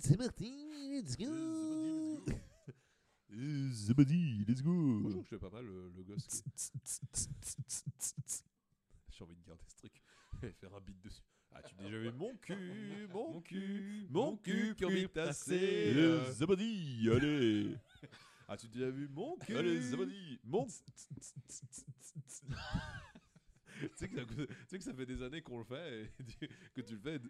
c'est parti, let's go. Zabadi, let's go. que je fais pas mal le, le gosse. J'ai envie de garder ce truc et faire un beat dessus. Ah, tu as déjà vu mon cul, mon cul, mon cul qui euh. Zabadi, allez. Ah, tu déjà vu mon cul, Allez, Zabadi. mon. Tu sais, que ça, tu sais que ça fait des années qu'on le fait et tu- que tu le fais.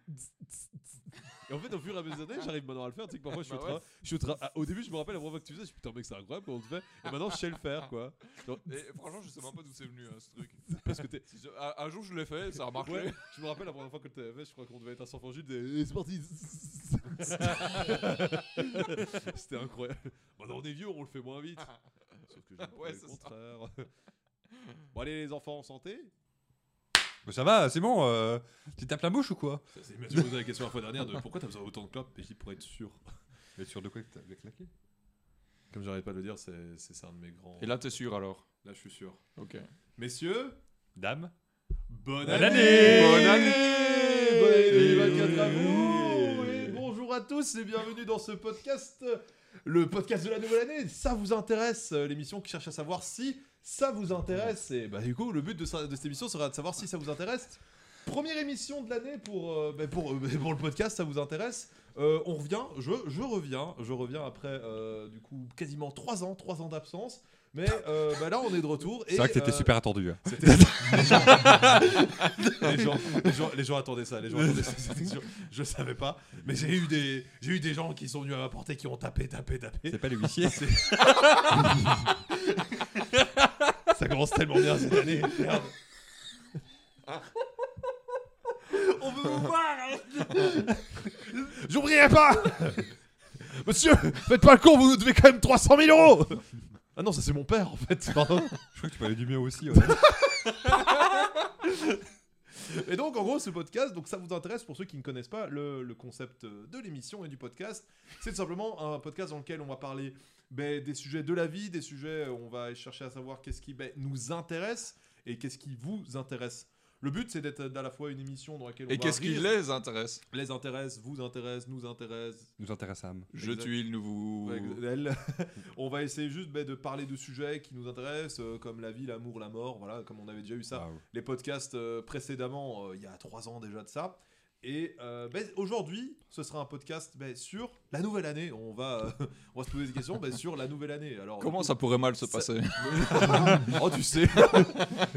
Et en fait, au fur et à mesure des années, j'arrive maintenant à le faire. Tu sais que parfois, je suis, Bah je suis au tra- ah, au début, je me rappelle la première fois que tu faisais, je suis putain, mec, c'est incroyable comment on le fait? Et maintenant, je sais le faire, quoi. Genre, Et franchement, je sais même pas d'où c'est venu hein, ce truc. parce que t'es. Je- un, jour, je l'ai fait, ça a marché. Ouais, je me rappelle la première fois que tu l'avais fait, je crois qu'on devait être à Saint-Fangile, et c'est parti C'était incroyable. Maintenant on est vieux, on le fait moins vite. Sauf que j'ai Ouais, le contraire. Bon allez les enfants en santé Bah, ça va, c'est bon. euh, tu tapes la bouche ou quoi? Ça, c'est- m'as posé la question la fois dernière de pourquoi t'as besoin d'autant de clopes Et je dis pour être sûr. Mais sûr de quoi que t'as claqué Comme j'arrête pas de le dire, c'est c'est c'est un de mes grands... Et là, t'es sûr alors? Là je suis sûr. Ok. Messieurs, Dame bonne, Bonne année année Bonne année Bonne année 2024 à vous Et- Et bonjour à tous et bienvenue dans ce podcast, le podcast de la nouvelle année. Ça vous intéresse euh, L'émission qui cherche à savoir si ça vous intéresse. Et bah du coup, le but de, cette émission sera de savoir si ça vous intéresse. Première émission de l'année pour, euh, bah, pour, euh, pour le podcast, ça vous intéresse Euh, On revient, je, je reviens, je reviens après euh, du coup quasiment 3 ans, 3 ans d'absence. Mais euh, bah, là, on est de retour. C'est vrai que t'étais super attendu. hein. les, gens, les, gens, les gens attendaient ça, les gens attendaient ça, c'était sûr. Je savais pas, mais j'ai eu des, j'ai eu des gens qui sont venus à m'apporter, qui ont tapé, tapé, tapé. C'est pas les huissiers Ça commence tellement bien cette année. Merde. On veut vous voir. J'oublierai pas. Monsieur, faites pas le con, vous nous devez quand même 300 000 euros. Ah non, ça c'est mon père en fait. Pardon. Je crois que tu parlais du mien aussi. ouais. Et donc, en gros, ce podcast, donc ça vous intéresse pour ceux qui ne connaissent pas le, le concept de l'émission et du podcast, c'est tout simplement un podcast dans lequel on va parler ben, des sujets de la vie, des sujets, on va chercher à savoir qu'est-ce qui ben, nous intéresse et qu'est-ce qui vous intéresse. Le but, c'est d'être à la fois une émission dans laquelle on Et qu'est-ce qui les intéresse? Les intéresse, vous intéresse, nous intéresse, Nous intéresse Sam. Je Exact. tuile, nous vous. On va essayer juste ben, de parler de sujets qui nous intéressent, euh, comme la vie, l'amour, la mort, voilà, comme on avait déjà eu ça les podcasts euh, précédemment, euh, il y a trois ans déjà de ça. Et euh, ben, aujourd'hui, ce sera un podcast ben, sur la nouvelle année. On va, euh, on va se poser des questions ben, sur la nouvelle année. Alors, Comment coup- ça pourrait mal se ça- passer Oh, tu sais.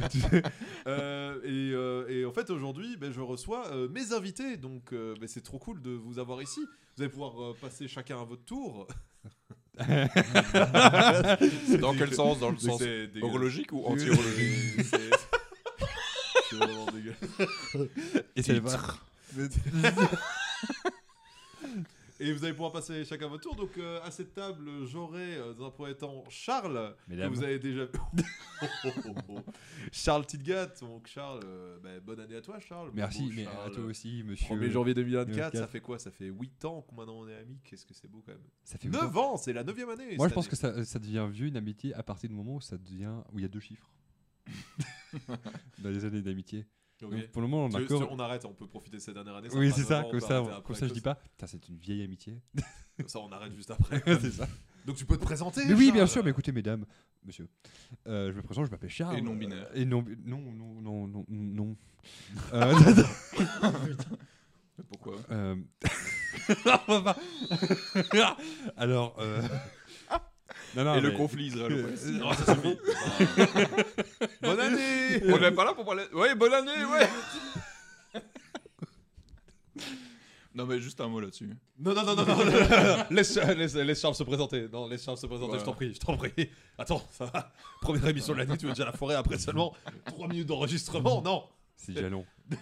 Tu sais. Euh, et, euh, et en fait, aujourd'hui, je reçois euh, mes invités. Donc, c'est trop cool de vous avoir ici. Vous allez pouvoir euh, passer chacun à votre tour. Dans quel sens Dans le sens horologique ou anti-horologique C'est- C'est vraiment dégueulasse. Et c'est Et vous allez pouvoir passer chacun votre tour. Donc euh, à cette table, j'aurai euh, dans un premier temps Charles, Mesdames. que vous avez déjà Charles Tidgat. Donc Charles, euh, bah, bonne année à toi Charles. Merci, mais Charles. à toi aussi, monsieur. 1er janvier 2024, 2024. ça fait quoi? Ça fait 8 ans que maintenant on est amis. Qu'est-ce que c'est beau quand même. Ça fait 9 ans, c'est la 9 année. Moi, je pense année. que ça, ça devient vieux une amitié à partir du moment où ça devient où il y a deux chiffres dans les années d'amitié. Donc, pour le moment, on a on arrête, on peut profiter de cette dernière année. Oui, c'est ça. 9 ans, on Comme ça, arrêter on- après, comme ça, je dis pas. C'est une vieille amitié. Comme ça, on arrête juste après. c'est ça. Donc tu peux te présenter. Mais oui, bien sûr. Mais écoutez, mesdames, monsieur, euh, je me présente. Je m'appelle Charles. Et non binaire. Euh, Et non, non, non, non, non, non. Euh, Pourquoi? Euh. Alors, euh... non, non, Et le conflit israélo-palestinien. Non, ça suffit. Bonne année. On n'est pas là pour parler. Ouais, bonne année, ouais Non, mais juste un mot là-dessus. Non, non, non, non, non, non, non. laisse, laisse, laisse Charles se présenter. Non, laisse Charles se présenter, Ouais. je t'en prie, je t'en prie. Attends, ça va. Première émission de l'année, tu veux déjà la forêt après seulement 3 minutes d'enregistrement? Non C'est déjà long.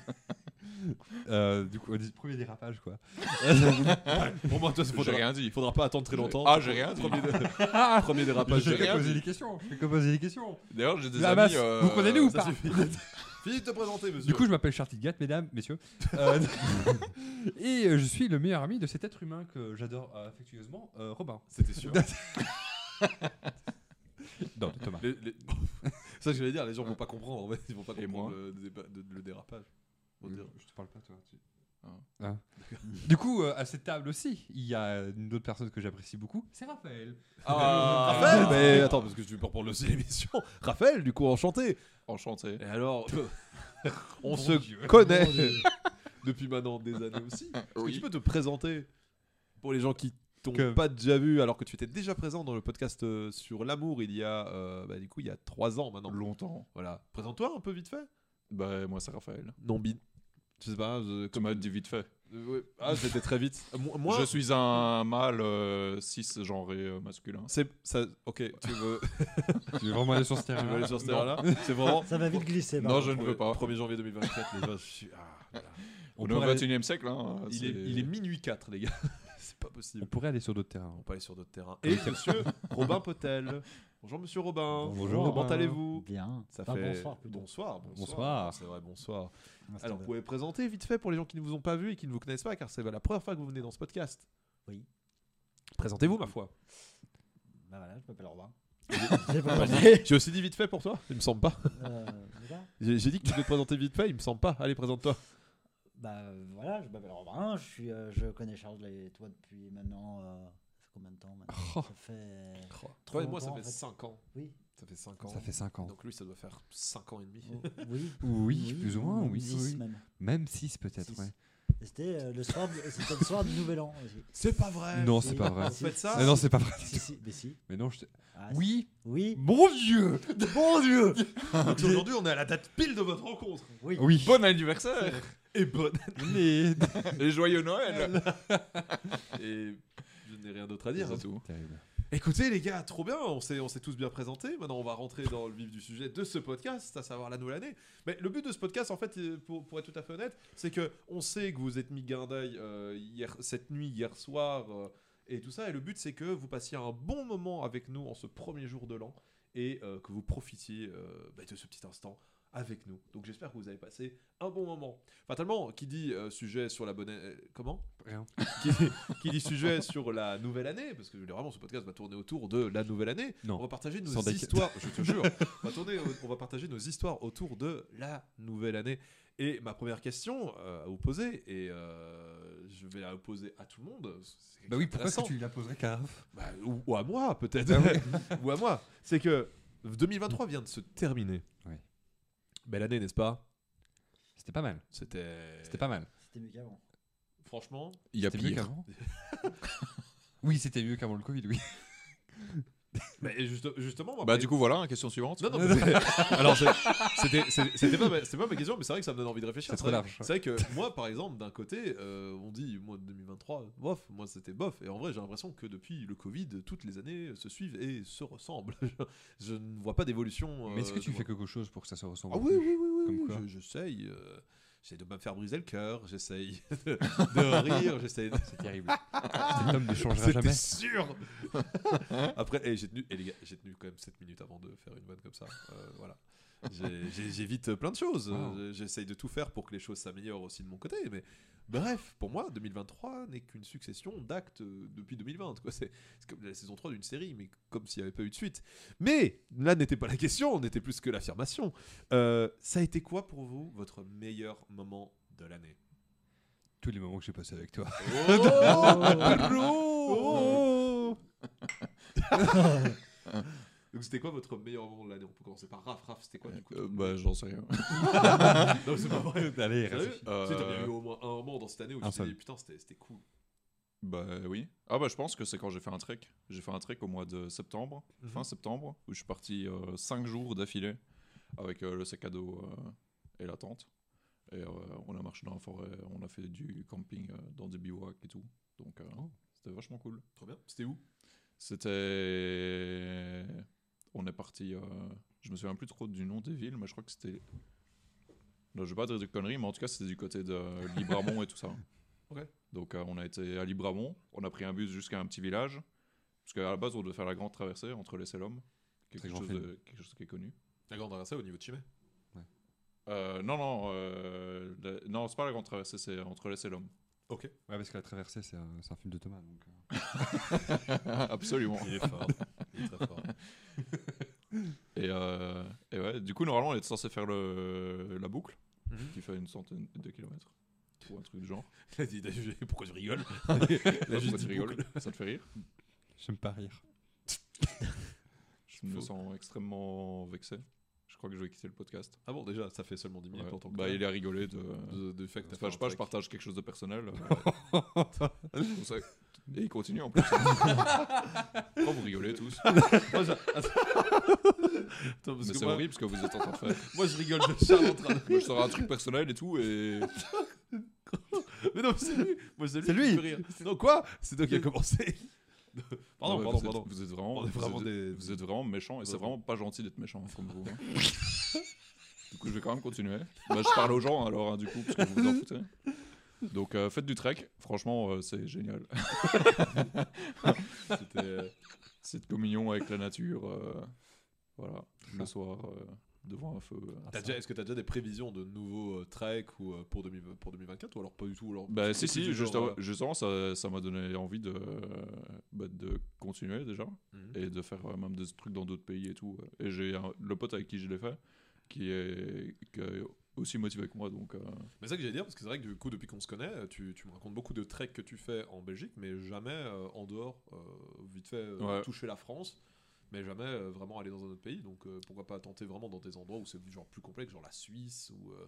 Euh, du coup, premier dérapage, quoi. Pour moi, toi, faudra, rien dit. il faudra pas attendre très longtemps. Ah, j'ai rien dit. Premier, premier dérapage. je j'ai rien que poser dit. des questions. Je fais que poser des questions. D'ailleurs, j'ai des La amis. euh, vous prenez nous ou pas. Fini de te présenter, monsieur. Du coup, je m'appelle Tidgat, mesdames, messieurs. Euh, et euh, je suis le meilleur ami de cet être humain que j'adore euh, affectueusement, euh, Robin. c'était sûr. Non, Thomas. Les- les- ça, je vais dire, les gens vont pas comprendre. En fait, ils vont pas comprendre le, le dérapage. Dire. Je te parle pas, toi. tu- Du coup, euh, à cette table aussi, il y a une autre personne que j'apprécie beaucoup, c'est Raphaël. Ah, Raphaël Mais attends, parce que tu peux reprendre aussi l'émission. Raphaël, du coup, enchanté. Enchanté. Et alors, on se Dieu. connaît depuis maintenant des années aussi. Est-ce que tu peux te présenter pour les gens qui t'ont Que- pas déjà vu, alors que tu étais déjà présent dans le podcast euh, sur l'amour il y a, euh, bah, du coup, il y a trois ans maintenant. Longtemps. Voilà. Présente-toi un peu vite fait. Bah, moi, c'est Raphaël. Non, bide. Je sais pas. Je... Tu m'as dit vite fait. Euh, ouais. Ah, c'était très vite. Moi, Je suis un mâle euh, cisgenré euh, masculin. c'est ça. Ok, tu veux, Tu veux vraiment aller sur ce tu veux terrain aller sur ce terrain-là C'est vraiment. Ça va vite glisser. Non, je ne veux pas. 1er janvier 2024, les gars, je suis. Ah, voilà. On, On est au pourrait 21 e siècle. Hein, Il, est, il est minuit 4, les gars. Pas possible. On pourrait aller sur d'autres terrains. On peut aller sur d'autres terrains. Et monsieur Robin Potel. Bonjour, monsieur Robin. Bonjour, Comment allez-vous Bien. Ça Enfin, fait bonsoir plutôt. bonsoir, bonsoir. C'est vrai, bonsoir. Alors, vous pouvez présenter vite fait pour les gens qui ne vous ont pas vu et qui ne vous connaissent pas, car c'est la première fois que vous venez dans ce podcast. Oui. Présentez-vous, ma foi. Bah voilà, je m'appelle Robin. J'ai pas parlé. J'ai aussi dit vite fait pour toi Il me semble pas. Euh, j'ai dit que tu devais te présenter vite fait, il me semble pas. Allez, présente-toi. Bah voilà, je m'appelle Robin. Je suis, euh, je connais Charles et toi depuis maintenant. euh, ça fait combien de temps maintenant? Oh. Ça fait. Toi Trop et moi, ça longtemps, fait en fait. 5 ans. Oui. Ça fait 5 ans. Ça fait 5 ans. Donc lui, ça doit faire 5 ans et demi. Oh, oui. Oui, plus ou moins, oui, Six oui. même. Même 6 peut-être, Six. ouais. C'était euh, le soir, c'était le soir du Nouvel An aussi. C'est pas vrai Non, c'est pas vrai. Vous faites ça Ah non, c'est pas vrai. Si si, mais si. Mais non, je Ah, Oui, Oui. mon Dieu Mon Dieu. Donc aujourd'hui, on est à la date pile de votre rencontre. Oui. Oui. Bon anniversaire Et bonne. Mais... Et joyeux Noël Et je n'ai rien d'autre à dire. C'est tout. Terrible. Écoutez les gars, trop bien, on s'est, on s'est tous bien présentés. Maintenant on va rentrer dans le vif du sujet de ce podcast, à savoir la nouvelle année. Mais le but de ce podcast, en fait, euh, pour, être tout à fait honnête, c'est que on sait que vous êtes mis gain d'œil euh, hier, cette nuit, hier soir, euh, et tout ça. Et le but c'est que vous passiez un bon moment avec nous en ce premier jour de l'an et euh, que vous profitiez bah, de ce petit instant avec nous. Donc j'espère que vous avez passé un bon moment. Fatalement, qui dit euh, sujet sur la bonne... euh, comment? Rien. qui, qui dit sujet sur la nouvelle année, parce que vraiment ce podcast va tourner autour de la nouvelle année. Non. On va partager nos Sans histoires, je te jure, on va, tourner, on va partager nos histoires autour de la nouvelle année. Et ma première question euh, à vous poser, et euh, je vais la poser à tout le monde. c'est Bah oui, pourquoi que tu la poserais Caraf Bah, ou, ou à moi peut-être, Ah ou à moi. C'est que 2023 vient de se terminer. Belle année, n'est-ce pas? C'était pas mal. C'était. C'était pas mal. C'était mieux qu'avant. Franchement. Il y a C'était mieux pire. qu'avant Oui, c'était mieux qu'avant le Covid, oui. Mais juste- justement. moi, Bah, du coup, voilà, question suivante. Non, non, mais alors c'était pas, ma- pas ma question, mais c'est vrai que ça me donne envie de réfléchir. C'est large. C'est vrai que moi, par exemple, d'un côté, euh, on dit, moi, 2023, bof, moi c'était bof. Et en vrai, j'ai l'impression que depuis le Covid, toutes les années se suivent et se ressemblent. je, je ne vois pas d'évolution. Mais est-ce que euh, tu fais quelque chose pour que ça se ressemble Ah oui, oui, oui, oui, quoi je- J'essaye de me faire briser le cœur, j'essaye de, de rire, j'essaye de... C'est terrible. Cet homme ne changera C'était jamais. sûr Après, j'ai tenu, les gars, j'ai tenu quand même 7 minutes avant de faire une vanne comme ça. Euh, voilà. J'évite plein de choses. Wow. Euh, J'essaye de tout faire pour que les choses s'améliorent aussi de mon côté. Mais bref, pour moi, 2023 n'est qu'une succession d'actes euh, depuis 2020. quoi. C'est comme la saison 3 d'une série, mais comme s'il n'y avait pas eu de suite. Mais là n'était pas la question, on était plus que l'affirmation. Euh, ça a été quoi pour vous votre meilleur moment de l'année? Tous les moments que j'ai passés avec toi. Oh Donc c'était quoi votre meilleur moment de l'année? On peut commencer par Raph. Raph, c'était quoi du coup? Euh, bah, j'en sais rien. Non, c'est pas vrai. Allez. Euh, Tu sais, t'as bien eu au moins un moment dans cette année où tu un te dis seul. putain, c'était c'était cool. Bah oui. Ah bah je pense que c'est quand j'ai fait un trek. J'ai fait un trek au mois de septembre, Mhm. fin septembre, où je suis parti 5 jours d'affilée avec euh, le sac à dos euh, et la tente. Et euh, on a marché dans la forêt, on a fait du camping euh, dans des bivouacs et tout. Donc euh, Oh. c'était vachement cool. Trop bien. C'était où? C'était... On est parti... euh, Je me souviens plus trop du nom des villes, mais je crois que c'était... Non, je vais pas dire de conneries, mais en tout cas c'était du côté de Libramont et tout ça. Ok. Donc euh, on a été à Libramont, on a pris un bus jusqu'à un petit village, parce qu'à la base on devait faire la grande traversée entre l'Est et l'Homme, quelque grand chose, film. de, quelque chose qui est connu. La grande traversée au niveau de Chimay. Euh, non, non, euh, la- non, c'est pas la grande traversée, c'est entre l'Est et l'Homme. Ok. Ouais, parce que la traversée, c'est un, c'est un film de Thomas. Donc. Absolument. Il est fort. Il est très fort. Et, euh, et ouais, du coup normalement on était censé faire le, la boucle, Mhm. qui fait une centaine de kilomètres. ou un truc du genre. Il a dit, Pourquoi tu rigoles pourquoi juste tu rigoles boucle. Ça te fait rire J'aime pas rire. Je me sens extrêmement vexé. Je crois que je vais quitter le podcast. Ah bon, déjà, ça fait seulement 10 minutes Ouais. en tant que. Bah, il a rigolé de. de, de fait que t'as Enfin, fait je sais pas, je partage quelque chose de personnel. euh, ça. Et il continue en plus. Pourquoi vous rigolez tous Moi, je- Attends, parce Mais que c'est moi, horrible ce que vous êtes en train de faire. moi, je rigole de Charles en train de. Moi, je sors un truc personnel et tout, et. Mais non, mais c'est lui Moi, c'est lui, lui. rire. Non, quoi? C'est toi qui as commencé Pardon, ouais, pardon, vous êtes- pardon. Vous êtes vraiment, vous vraiment êtes- des- vous êtes vraiment méchant et c'est Vraiment. vraiment pas gentil d'être méchant comme vous. hein. du coup, je vais quand même continuer. Bah, je parle aux gens alors, hein, du coup, parce que vous vous en foutez. Donc, euh, faites du trek. Franchement, euh, c'est génial. C'était euh, cette communion avec la nature. euh, voilà, le soir, devant un feu. T'as déjà- Est-ce que tu as déjà des prévisions de nouveaux euh, treks ou, euh, pour, 2000 pour 2024 ou alors pas du tout alors, Bah si si, du genre, justement, euh, justement, ça ça m'a donné envie de, bah, de continuer déjà mhm. et de faire même des trucs dans d'autres pays et tout. Et j'ai le pote avec qui je l'ai fait qui est, qui est aussi motivé que moi donc. euh, Mais c'est ça que j'allais dire, parce que c'est vrai que du coup, depuis qu'on se connaît, tu, tu me racontes beaucoup de treks que tu fais en Belgique, mais jamais euh, en dehors, euh, vite fait, Ouais. toucher la France, mais jamais euh, vraiment aller dans un autre pays. Donc euh, pourquoi pas tenter vraiment dans des endroits où c'est genre plus complexe, genre la Suisse ou. euh,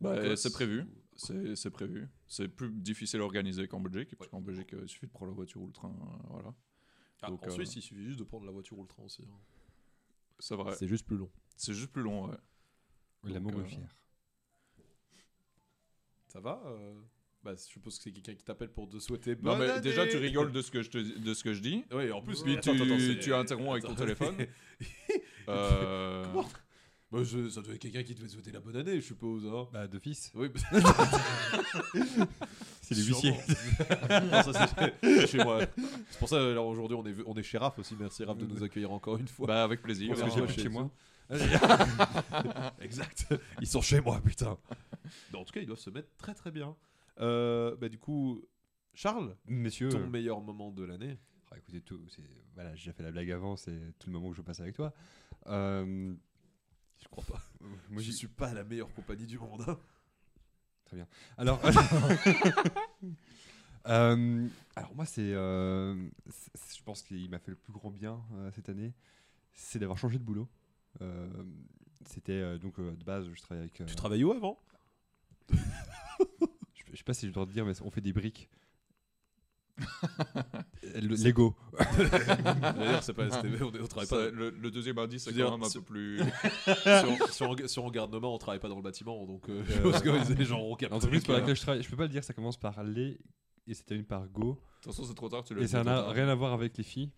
Bah, c'est prévu. ou- C'est c'est prévu. C'est plus difficile à organiser qu'en Belgique parce qu'en Belgique euh, il suffit de prendre la voiture ou le train, euh, voilà. Ah, Donc, en euh, Suisse, il suffit juste de prendre la voiture ou le train aussi. hein. C'est vrai. C'est juste plus long. C'est juste plus long. Ouais. La montgolfière. Ça va euh bah, je suppose que c'est quelqu'un qui t'appelle pour te souhaiter Non bonne mais déjà tu année. rigoles de ce que je te, de ce que je dis. Oui, en plus, Puis mais attends, tu, attends, c'est- tu interromps avec ton attends. téléphone. Euh, Comment Bah, je- ça doit être quelqu'un qui te fait souhaiter la bonne année, je suppose. Hein. Bah, de fils. Oui, C'est les huissiers. non, ça c'est c'est chez moi. C'est pour ça, alors aujourd'hui, on est, on est chez Raph aussi. Merci Raph de nous accueillir encore une fois. bah avec plaisir. Parce que j'ai plus de chez chez moi. exact. Ils sont chez moi, putain. Non, en tout cas, ils doivent se mettre très très bien. Euh, bah, du coup, Charles, Messieurs. ton meilleur moment de l'année Ah, écoutez, tout, voilà, j'ai déjà fait la blague avant, c'est tout le moment que je passe avec toi. Euh, Je crois pas. moi, Moi, je suis pas la meilleure compagnie du monde. hein. Alors, Euh, alors moi, c'est, euh, je pense qu'il m'a fait le plus grand bien euh, cette année, c'est d'avoir changé de boulot. Euh, c'était euh, donc euh, de base, je travaillais avec. euh, Tu travaillais où avant? je, sais pas si je dois te dire, mais on fait des briques. Le- Lego. D'ailleurs, c'est pas STV, on, on travaille Ça, pas. le, le deuxième indice, c'est quand dire, même un c'est- peu plus. sur, sur, en- sur en garnement, on travaille pas dans le bâtiment, donc euh, je pense que les gens ont capté. L'entreprise pour que- laquelle je travaille, je peux pas le dire, ça commence par les et c'était une par go. De toute façon, c'est trop tard. Tu l'as Et ça n'a rien à voir avec les filles.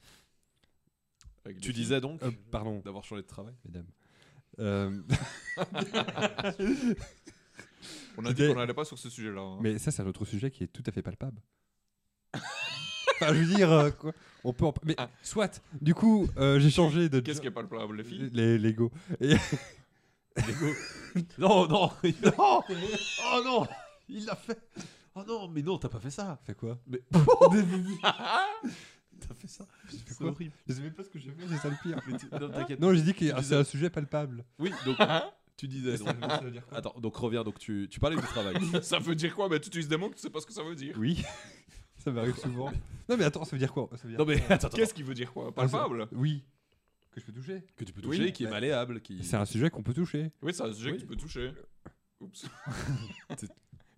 Avec Tu les filles. disais donc Euh, pardon, d'avoir changé de travail. mesdames. Euh, On a dit qu'on n'allait pas sur ce sujet-là. hein. mais ça, c'est un autre sujet qui est tout à fait palpable. enfin, je veux dire, euh, quoi, on peut en Mais Ah. soit, du coup, euh, j'ai changé de. Qu'est-ce qui est palpable, les filles Les Lego. Et- Non, non, non Oh non Il l'a fait Oh non, mais non, t'as pas fait ça Fait quoi Mais. T'as fait ça C'est quoi horrible. Je sais même pas ce que j'ai fait, c'est ça le pire. Mais tu- Non, t'inquiète. Non, j'ai dit que ah, c'est un sujet palpable. Oui, donc tu disais. donc- ça veut dire quoi Attends, donc reviens, donc tu, tu parlais du travail. Ça veut dire quoi? Mais tu utilises des mots que tu sais pas ce que ça veut dire. Oui, ça m'arrive souvent. Non, mais attends, ça veut dire quoi? Ça veut dire Non mais attends, attends. Qu'est-ce qui veut dire quoi? Palpable? Oui. Que je peux toucher? Que tu peux Oui, toucher, qui est bah, malléable, qui. C'est un sujet qu'on peut toucher. Oui, c'est un sujet Oui. que tu peux toucher. Oups. C'est-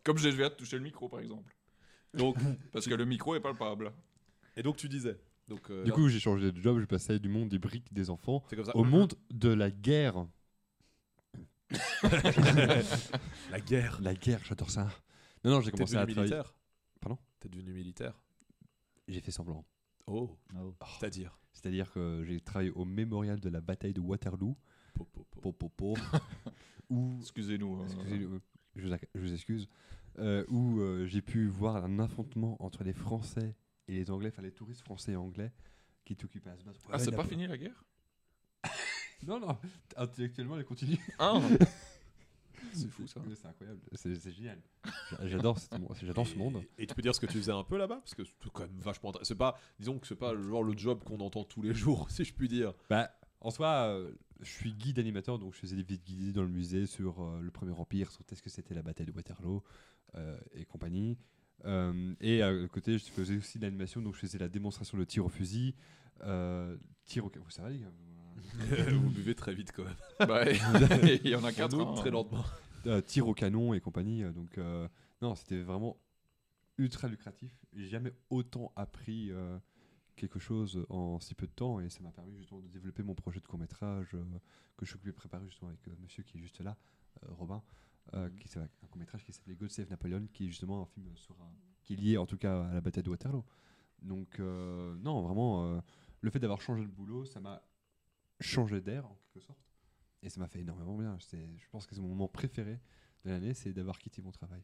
Comme je viens de toucher le micro, par exemple. Donc, Parce que le micro est palpable. et donc tu disais. Donc, euh, Du coup, j'ai changé de job, je passais du monde des briques des enfants c'est comme ça. au monde de la guerre. La guerre. La guerre, j'adore ça. Non, non, j'ai commencé à travailler. militaire? Pardon? T'es devenu militaire? J'ai fait semblant. Oh, Oh. c'est-à-dire? C'est-à-dire que j'ai travaillé au mémorial de la bataille de Waterloo. Po, po, po. Po, po, po. Où Excusez-nous. hein. Excusez, euh, je, vous ac- je vous excuse. Euh, où euh, j'ai pu voir un affrontement entre les Français et les Anglais, enfin les touristes français et anglais qui t'occupaient à se battre. Ah, Ouais, c'est la- pas fini la guerre? Non, non, intellectuellement, elle continue. Ah C'est fou ça. C'est incroyable, c'est génial. J'a- J'adore ce monde. Et, tu peux dire ce que tu faisais un peu là-bas? Parce que c'est quand même vachement intéressant. C'est pas, disons que c'est pas le genre le job qu'on entend tous les jours, si je puis dire. Bah, en soi, euh, je suis guide animateur, donc je faisais des visites guidées dans le musée sur euh, le Premier Empire, sur qu'est-ce que c'était la bataille de Waterloo euh, et compagnie. Euh, et à côté, je faisais aussi de l'animation, donc je faisais la démonstration de tir au fusil, euh, tir au... Vous savez, les gars Vous buvez très vite quand même. Bah, il y en a quatre. Hein. très lentement. euh, tir au canon et compagnie. euh, Donc, euh, non, c'était vraiment ultra lucratif. J'ai jamais autant appris euh, quelque chose en si peu de temps et ça m'a permis justement de développer mon projet de court métrage que je suis occupé de préparer justement avec euh, monsieur qui est juste là, euh, Robin, euh, qui c'est un court métrage qui s'appelait God Save Napoleon, qui est justement un film sur un- qui est lié en tout cas à la bataille de Waterloo. Donc, euh, non, vraiment, euh, le fait d'avoir changé de boulot, ça m'a changé d'air en quelque sorte. Et ça m'a fait énormément bien. Je pense que c'est mon moment préféré de l'année, c'est d'avoir quitté mon travail.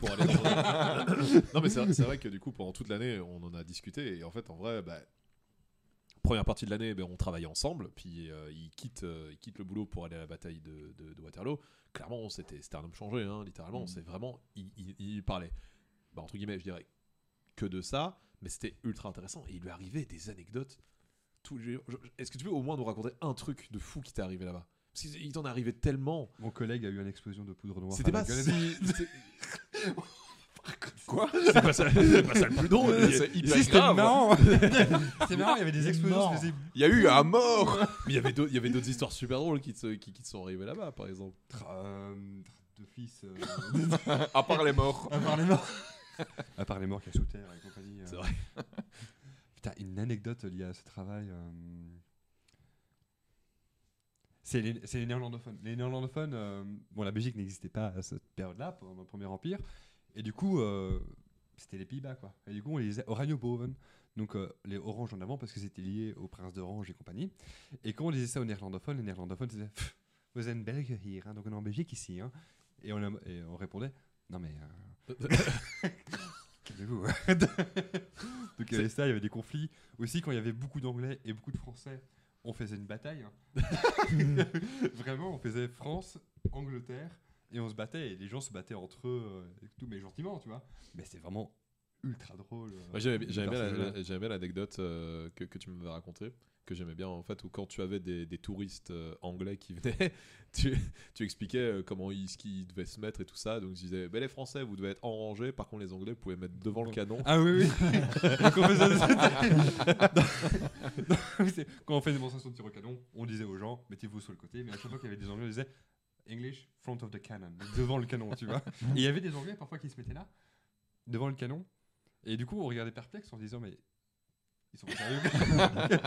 pour aller dans- non mais c'est vrai, que du coup pendant toute l'année on en a discuté et en fait en vrai bah, première partie de l'année ben, on travaillait ensemble puis euh, il quitte euh, il quitte le boulot pour aller à la bataille de, de- de Waterloo clairement c'était c'était un homme changé hein, littéralement Mm. c'est vraiment il, il- il parlait bah, entre guillemets je dirais que de ça mais c'était ultra intéressant et il lui arrivait des anecdotes est-ce que tu peux au moins nous raconter un truc de fou qui t'est arrivé là-bas? Parce qu'il t'en est arrivé tellement Mon collègue a eu une explosion de poudre noire. c'était la pas si c'est- Quoi? C'est pas ça c'est pas ça le plus drôle C'est hyper Si, c'était grave. marrant. c'était marrant, il y avait des explosions. Faisait- Il y a eu un mort. Mais il y avait d'autres- histoires super drôles qui, te- qui, qui te sont arrivées là-bas, par exemple. Euh, de fils. euh, à part les morts. à part les morts. à part les morts qu'il y a sous terre et compagnie. euh. C'est vrai. Une anecdote liée à ce travail. euh, C'est les, les néerlandophones. Les néerlandophones, euh, bon, la Belgique n'existait pas à cette période-là, pendant le Premier Empire. Et du coup, euh, c'était les Pays-Bas, quoi. Et du coup, on les disait Oranje-Boven. Donc, euh, les oranges en avant, parce que c'était lié au prince d'Orange et compagnie. Et quand on disait ça aux néerlandophones, les néerlandophones disaient Vous êtes Belge hier, hein, donc on est en Belgique ici. Hein. Et, on, a- et on répondait Non, mais. Calmez-vous. Donc il y avait ça, il y avait des conflits. Aussi, quand il y avait beaucoup d'anglais et beaucoup de français, on faisait une bataille. hein. Vraiment, on faisait France, Angleterre, et on se battait. Et les gens se battaient entre eux, euh, et tout, mais gentiment, tu vois. Mais c'était vraiment ultra drôle. euh, Moi, J'aimais bien l'anecdote euh, que, que tu m'avais racontée, que j'aimais bien en fait, où quand tu avais des, des touristes euh, anglais qui venaient, tu, tu expliquais euh, comment ils, ce qu'ils devaient se mettre et tout ça. Donc tu disais, ben, les Français, vous devez être en rangée, par contre les Anglais, vous pouvez mettre devant le canon. Ah oui, oui. On faisait- Quand on fait une démonstration de tir au canon, on disait aux gens, mettez-vous sur le côté, mais à chaque fois qu'il y avait des anglais, on disait English, front of the cannon, devant le canon, tu vois. Et il y avait des anglais parfois qui se mettaient là, devant le canon, et du coup on regardait perplexe en se disant, mais ils sont pas sérieux.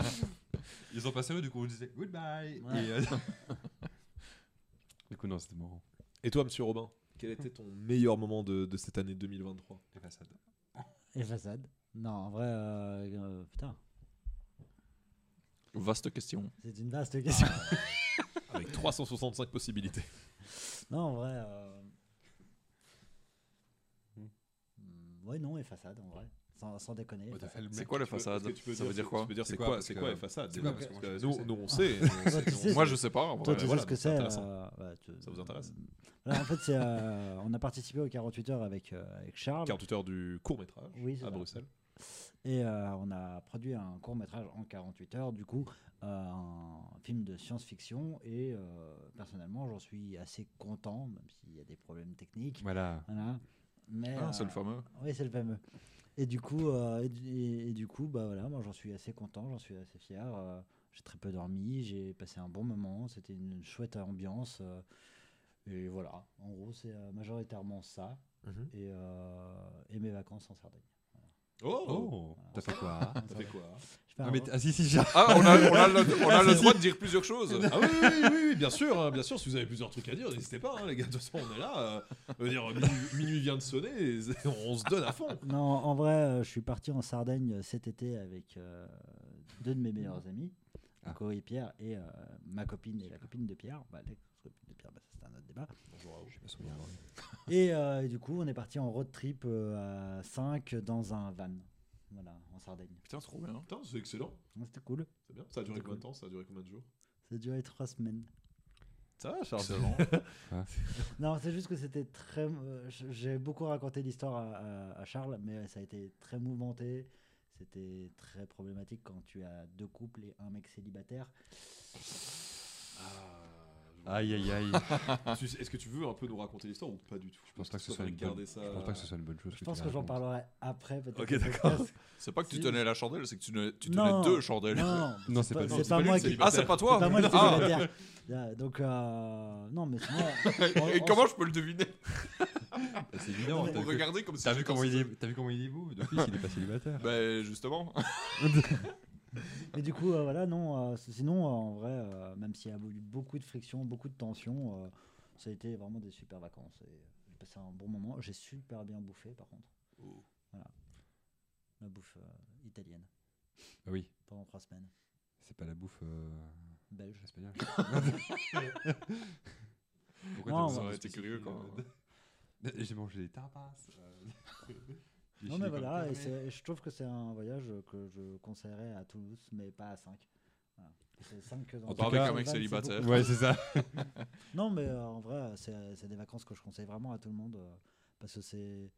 ils sont pas sérieux, du coup on disait goodbye. Ouais. Et, euh, du coup, non, c'était marrant. Et toi, monsieur Robin, quel était ton meilleur moment de, de cette année 2023 Les façades. Et façade. Non, en vrai, euh, euh, putain, Vaste question. c'est une vaste question. Avec 365 possibilités. non, en vrai. euh, hmm, Ouais, non, et façade, en vrai. Sans, sans déconner. Façade. C'est quoi les Tu peux- Ça veut dire quoi c'est quoi, c'est quoi c'est moi, je nous, nous, on sait. Moi, je sais pas. Toi, tu sais voilà, ce que c'est euh, Ça vous intéresse Voilà, En fait, c'est, euh, on a participé au 48 heures avec, euh, avec Charles. 48 heures du court métrage à ça. Bruxelles. Et euh, on a produit un court métrage en 48 heures, du coup, euh, un film de science-fiction. Et euh, personnellement, j'en suis assez content, même s'il y a des problèmes techniques. Voilà. Voilà. Mais, Ah, c'est le euh, fameux. Oui, c'est le fameux. Et du coup, euh, et, du- et- et du coup, bah voilà, moi j'en suis assez content, j'en suis assez fier. euh, j'ai très peu dormi, j'ai passé un bon moment, c'était une chouette ambiance. euh, et voilà, en gros, c'est majoritairement ça Mhm. et, et mes vacances en Sardaigne. Oh, Oh, t'as fait quoi Ça fait quoi? Ah, mais ah, si, si, j'ai- Ah, on a, on a le, on a le droit de dire plusieurs choses. Ah oui, oui, oui, oui, bien sûr, hein, bien sûr. Si vous avez plusieurs trucs à dire, n'hésitez pas, hein, les gars. De toute façon, on est là. euh, je veux dire, minuit, minuit vient de sonner, et on se donne à fond. Non, en vrai, euh, je suis parti en Sardaigne euh, cet été avec euh, deux de mes meilleurs amis, Ah. Coé et Pierre, et euh, ma copine et la copine de Pierre. Bah, l'ex-copine de Pierre, c'est débat. Je me souviens. Et, euh, et du coup, on est parti en road trip euh, à 5 dans un van. Voilà, en Sardaigne. Putain, trop bien. Putain, c'est excellent. C'était cool. C'est bien. Ça a duré C'était combien de cool. temps? Ça a duré combien de jours? Ça a duré trois semaines. Ça va, Charles. Non, c'est juste que c'était très. euh, j- J'ai beaucoup raconté l'histoire à, à- à Charles, mais ça a été très mouvementé. c'était très problématique quand tu as deux couples et un mec célibataire. Aïe aïe aïe. Est-ce que tu veux un peu nous raconter l'histoire ou pas du tout? Je pense pas que ce soit une bonne. ça. Je pense pas que ce soit une bonne chose. Je que pense que j'en parlerai après peut-être. Ok, d'accord. C'est pas que tu tenais la chandelle, c'est que tu tenais, tu tenais Non. deux chandelles. Non, non, Non, c'est pas- moi qui. Ah, c'est pas toi C'est pas moi le Ah. Donc, euh, non, mais on- Et comment je peux le deviner? Bah, C'est évident. Vu, regardez comme si t'as vu comment il est, t'as vu comment il est beau D'office, il est pas célibataire. Ben justement. Et du coup, euh, voilà, non. euh, sinon, euh, en vrai, même s'il y a eu beaucoup de friction, beaucoup de tension, ça a été vraiment des super vacances. Et j'ai passé un bon moment. J'ai super bien bouffé, par contre. Oh. La bouffe italienne Ah oui, pendant trois semaines. c'est pas la bouffe Belge. espagnole. Pourquoi Ça aurait été curieux quand. J'ai mangé des tapas. Non, mais voilà, et je trouve que c'est un voyage que je conseillerais à Toulouse, mais pas à 5. C'est 5 dans On part avec un mec célibataire. beaucoup. Ouais, c'est ça. Non, mais euh, en vrai, c'est des vacances que je conseille vraiment à tout le monde euh, parce que c'est.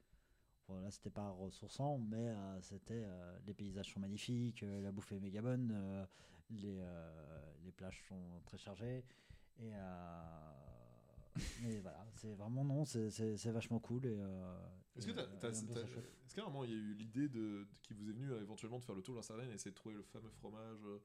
Voilà, c'était pas ressourçant, mais euh, c'était. euh, les paysages sont magnifiques, euh, la bouffe est méga bonne, euh, les, euh, les plages sont très chargées. Et, euh, et voilà, c'est vraiment non, c'est- vachement cool. Et, euh, Est-ce t'as- euh, est un moment il y a eu l'idée de, de- qui vous est venue euh, éventuellement de faire le tour de la Sardaigne et essayer de trouver le fameux fromage euh,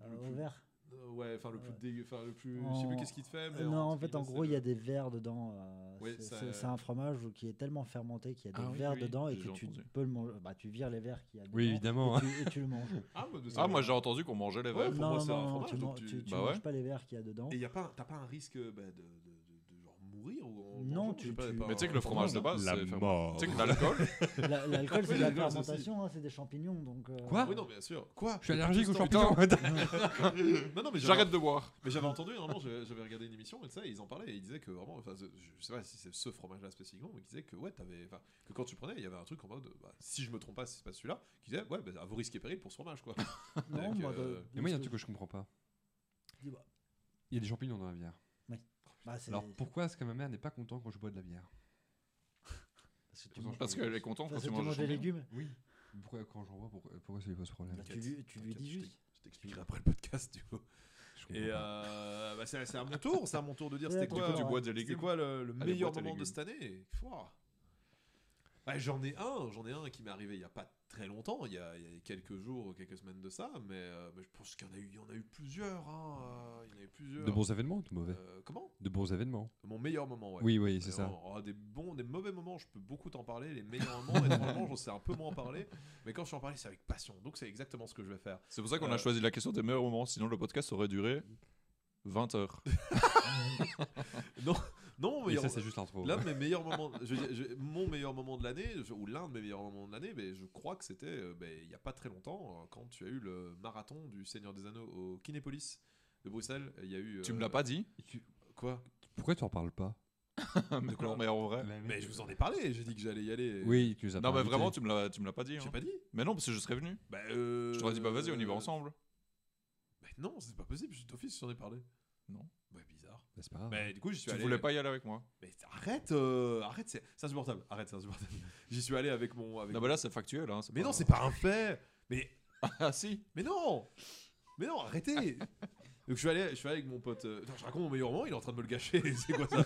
le Euh, plus- vert euh, ouais, enfin le plus Ouais. dégueu, enfin le plus, je sais plus En- qu'est-ce qu'il te fait. Mais non, en fait, en gros, il y a des vers dedans. euh, Oui, c'est- ça- c'est c'est un fromage qui est tellement fermenté qu'il y a des Ah oui, vers oui, dedans et que tu entendu. peux le manger. Bah, tu vires les vers qu'il y a dedans. Oui, évidemment. Et tu, et tu le manges. Ah, Ah, moi ouais. j'ai entendu qu'on mangeait les Ouais, verres. pour non, moi, c'est un fromage, tu, donc tu- tu, Bah manges ouais. pas les vers qu'il y a dedans. Et y a pas, t'as pas un risque bah, de, de, de- de genre mourir ou en Non, tu- je sais pas, tu- pas Mais tu sais que le fromage de fromage, base, La c'est fermenté. mort. Tu sais que l'alcool, La- L'alcool, c'est de la l'alcool, c'est aussi. fermentation, hein, c'est des champignons. Donc, euh, Quoi? Hein. Oui, non, bien sûr. Quoi? Je suis allergique tout aux champignons. Non, non, mais j'avais- j'arrête de boire. Mais j'avais entendu, normalement, j'avais j'avais regardé une émission et ça, et ils en parlaient et ils disaient que vraiment, enfin, je je sais pas si c'est ce fromage-là spécifiquement, mais qu'ils disaient que ouais, t'avais, enfin, que quand tu prenais, il y avait un truc en mode, bah, si je me trompe pas, si c'est pas celui-là, qui disait ouais, bah, à vos risques et périls pour ce fromage, quoi. non, Avec, moi, euh, de- Mais moi, il y a un truc que je comprends pas. Dis-moi. Il y a des champignons dans la bière. Bah, Alors pourquoi est-ce que ma mère n'est pas contente quand je bois de la bière parce que tu manges- Parce qu'elle est contente quand parce que tu manges des légumes. Oui. Pourquoi quand j'en bois, pourquoi, pourquoi ça lui pose problème Bah, tu lui, tu lui dis je juste. Je t'expliquerai après le podcast, du coup. Et euh, bah, c'est c'est à mon tour, c'est à mon tour de dire c'était du quoi, coup, tu alors, bois des c'était légumes quoi le, le Allez, meilleur moment de cette année? J'en ai un, j'en ai un qui m'est arrivé il y a pas très longtemps, il y a, il y a quelques jours, quelques semaines de ça, mais, euh, mais je pense qu'il y en a eu, il y en a eu plusieurs. Hein, euh, il y en a eu plusieurs. De bons événements ou de mauvais Euh, comment? De bons événements. Mon meilleur moment, ouais. Oui, oui, c'est ça. Alors, oh, des bons, des mauvais moments, je peux beaucoup t'en parler. Les meilleurs moments, étrangement, j'en sais un peu moins en parler. Mais quand je suis en parler, c'est avec passion. Donc c'est exactement ce que je vais faire. C'est pour ça qu'on Euh, a choisi la question des meilleurs moments, sinon le podcast aurait duré 20 heures. Non, Et mais ça, c'est juste l'intro. L'un de mes meilleurs moments, je veux dire, je- mon meilleur moment de l'année, je- ou l'un de mes meilleurs moments de l'année, mais je crois que c'était euh, ben, il n'y a pas très longtemps, euh, quand tu as eu le marathon du Seigneur des Anneaux au Kinépolis de Bruxelles. Il y a eu. Tu euh, me l'as pas dit Quoi Pourquoi tu en parles pas Mais non, mais en vrai. Mais je vous en ai parlé, j'ai dit que j'allais y aller. Oui, tu nous as Non, pas mais invité. vraiment, tu me l'as, tu me l'as pas dit. J'ai hein. pas dit Mais non, parce que je serais venu. Bah, euh... Je t'aurais dit, bah vas-y, on y va ensemble. Bah non, c'est pas possible, je d'office, j'en ai parlé. Non. Bah. Bah, c'est pas grave. Mais du coup, j'y suis Tu allé. voulais pas y aller avec moi? Mais arrête, euh, arrête, c'est c'est insupportable. Arrête, c'est insupportable. J'y suis allé avec mon. Avec Non, mais là, c'est factuel. Hein, Mais non, c'est pas un fait. Mais Ah, si. Mais non Mais non, arrêtez Donc je suis allé, je suis allé avec mon pote. euh, je raconte mon meilleur moment, il est en train de me le gâcher. C'est quoi ça?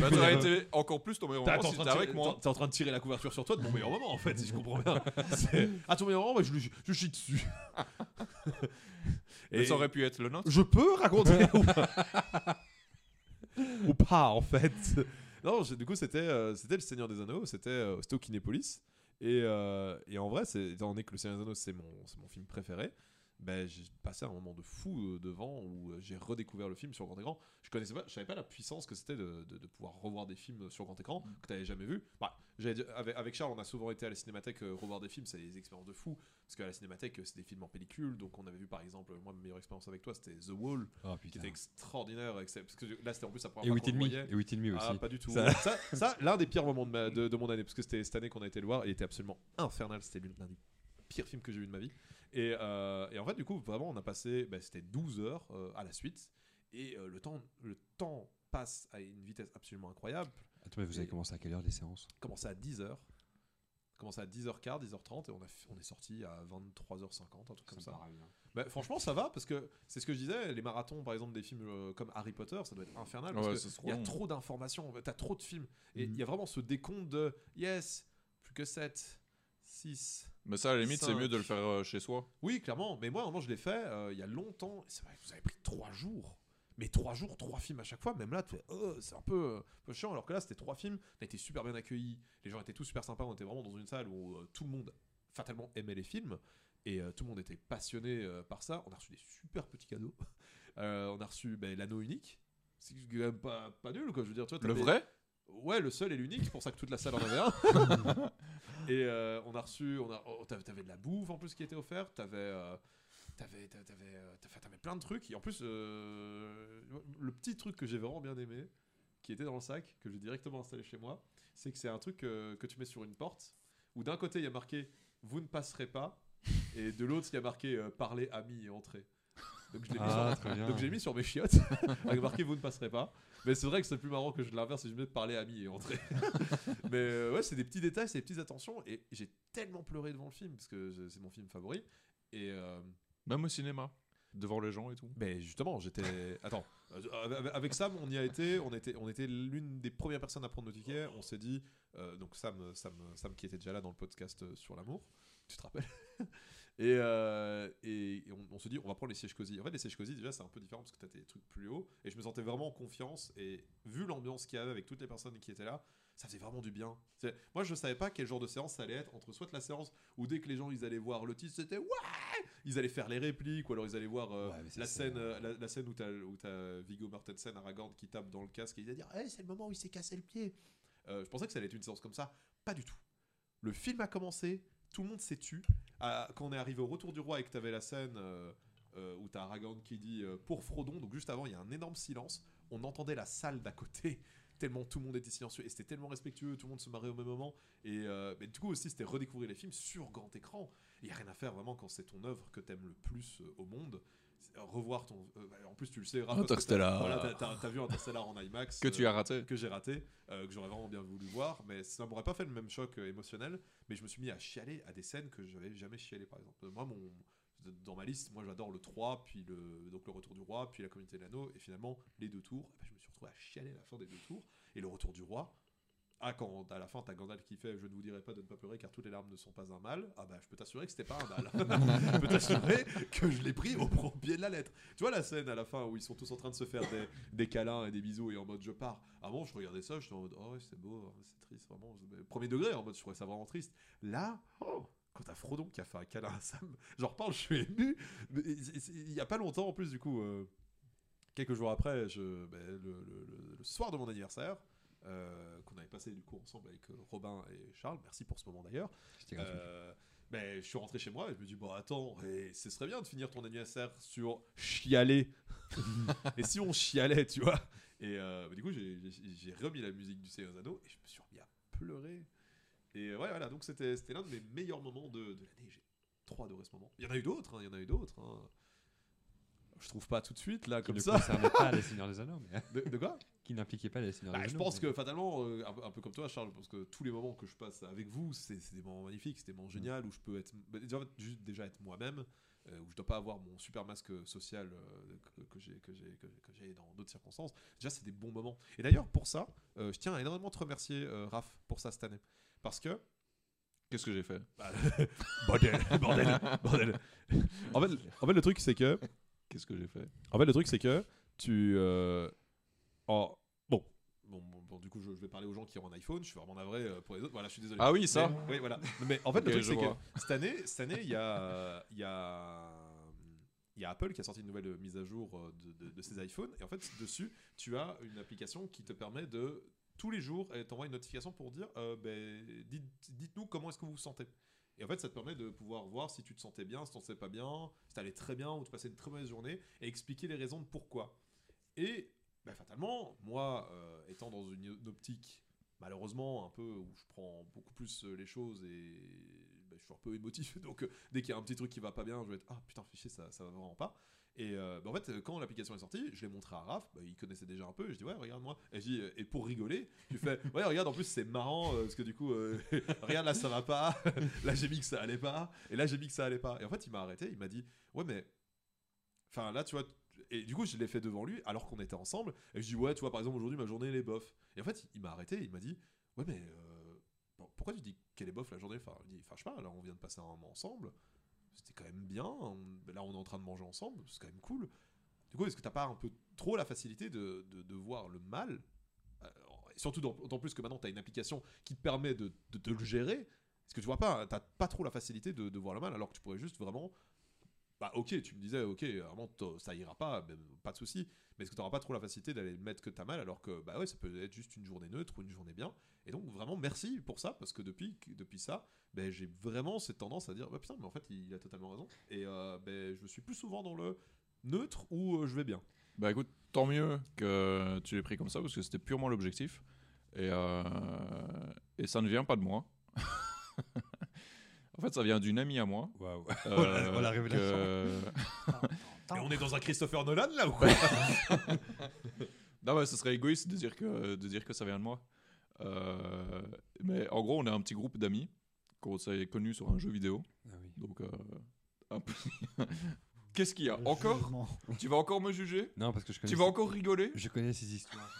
Bah, été encore plus ton meilleur T'es moment en si train t'étais de avec tirer- moi. t'es- t'es en train de tirer la couverture sur toi de mon meilleur moment en fait, si je comprends bien. C'est- Ah ton meilleur moment, bah, je, le- je chie dessus. Et ça aurait pu être le nôtre. Je peux raconter ou pas? Ou pas, en fait? Non, je- du coup, c'était euh, c'était le Seigneur des Anneaux, c'était euh, au Kinépolis. Et, euh, et en vrai, c'est- étant donné que le Seigneur des Anneaux, c'est mon, c'est mon film préféré, ben, j'ai passé un moment de fou euh, devant où euh, j'ai redécouvert le film sur grand écran. Je connaissais pas, je savais pas la puissance que c'était de, de- de pouvoir revoir des films sur grand écran que tu n'avais jamais vu. Bah, avec, avec Charles, on a souvent été à la cinémathèque euh, revoir des films, c'est des expériences de fou. Parce qu'à la cinémathèque, euh, c'est des films en pellicule. Donc on avait vu par exemple, moi, ma meilleure expérience avec toi, c'était The Wall, Oh qui était extraordinaire. et Parce que là, c'était en plus la Et première Me. voyait. Et Wit and Me aussi. Ah, pas du tout. Ça- Ça, ça, l'un des pires moments de, ma- de, de mon année, parce que c'était cette année qu'on a été le voir, et il était absolument infernal. C'était l'un des pires films que j'ai vu de ma vie. Et, euh, et en fait, du coup, vraiment, on a passé, bah, c'était 12 heures euh, à la suite, et euh, le, temps, le temps passe à une vitesse absolument incroyable. Attends, mais vous avez commencé à quelle heure les séances? Commencé à 10 heures. commencé à 10h15, 10h30 et on, a, on est sorti à 23h50, un truc comme me ça. Bah, franchement, ça va parce que c'est ce que je disais. Les marathons, par exemple, des films euh, comme Harry Potter, ça doit être infernal parce Ouais, que c'est trop il y a long. trop d'informations. T'as trop de films et il Mhm. y a vraiment ce décompte de yes, plus que 7, 6. Mais ça, à la limite, c'est mieux de le faire euh, chez soi. Oui, clairement. Mais moi, moment, je l'ai fait euh, il y a longtemps. C'est vrai que vous avez pris 3 jours. Mais 3 jours, 3 films à chaque fois. Même là, tu fais, oh, c'est un peu, euh, peu chiant. Alors que là, c'était 3 films. On a été super bien accueillis. Les gens étaient tous super sympas. On était vraiment dans une salle où tout le monde fatalement aimait les films. Et tout le monde était passionné par ça. On a reçu des super petits cadeaux. On a reçu ben, l'anneau unique. C'est quand même pas, pas nul, quoi. Je veux dire, tu vois, Le vrai? Ouais, le seul et l'unique, c'est pour ça que toute la salle en avait un. et euh, on a reçu, on a, oh, t'avais, t'avais de la bouffe en plus qui était offerte, t'avais, euh, t'avais, t'avais, t'avais, euh, t'avais- plein de trucs. Et en plus, euh, le petit truc que j'ai vraiment bien aimé, qui était dans le sac, que j'ai directement installé chez moi, c'est que c'est un truc que tu mets sur une porte, où d'un côté il y a marqué vous ne passerez pas, et de l'autre il y a marqué parlez amis et entrez. Donc je l'ai mis sur Ah, donc j'ai mis sur mes chiottes avec marqué vous ne passerez pas. Mais c'est vrai que c'est plus marrant que je l'inverse et je mets parler amis et entrer. Mais euh, ouais, c'est des petits détails, c'est des petites attentions. Et j'ai tellement pleuré devant le film parce que c'est mon film favori. Et euh, Même au cinéma. Devant les gens et tout. ben justement, j'étais. Attends, euh, avec- Sam, on y a été. On était, on était l'une des premières personnes à prendre nos tickets. On s'est dit, euh, donc Sam, Sam, Sam qui était déjà là dans le podcast sur l'amour, tu te rappelles? Et, euh, et, et on, on se dit, on va prendre les sièges cosy. En fait, les sièges cosy, déjà, c'est un peu différent parce que tu as des trucs plus hauts. Et je me sentais vraiment en confiance. Et vu l'ambiance qu'il y avait avec toutes les personnes qui étaient là, ça faisait vraiment du bien. Moi, je savais pas quel genre de séance ça allait être entre soit la séance où dès que les gens ils allaient voir le titre, c'était ouais, ils allaient faire les répliques, ou alors ils allaient voir euh, Ouais, la, scène, euh, la, la scène où t'as où t'as Viggo Mortensen, Aragorn, qui tape dans le casque et il va dire hey, c'est le moment où il s'est cassé le pied. Euh, je pensais que ça allait être une séance comme ça. Pas du tout. Le film a commencé, tout le monde s'est tu. Quand on est arrivé au retour du roi et que t'avais la scène euh, euh, où t'as Aragorn qui dit euh, pour Frodon, donc juste avant il y a un énorme silence, on entendait la salle d'à côté. Tellement tout le monde était silencieux et c'était tellement respectueux, tout le monde se marrait au même moment. Et euh, du coup aussi c'était redécouvrir les films sur grand écran. Il y a rien à faire vraiment quand c'est ton œuvre que t'aimes le plus au monde. Revoir ton. euh, bah, en plus tu le sais. Raph, Interstellar. Voilà, t'as- vu Interstellar en IMAX. Que tu euh, as raté. que j'ai raté, euh, que j'aurais vraiment bien voulu voir, mais ça m'aurait pas fait le même choc émotionnel. Mais je me suis mis à chialer à des scènes que j'avais jamais chialé, par exemple. Moi, mon, dans ma liste, moi j'adore le 3, puis le, donc le Retour du Roi, puis la Communauté de l'Anneau, et finalement les deux tours. Et ben, je me suis retrouvé à chialer à la fin des deux tours. Et le Retour du Roi, ah, quand à la fin t'as Gandalf qui fait Je ne vous dirai pas de ne pas pleurer car toutes les larmes ne sont pas un mal, ah bah je peux t'assurer que c'était pas un mal. je peux t'assurer que je l'ai pris au pied de la lettre. Tu vois la scène à la fin où ils sont tous en train de se faire des, des câlins et des bisous et en mode je pars. Avant je regardais ça, j'étais en mode oh c'est beau, hein, c'est triste vraiment. Premier degré en mode je trouvais ça vraiment triste. Là, oh, quand t'as Frodon qui a fait un câlin à Sam, j'en reparle, je suis ému. Il y a pas longtemps en plus du coup. euh, Quelques jours après, je, ben, le, le- le- le soir de mon anniversaire, euh, qu'on avait passé du coup ensemble avec euh, Robin et Charles, merci pour ce moment d'ailleurs, euh, ben, je suis rentré chez moi et je me dis, bon, attends, et ce serait bien de finir ton anniversaire sur chialer. et si on chialait, tu vois Et euh, bah, du coup, j'ai- remis la musique du Seigneur Anneaux et je me suis remis à pleurer. Et ouais, voilà, donc c'était l'un de mes meilleurs moments de, de l'année. J'ai trop adoré ce moment. Il y en a eu d'autres, hein, il y en a eu d'autres. hein. Je trouve pas tout de suite, là, comme ça. concernait pas les Seigneurs des Anneaux, mais De, de quoi? Qui n'impliquait pas les Seigneurs bah, des je pense mais- que fatalement, euh, un, peu- un peu comme toi, Charles, je pense que tous les moments que je passe avec vous, c'est des moments magnifiques, c'est des moments géniaux où je peux être, bah, déjà, juste déjà être moi-même, euh, où je dois pas avoir mon super masque social euh, que, que j'ai que j'ai que, que j'ai dans d'autres circonstances. Déjà, c'est des bons moments. Et d'ailleurs, pour ça, euh, je tiens à énormément te remercier, euh, Raph, pour ça cette année, parce que Qu'est-ce que j'ai fait? Bordel, bordel, bordel. En fait, en fait, le truc c'est que Qu'est-ce que j'ai fait? En fait, le truc, c'est que tu. En- bon. Bon, bon, bon, du coup, je, je vais parler aux gens qui ont un iPhone. Je suis vraiment navré euh, pour les autres. Voilà, je suis désolé. Ah oui, ça Mais- oui, voilà. Mais en fait, le truc, c'est que cette année, cette année, il y a, il y a, il y a Apple qui a sorti une nouvelle mise à jour euh, de, de- de ses iPhones. Et en fait, dessus, tu as une application qui te permet de tous les jours, elle t'envoie une notification pour dire, euh, ben, dites, dites-nous comment est-ce que vous vous sentez. Et en fait, ça te permet de pouvoir voir si tu te sentais bien, si tu te sentais pas bien, si t'allais très bien ou tu passais une très mauvaise journée, et expliquer les raisons de pourquoi. Et ben, fatalement, moi, euh, étant dans une, optique, malheureusement, un peu où je prends beaucoup plus euh, les choses et ben, je suis un peu émotif, donc euh, dès qu'il y a un petit truc qui va pas bien, je vais être ah putain, fichier, ça, ça va vraiment pas. Et bah, en fait, quand l'application est sortie, je l'ai montré à Raph, bah, il connaissait déjà un peu, et je dis ouais, dis, euh, et pour rigoler, tu fais ouais, regarde, en plus c'est marrant, parce que du coup, regarde là ça va pas, là j'ai mis que ça allait pas, et là j'ai mis que ça allait pas. Et en fait, il m'a arrêté, il m'a dit ouais, mais. Enfin là, tu vois. Et du coup, je l'ai fait devant lui, alors qu'on était ensemble, et je dis ouais, tu vois, par exemple, aujourd'hui ma journée elle est bof. Et en fait, il m'a arrêté, il m'a dit ouais, mais. euh, pourquoi tu dis qu'elle est bof la journée? Enfin, il dit, enfin, je sais pas, là on vient de passer un moment ensemble c'était quand même bien. là, on est en train de manger ensemble, c'est quand même cool. Du coup, est-ce que t'as pas un peu trop la facilité de, de, voir le mal? Euh, Surtout d'autant plus que maintenant, tu as une application qui te permet de, de, le gérer. Est-ce que tu vois pas, t'as pas trop la facilité de voir le mal alors que tu pourrais juste vraiment. Bah, ok, tu me disais, ok, vraiment, ça ira pas, pas de souci. Mais est-ce que tu pas trop la facilité d'aller mettre que t'as mal alors que, bah ouais, ça peut être juste une journée neutre ou une journée bien. Et donc, vraiment, merci pour ça parce que depuis, depuis ça, ben, j'ai vraiment cette tendance à dire bah putain mais en fait il a totalement raison et euh, ben, je suis plus souvent dans le neutre où euh, je vais bien Bah écoute, tant mieux que tu l'aies pris comme ça parce que c'était purement l'objectif. Et, euh, et ça ne vient pas de moi. en fait, ça vient d'une amie à moi. Waouh. euh, la révélation. que- et on est dans un Christopher Nolan là ou quoi Non, mais ce serait égoïste de dire que, de dire que ça vient de moi. Euh, mais en gros, on est un petit groupe d'amis qu'on s'est connus sur un jeu vidéo. Ah oui. Donc, euh, Qu'est-ce qu'il y a? Encore? Tu vas encore me juger? Non, parce que je connais. Tu vas encore rigoler? Je connais ces histoires.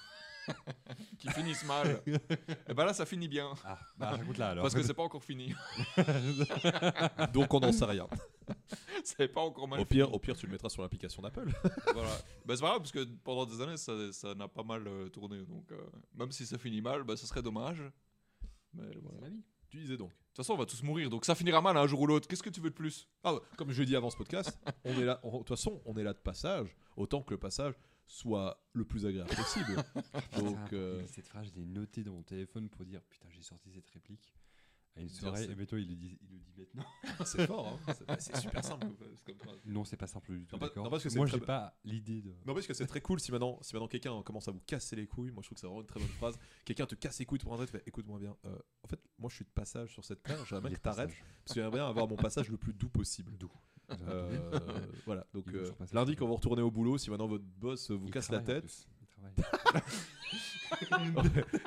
Qui finissent mal. Et ben là, ça finit bien. Ah, bah raconte là alors. Parce que c'est pas encore fini. donc on n'en sait rien c'est pas encore mal au pire au pire tu le mettras sur l'application d'Apple voilà. Bah, c'est pas grave, parce que pendant des années, ça ça n'a pas mal euh, tourné. Donc, euh, même si ça finit mal, bah, ce serait dommage. Mais voilà. C'est la vie. tu disais donc De toute façon, on va tous mourir, donc ça finira mal un jour ou l'autre. Qu'est-ce que tu veux de plus? Ah, comme je l'ai dit avant ce podcast on est là de toute façon on est là de passage autant que le passage soit le plus agréable possible donc Putain, euh, Cette phrase, je l'ai notée dans mon téléphone pour dire putain, j'ai sorti cette réplique à une soirée et Beto il le dit, il le dit maintenant. c'est fort hein. C'est- super simple comme phrase. Non, c'est pas simple du tout. Non, parce que Moi, très j'ai pas l'idée de. Non, parce que c'est très cool si maintenant, si maintenant quelqu'un commence à vous casser les couilles. Moi, je trouve que c'est vraiment une très bonne phrase. Quelqu'un te casse les couilles pour un fait écoute-moi bien. euh, en fait, moi, je suis de passage sur cette terre. J'aimerais que passage. Parce que j'aimerais bien avoir mon passage le plus doux possible. Doux. Euh, voilà. Donc, euh, lundi, quand vous retournez au boulot, si maintenant votre boss vous casse la tête,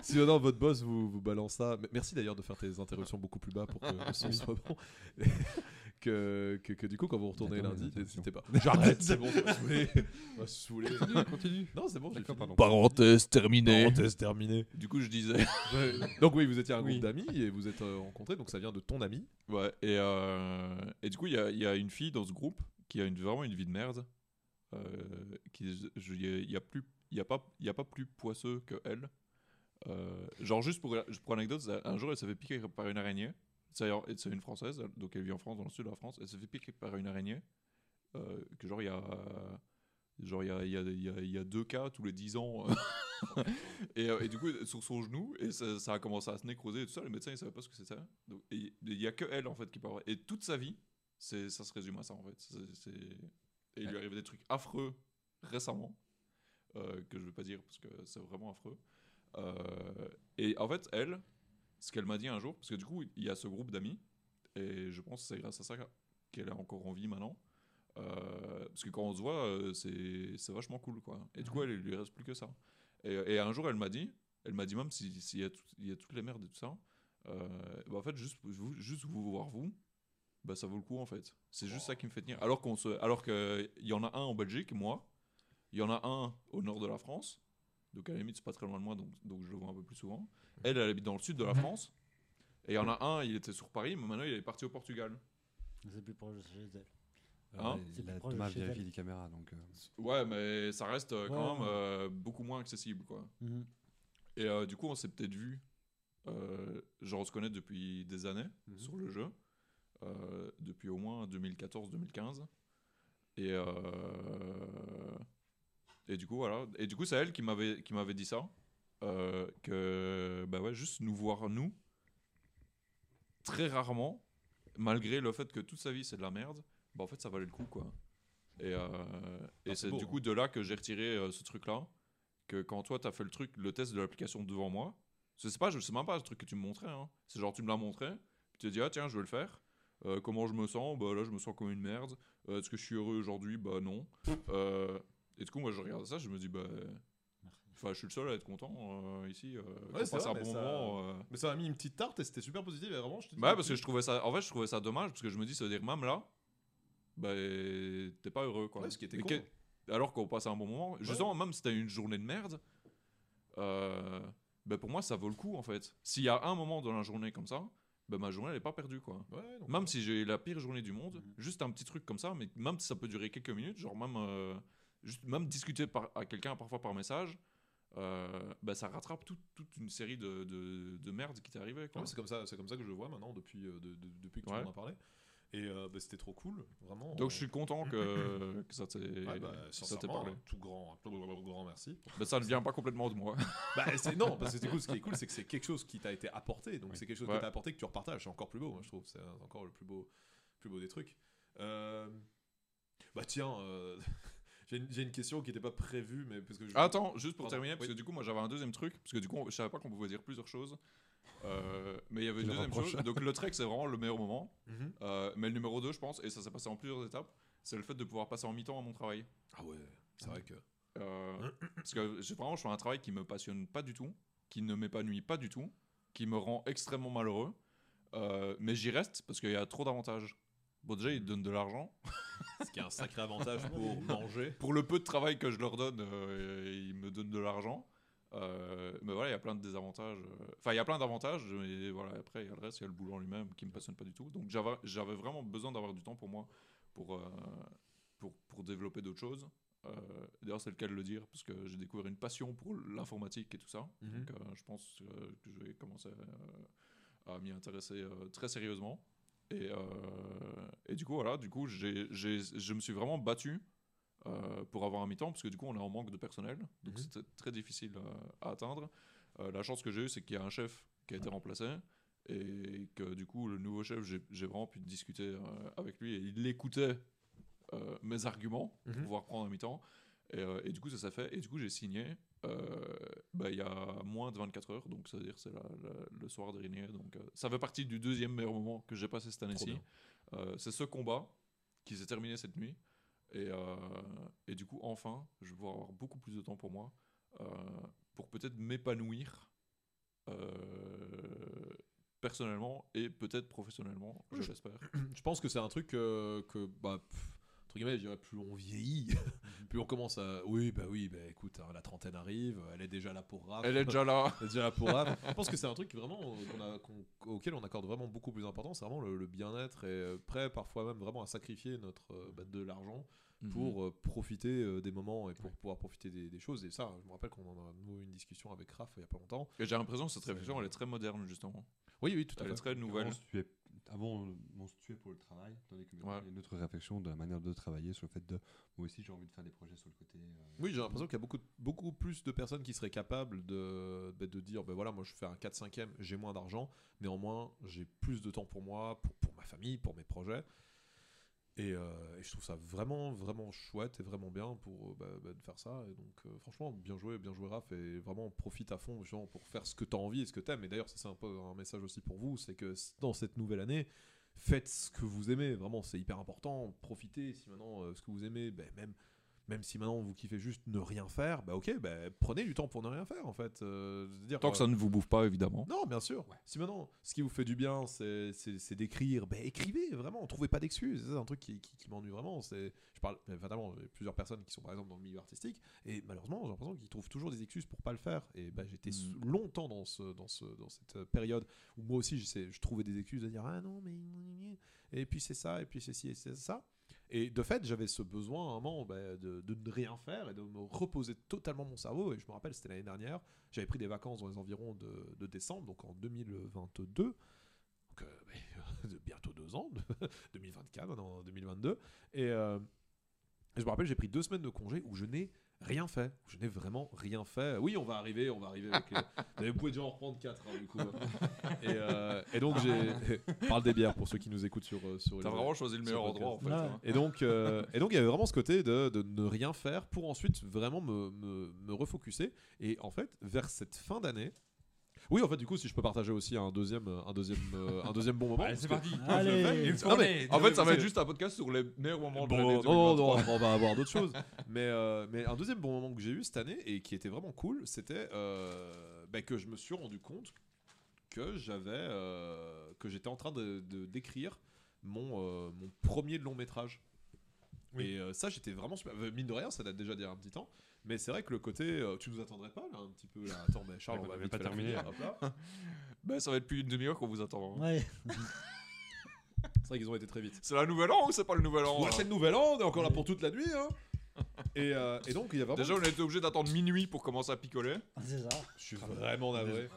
si maintenant votre boss vous, vous balance ça. Merci d'ailleurs de faire tes interruptions beaucoup plus bas pour que le son soit bon. Que, que, que du coup, quand vous retournez lundi, n'hésitez pas. J'arrête, c'est bon, ça va saouler. Continue, continue. Non, c'est bon, j'ai fini. Parenthèse terminée. Parenthèse terminée. Du coup, je disais. donc oui, vous étiez un groupe Oui. d'amis et vous êtes euh, rencontrés, donc ça vient de ton ami. Ouais, et, euh, et du coup, il y a, il y a une fille dans ce groupe qui a une, vraiment une vie de merde. Euh, qui, il y a- y a, plus, il y a, pas, il y a pas plus poisseux que elle. Euh, genre, juste pour, pour anecdote, un jour, elle s'est fait piquer par une araignée. C'est une française, donc elle vit en France, dans le sud de la France. Elle s'est fait piquer par une araignée. euh, que genre, il y a. Genre, il y a, y, a, y, a, y a deux cas tous les 10 ans. et, euh, et du coup, sur son genou, et ça, ça a commencé à se nécroser et tout ça. Le médecin, il savait pas ce que c'était. Donc, il y a que elle, en fait, qui parle. Et toute sa vie, ça se résume à ça, en fait. Et il lui arrive des trucs affreux récemment, euh, que je vais pas dire parce que c'est vraiment affreux. Euh, et en fait, elle, ce qu'elle m'a dit un jour, parce que du coup, il y a ce groupe d'amis, et je pense que c'est grâce à ça qu'elle est encore en vie maintenant. Euh, parce que quand on se voit, euh, c'est, vachement cool, quoi. Et du coup, elle, il lui reste plus que ça. Et, et un jour, elle m'a dit, elle m'a dit même s'il si y, a tout- il y a toutes les merdes et tout ça, euh, bah en fait, juste vous, juste vous voir vous, bah ça vaut le coup en fait. C'est juste ça qui me fait tenir. Alors qu'on se, alors que il y en a un en Belgique, moi, il y en a un au nord de la France, donc à la limite c'est pas très loin de moi, donc, donc je le vois un peu plus souvent. Elle, elle habite dans le sud de la France, et il y en a un, il était sur Paris, mais maintenant il est parti au Portugal. C'est plus proche de chez elle. Hein Euh, C'est il a de chez elle. les caméras donc. euh, Ouais, mais ça reste euh, quand Ouais, même ouais. euh, beaucoup moins accessible, quoi. Mhm. Et euh, du coup, on s'est peut-être vu, euh, genre on se connaît depuis des années Mhm. sur le jeu, euh, depuis au moins 2014-2015. Et, euh, et du coup, voilà. Et du coup, c'est elle qui m'avait, qui m'avait dit ça. euh, que, bah ouais, juste nous voir, nous, très rarement, malgré le fait que toute sa vie c'est de la merde, bah en fait ça valait le coup, quoi. Et, euh, et c'est c'est du hein. coup de là que j'ai retiré euh, ce truc-là que quand toi t'as fait le truc, le test de l'application devant moi, je sais pas, je sais même pas le truc que tu me montrais, hein. c'est genre tu me l'as montré, puis tu te dis ah tiens je vais le faire, Euh, comment je me sens? Bah là, je me sens comme une merde. Euh, Est-ce que je suis heureux aujourd'hui? Bah non. Euh, et du coup, moi, je regarde ça, je me dis, bah. Enfin, je suis le seul à être content euh, ici. Euh, qu'on c'est passe vrai, un mais bon ça- moment. euh. Mais ça m'a mis une petite tarte et c'était super positif et vraiment je te dis- Bah ouais, parce que je trouvais ça. En fait, je trouvais ça dommage parce que je me dis, ça veut dire même là, bah t'es pas heureux quoi. Ouais, ce qui était que- Alors qu'on passe un bon moment. Justement, même si t'as une journée de merde, euh, bah pour moi ça vaut le coup en fait. S'il y a un moment dans la journée comme ça, bah ma journée elle est pas perdue quoi. Ouais, donc- Même si j'ai la pire journée du monde, Mhm. juste un petit truc comme ça, mais même si ça peut durer quelques minutes, genre même, juste, même discuter par, à quelqu'un parfois par message, euh, bah ça rattrape toute, toute une série de, de, de merde qui t'est arrivée. Ouais, c'est comme ça, c'est comme ça que je le vois maintenant depuis, euh, de- de- depuis que tu Ouais. m'en as parlé. Et euh, bah, c'était trop cool, vraiment. Donc je suis content que, que ça t'ait ouais, bah, parlé. tout grand, tout grand merci. Mais ça ne vient pas complètement de moi. bah, non, parce que c'est cool. Ce qui est cool, c'est que c'est quelque chose qui t'a été apporté. Donc Oui. c'est quelque chose Ouais. qui t'a apporté que tu repartages. C'est encore plus beau, moi, je trouve. C'est encore le plus beau, plus beau des trucs. Euh, Bah tiens, j'ai une, j'ai une question qui n'était pas prévue, mais parce que je... Attends, juste pour Pardon, terminer, parce oui. que du coup moi j'avais un deuxième truc, parce que du coup je savais pas qu'on pouvait dire plusieurs choses. Euh, mais il y avait une deuxième rapproche. chose. Donc le trek c'est vraiment le meilleur moment. Mhm. Euh, mais le numéro 2 je pense, et ça s'est passé en plusieurs étapes, c'est le fait de pouvoir passer en mi-temps à mon travail. Ah ouais, c'est vrai que. Euh, parce que j'ai vraiment je fais un travail qui me passionne pas du tout, qui ne m'épanouit pas du tout, qui me rend extrêmement malheureux. Euh, mais j'y reste parce qu'il y a trop d'avantages. Bon déjà ils donnent de l'argent. Ce qui est un sacré avantage pour manger. Pour le peu de travail que je leur donne, euh, ils me donnent de l'argent. Euh, mais voilà, il y a plein de désavantages. euh. Enfin, il y a plein d'avantages, mais voilà, après, il y a le reste, il y a le boulot en lui-même qui me passionne pas du tout. Donc, j'avais j'avais vraiment besoin d'avoir du temps pour moi, pour, euh, pour, pour développer d'autres choses. Euh, D'ailleurs, c'est le cas de le dire, parce que j'ai découvert une passion pour l'informatique et tout ça. Mhm. Donc, euh, je pense euh, que je vais commencer à m'y intéresser euh, très sérieusement. Et, euh, et du coup, voilà, du coup, j'ai- j'ai- je me suis vraiment battu euh, pour avoir un mi-temps, parce que du coup, on est en manque de personnel, donc Mhm. c'était très difficile euh, à atteindre. La chance que j'ai eue, c'est qu'il y a un chef qui a été remplacé, et que du coup, le nouveau chef, j'ai vraiment pu discuter avec lui, et il écoutait mes arguments pour Mhm. pouvoir prendre un mi-temps. Et, euh, et du coup, ça s'est fait, et du coup, j'ai signé euh, bah, il y a moins de 24 heures, donc c'est-à-dire c'est le soir dernier. Donc, euh, ça fait partie du deuxième meilleur moment que j'ai passé cette année-ci. Euh, c'est ce combat qui s'est terminé cette nuit. Et, et du coup, enfin, je vais pouvoir avoir beaucoup plus de temps pour moi, pour peut-être m'épanouir personnellement et peut-être professionnellement, Oui, je l'espère. je pense que c'est un truc que, bah, pff, entre guillemets, je dirais, plus on vieillit, plus on commence à. Oui, bah oui, bah écoute, hein, la trentaine arrive, elle est déjà là pour Raph. Elle est déjà là. Elle est déjà là pour Raph. Je pense que c'est un truc vraiment euh, qu'on a- qu'on- auquel on accorde vraiment beaucoup plus d'importance. C'est vraiment le, le bien-être et euh, prêt parfois même vraiment à sacrifier notre euh, bah, de l'argent Mhm. pour profiter des moments et pour pouvoir profiter des, des choses. Et ça, je me rappelle qu'on en a eu une discussion avec Raph il y a pas longtemps. Et j'ai l'impression que cette réflexion, elle est très moderne, justement. Oui, oui, tout à Elle est fait. très nouvelle. Avant, on se tuait pour le travail, tandis que maintenant, Ouais. il y a une autre réflexion de la manière de travailler sur le fait de moi aussi j'ai envie de faire des projets sur le côté. euh, Oui, j'ai l'impression qu'il y a beaucoup, beaucoup plus de personnes qui seraient capables de, bah, de dire ben voilà, moi je fais un 4-5ème, j'ai moins d'argent, néanmoins j'ai plus de temps pour moi, pour, pour ma famille, pour mes projets. Et, euh, et je trouve ça vraiment, vraiment chouette et vraiment bien pour euh, bah, bah, de faire ça. Et donc, euh, franchement, bien joué, bien joué, Raph. Et vraiment, profite à fond justement, pour faire ce que tu as envie et ce que tu aimes. Et d'ailleurs, c'est un peu un message aussi pour vous c'est que dans cette nouvelle année, faites ce que vous aimez. Vraiment, c'est hyper important. Profitez. Si maintenant, ce que vous aimez, ben, même même si maintenant vous kiffez juste ne rien faire, bah ok, bah, prenez du temps pour ne rien faire en fait. Euh, je dire, Tant que ça ne vous bouffe pas, évidemment. non, bien sûr. Ouais. Si maintenant, ce qui vous fait du bien, c'est d'écrire, ben écrivez, vraiment, trouvez pas d'excuses. C'est un truc qui, qui, qui m'ennuie vraiment. C'est, Je parle, fatalement, j'ai plusieurs personnes qui sont par exemple dans le milieu artistique, et malheureusement, j'ai l'impression qu'ils trouvent toujours des excuses pour pas le faire. Et ben, j'étais Mm. longtemps dans, ce, dans, ce, dans cette euh, période où moi aussi, j'essaie- je trouvais des excuses à dire Ah non, mais. Et puis c'est ça, et puis c'est ci, et c'est ça. Et de fait, j'avais ce besoin à un moment ben, de, ne rien faire et de me reposer totalement mon cerveau. Et je me rappelle, c'était l'année dernière, j'avais pris des vacances dans les environs de, décembre, donc en 2022. Donc, euh, bientôt deux ans, 2024, maintenant 2022. Et euh, et je me rappelle, j'ai pris deux semaines de congé où je n'ai rien fait. Je n'ai vraiment rien fait. Oui, on va arriver, on va arriver avec. Mais Vous pouvez déjà en reprendre quatre, hein, du coup. et, euh, et donc, j'ai. Parle des bières pour ceux qui nous écoutent sur. euh, sur T'as vraiment choisi le meilleur le endroit, en fait. Ouais. hein. et donc, euh, et donc, il y avait vraiment ce côté de, de ne rien faire pour ensuite vraiment me, me, me refocuser. Et en fait, vers cette fin d'année, Oui, en fait, du coup, si je peux partager aussi un deuxième, un deuxième, euh, un deuxième bon moment. Allez, c'est parti. Allez. Non, mais-. En fait, ça va être juste un podcast sur les meilleurs moments de l'année non, non, 2023. on va avoir d'autres choses. Mais, euh, mais un deuxième bon moment que j'ai eu cette année et qui était vraiment cool, c'était euh, bah, que je me suis rendu compte que j'avais, euh, que j'étais en train de de- d'écrire mon, euh, mon premier long métrage. Oui. Et euh, ça, j'étais vraiment super. Mine de rien, ça date déjà d'il y a un petit temps. Mais c'est vrai que le côté, euh, tu nous attendrais pas là un petit peu là. Attends, mais Charles, on qu'on va pas hop là. Ben, ça va être plus une demi-heure qu'on vous attend. hein. Ouais. C'est vrai qu'ils ont été très vite. C'est la nouvelle an ou c'est pas le nouvel an Ouais, hein c'est le nouvel an, on est encore là pour toute la nuit. Hein. Et, euh, et donc, il y a vraiment. Déjà, on a été obligé d'attendre minuit pour commencer à picoler. C'est ça. Je suis vraiment navré.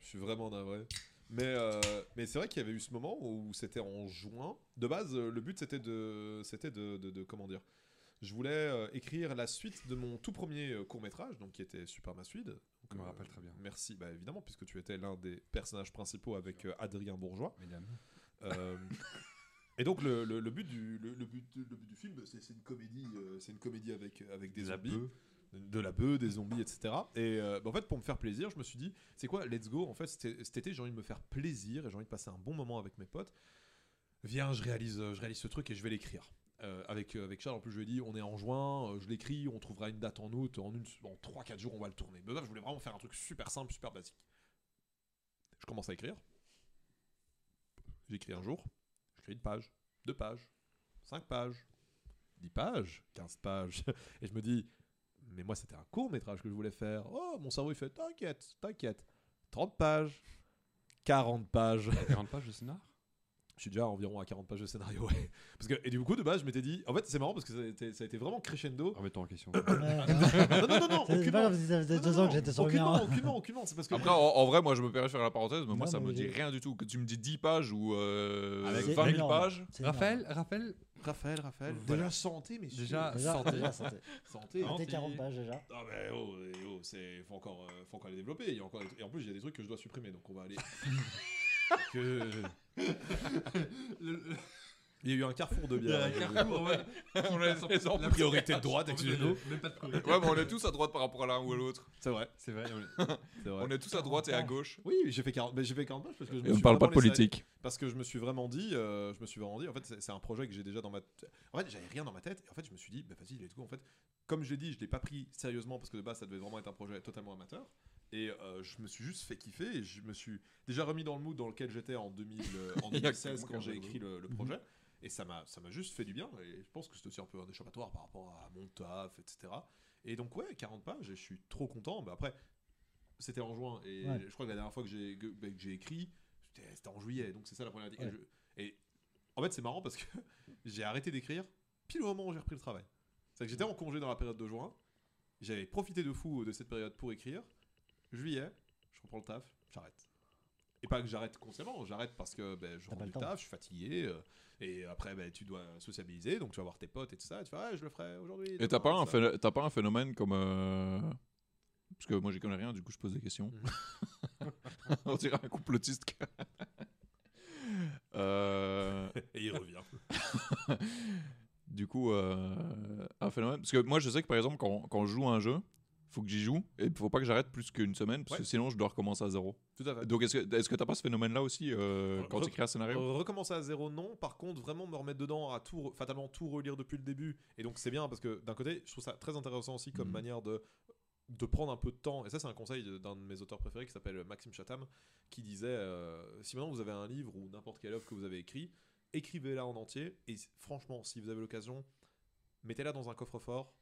Je suis vraiment navré. Mais, euh, mais c'est vrai qu'il y avait eu ce moment où c'était en juin. De base, euh, le but c'était de, c'était de, de, de- comment dire. Je voulais euh, écrire la suite de mon tout premier court métrage, donc qui était Super Massuide. Donc, Je me euh, rappelle très bien. Merci, bah évidemment, puisque tu étais l'un des personnages principaux avec euh, Adrien Bourgeois. Mesdames. Euh, et donc le, le- le but du le, le but, le but du film, c'est une comédie, euh, c'est une comédie avec avec des zombies de la bœuf, des zombies, etc. Et euh, bah, en fait, pour me faire plaisir, je me suis dit, c'est quoi, let's go. En fait, cet été, j'ai envie de me faire plaisir et j'ai envie de passer un bon moment avec mes potes. Viens, je réalise, euh, je réalise ce truc et je vais l'écrire. Euh, avec, euh, avec Charles, en plus, je lui ai dit, on est en juin, euh, je l'écris, on trouvera une date en août, en, en 3-4 jours, on va le tourner. Mais là, je voulais vraiment faire un truc super simple, super basique. Je commence à écrire. J'écris un jour, j'écris une page, deux pages, cinq pages, 10 pages, 15 pages. Et je me dis, mais moi, c'était un court métrage que je voulais faire. Oh, mon cerveau, il fait T'inquiète, t'inquiète. 30 pages, 40 pages. 40 pages de scénar? Je suis déjà environ à 40 pages de scénario. ouais. Parce que, et du coup, de base, je m'étais dit. En fait, c'est marrant parce que ça a été, ça a été vraiment crescendo. Remets-toi en question. Ouais. non, non, non, non, C'est pas comme si ça faisait deux ans que j'étais sur le aucunement, hein. aucunement, aucunement. C'est parce que. Après, en, en vrai, moi, je me permets de faire la parenthèse, mais moi, ça mais me dit rien du tout. Que tu me dis 10 pages ou euh, Avec- 20 000 énorme. pages. C'est énorme. Raphaël, Raphaël, Raphaël, Raphaël. Voilà. Déjà santé, mais Déjà, Déjà, santé. déjà, santé. santé. Non. C'était 40 pages déjà. Ah mais oh, oh c'est faut encore euh, faut encore les développer. Il y a encore et en plus il y a des trucs que je dois supprimer donc on va aller. que... Il y a eu un carrefour de bière. on a les La priorité de droite, excusez-nous. Même pas de priorité. Ouais, mais on est tous à droite par rapport à l'un ou à l'autre. C'est vrai, C'est vrai. on est- c'est vrai. On est tous à droite et à gauche. Oui, j'ai fait 40 mais j'ai fait 40 pages parce que je me Et on parle pas de politique. parce que je me suis vraiment dit euh, je me suis vraiment dit en fait c'est c'est un projet que j'ai déjà dans ma tête. En fait, j'avais rien dans ma tête et en fait je me suis dit bah vas-y, let's go en fait. Comme je l'ai dit, je l'ai pas pris sérieusement parce que de base ça devait vraiment être un projet totalement amateur. Et euh, je me suis juste fait kiffer et je me suis déjà remis dans le mood dans lequel j'étais en, 2000, euh, en Il y a 2016 que quand j'ai écrit le, le projet. Et ça m'a ça m'a juste fait du bien. Et je pense que c'était aussi un peu un échappatoire par rapport à mon taf, etc. Et donc, ouais, 40 pages et je suis trop content. Mais après, c'était en juin. Et Ouais. je crois que la dernière fois que j'ai bah, j'ai écrit, c'était en juillet. Donc, c'est ça la première. Et, Ouais. je- et en fait, c'est marrant parce que j'ai arrêté d'écrire pile au moment où j'ai repris le travail. C'est que j'étais en congé dans la période de juin. J'avais profité de fou de cette période pour écrire. Juillet, je reprends le taf, j'arrête. Et pas que j'arrête consciemment, j'arrête parce que ben, je T'as rentre pas du le temps. taf, je suis fatigué. euh, et après, ben, tu dois sociabiliser, donc tu vas voir tes potes et tout ça. Et tu fais, ouais, je le ferai aujourd'hui. Et t'as demain, pas, un ça. phé- t'as pas un phénomène comme. euh, Parce que moi j'y connais rien, du coup je pose des questions. On dirait un complotiste. euh... Et il revient. Du coup, euh, un phénomène. Parce que moi, je sais que par exemple, quand, quand je joue à un jeu, faut que j'y joue et faut pas que j'arrête plus qu'une semaine parce Ouais. que sinon je dois recommencer à zéro. Tout à fait. Donc, est-ce que est-ce que t'as pas ce phénomène-là aussi euh, quand tu écris un scénario? recommencer à zéro, non. Par contre, vraiment me remettre dedans, à tout, fatalement tout relire depuis le début. Et donc, c'est bien parce que d'un côté, je trouve ça très intéressant aussi comme Mhm. manière de, de prendre un peu de temps. Et ça, c'est un conseil d'un de mes auteurs préférés qui s'appelle Maxime Chatham, qui disait euh, si maintenant vous avez un livre ou n'importe quelle œuvre que vous avez écrit, écrivez-la en entier. Et franchement, si vous avez l'occasion, mettez-la dans un coffre-fort,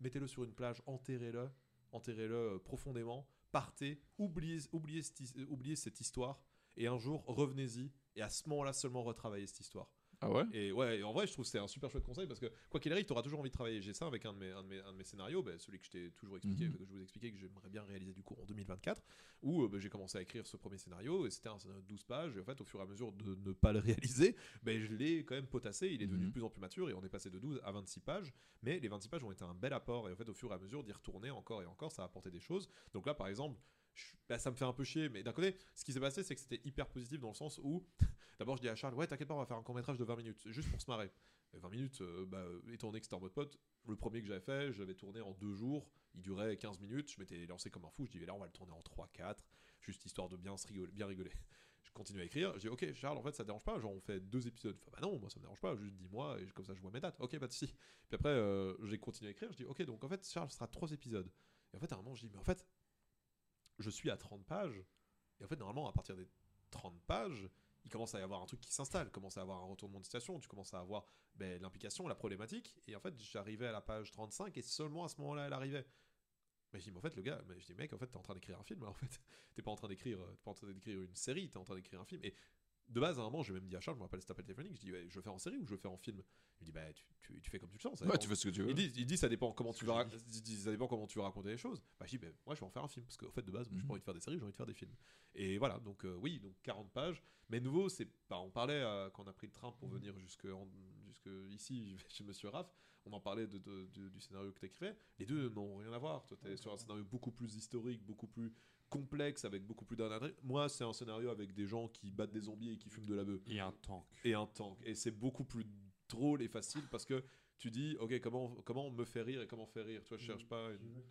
mettez-le sur une plage, enterrez-le, enterrez-le euh, profondément, partez, oubliez, oubliez, euh, oubliez cette histoire, et un jour revenez-y, et à ce moment-là seulement retravaillez cette histoire. Ah ouais? Et ouais, et en vrai, je trouve que c'est un super chouette conseil parce que quoi qu'il arrive, tu auras toujours envie de travailler. J'ai ça avec un de mes, un de mes, un de mes scénarios, ben, celui que je t'ai toujours expliqué, Mhm. que je vous expliquais que j'aimerais bien réaliser du coup en 2024, où euh, ben, j'ai commencé à écrire ce premier scénario et c'était un scénario de 12 pages. Et en fait, au fur et à mesure de ne pas le réaliser, ben, je l'ai quand même potassé. Il est devenu Mhm. de plus en plus mature et on est passé de 12 à 26 pages. Mais les 26 pages ont été un bel apport et en fait, au fur et à mesure d'y retourner encore et encore, ça a apporté des choses. Donc là, par exemple, bah, ça me fait un peu chier, mais d'un côté, ce qui s'est passé, c'est que c'était hyper positif dans le sens où, d'abord, je dis à Charles, ouais, t'inquiète pas, on va faire un court métrage de 20 minutes, juste pour se marrer. Et 20 minutes, euh, bah, étant donné que c'était en mode pote, le premier que j'avais fait, je l'avais tourné en deux jours, il durait 15 minutes, je m'étais lancé comme un fou, je dis, là, on va le tourner en 3-4. juste histoire de bien, rigoler, bien rigoler. Je continue à écrire, je dis ok Charles en fait ça te dérange pas, genre on fait deux épisodes. Enfin, bah non moi ça me dérange pas, juste dis-moi et comme ça je vois mes dates. Ok pas de soucis. Puis après euh, j'ai continué à écrire, je dis ok donc en fait Charles sera trois épisodes. Et en fait à un moment je dis mais en fait je suis à 30 pages et en fait normalement à partir des 30 pages il commence à y avoir un truc qui s'installe, commence à avoir un retournement de situation, tu commences à avoir ben, l'implication, la problématique, et en fait j'arrivais à la page 35 et seulement à ce moment-là elle arrivait. Mais je dis, mais en fait, le gars, mais je dis, mec, en fait, t'es en train d'écrire un film, là, en fait. T'es pas en train d'écrire, t'es pas en train d'écrire une série, t'es en train d'écrire un film. Et de base, à un moment, j'ai même dit à Charles, je me rappelle cet appel téléphonique, je dis, ouais, je le fais en série ou je le fais en film? Il me dit, bah, tu, tu, tu fais comme tu le sens. ça Ouais, dépend. tu fais ce que tu veux. Il dit, il dit, ça dépend comment tu vas, rac- ça dépend comment tu veux raconter les choses. Bah, je dis, bah, moi, je vais en faire un film parce qu'au fait, de base, j'ai Mhm. pas envie de faire des séries, j'ai envie de faire des films. Et voilà, donc euh, oui, donc 40 pages. Mais nouveau, c'est, bah, on parlait euh, quand on a pris le train pour venir jusque, en- jusque ici chez Monsieur Raff. On en parlait de, de- de- du scénario que t'écrivais. Les deux n'ont rien à voir. Toi, t'es sur un scénario beaucoup plus historique, beaucoup plus complexe, avec beaucoup plus d'intrigue. Moi, c'est un scénario avec des gens qui battent des zombies et qui fument de la bœuf Et un tank. et un tank. Et c'est beaucoup plus drôle et facile parce que tu dis, ok, comment, comment on me fait rire et comment faire rire? Tu vois, je cherche pas. une-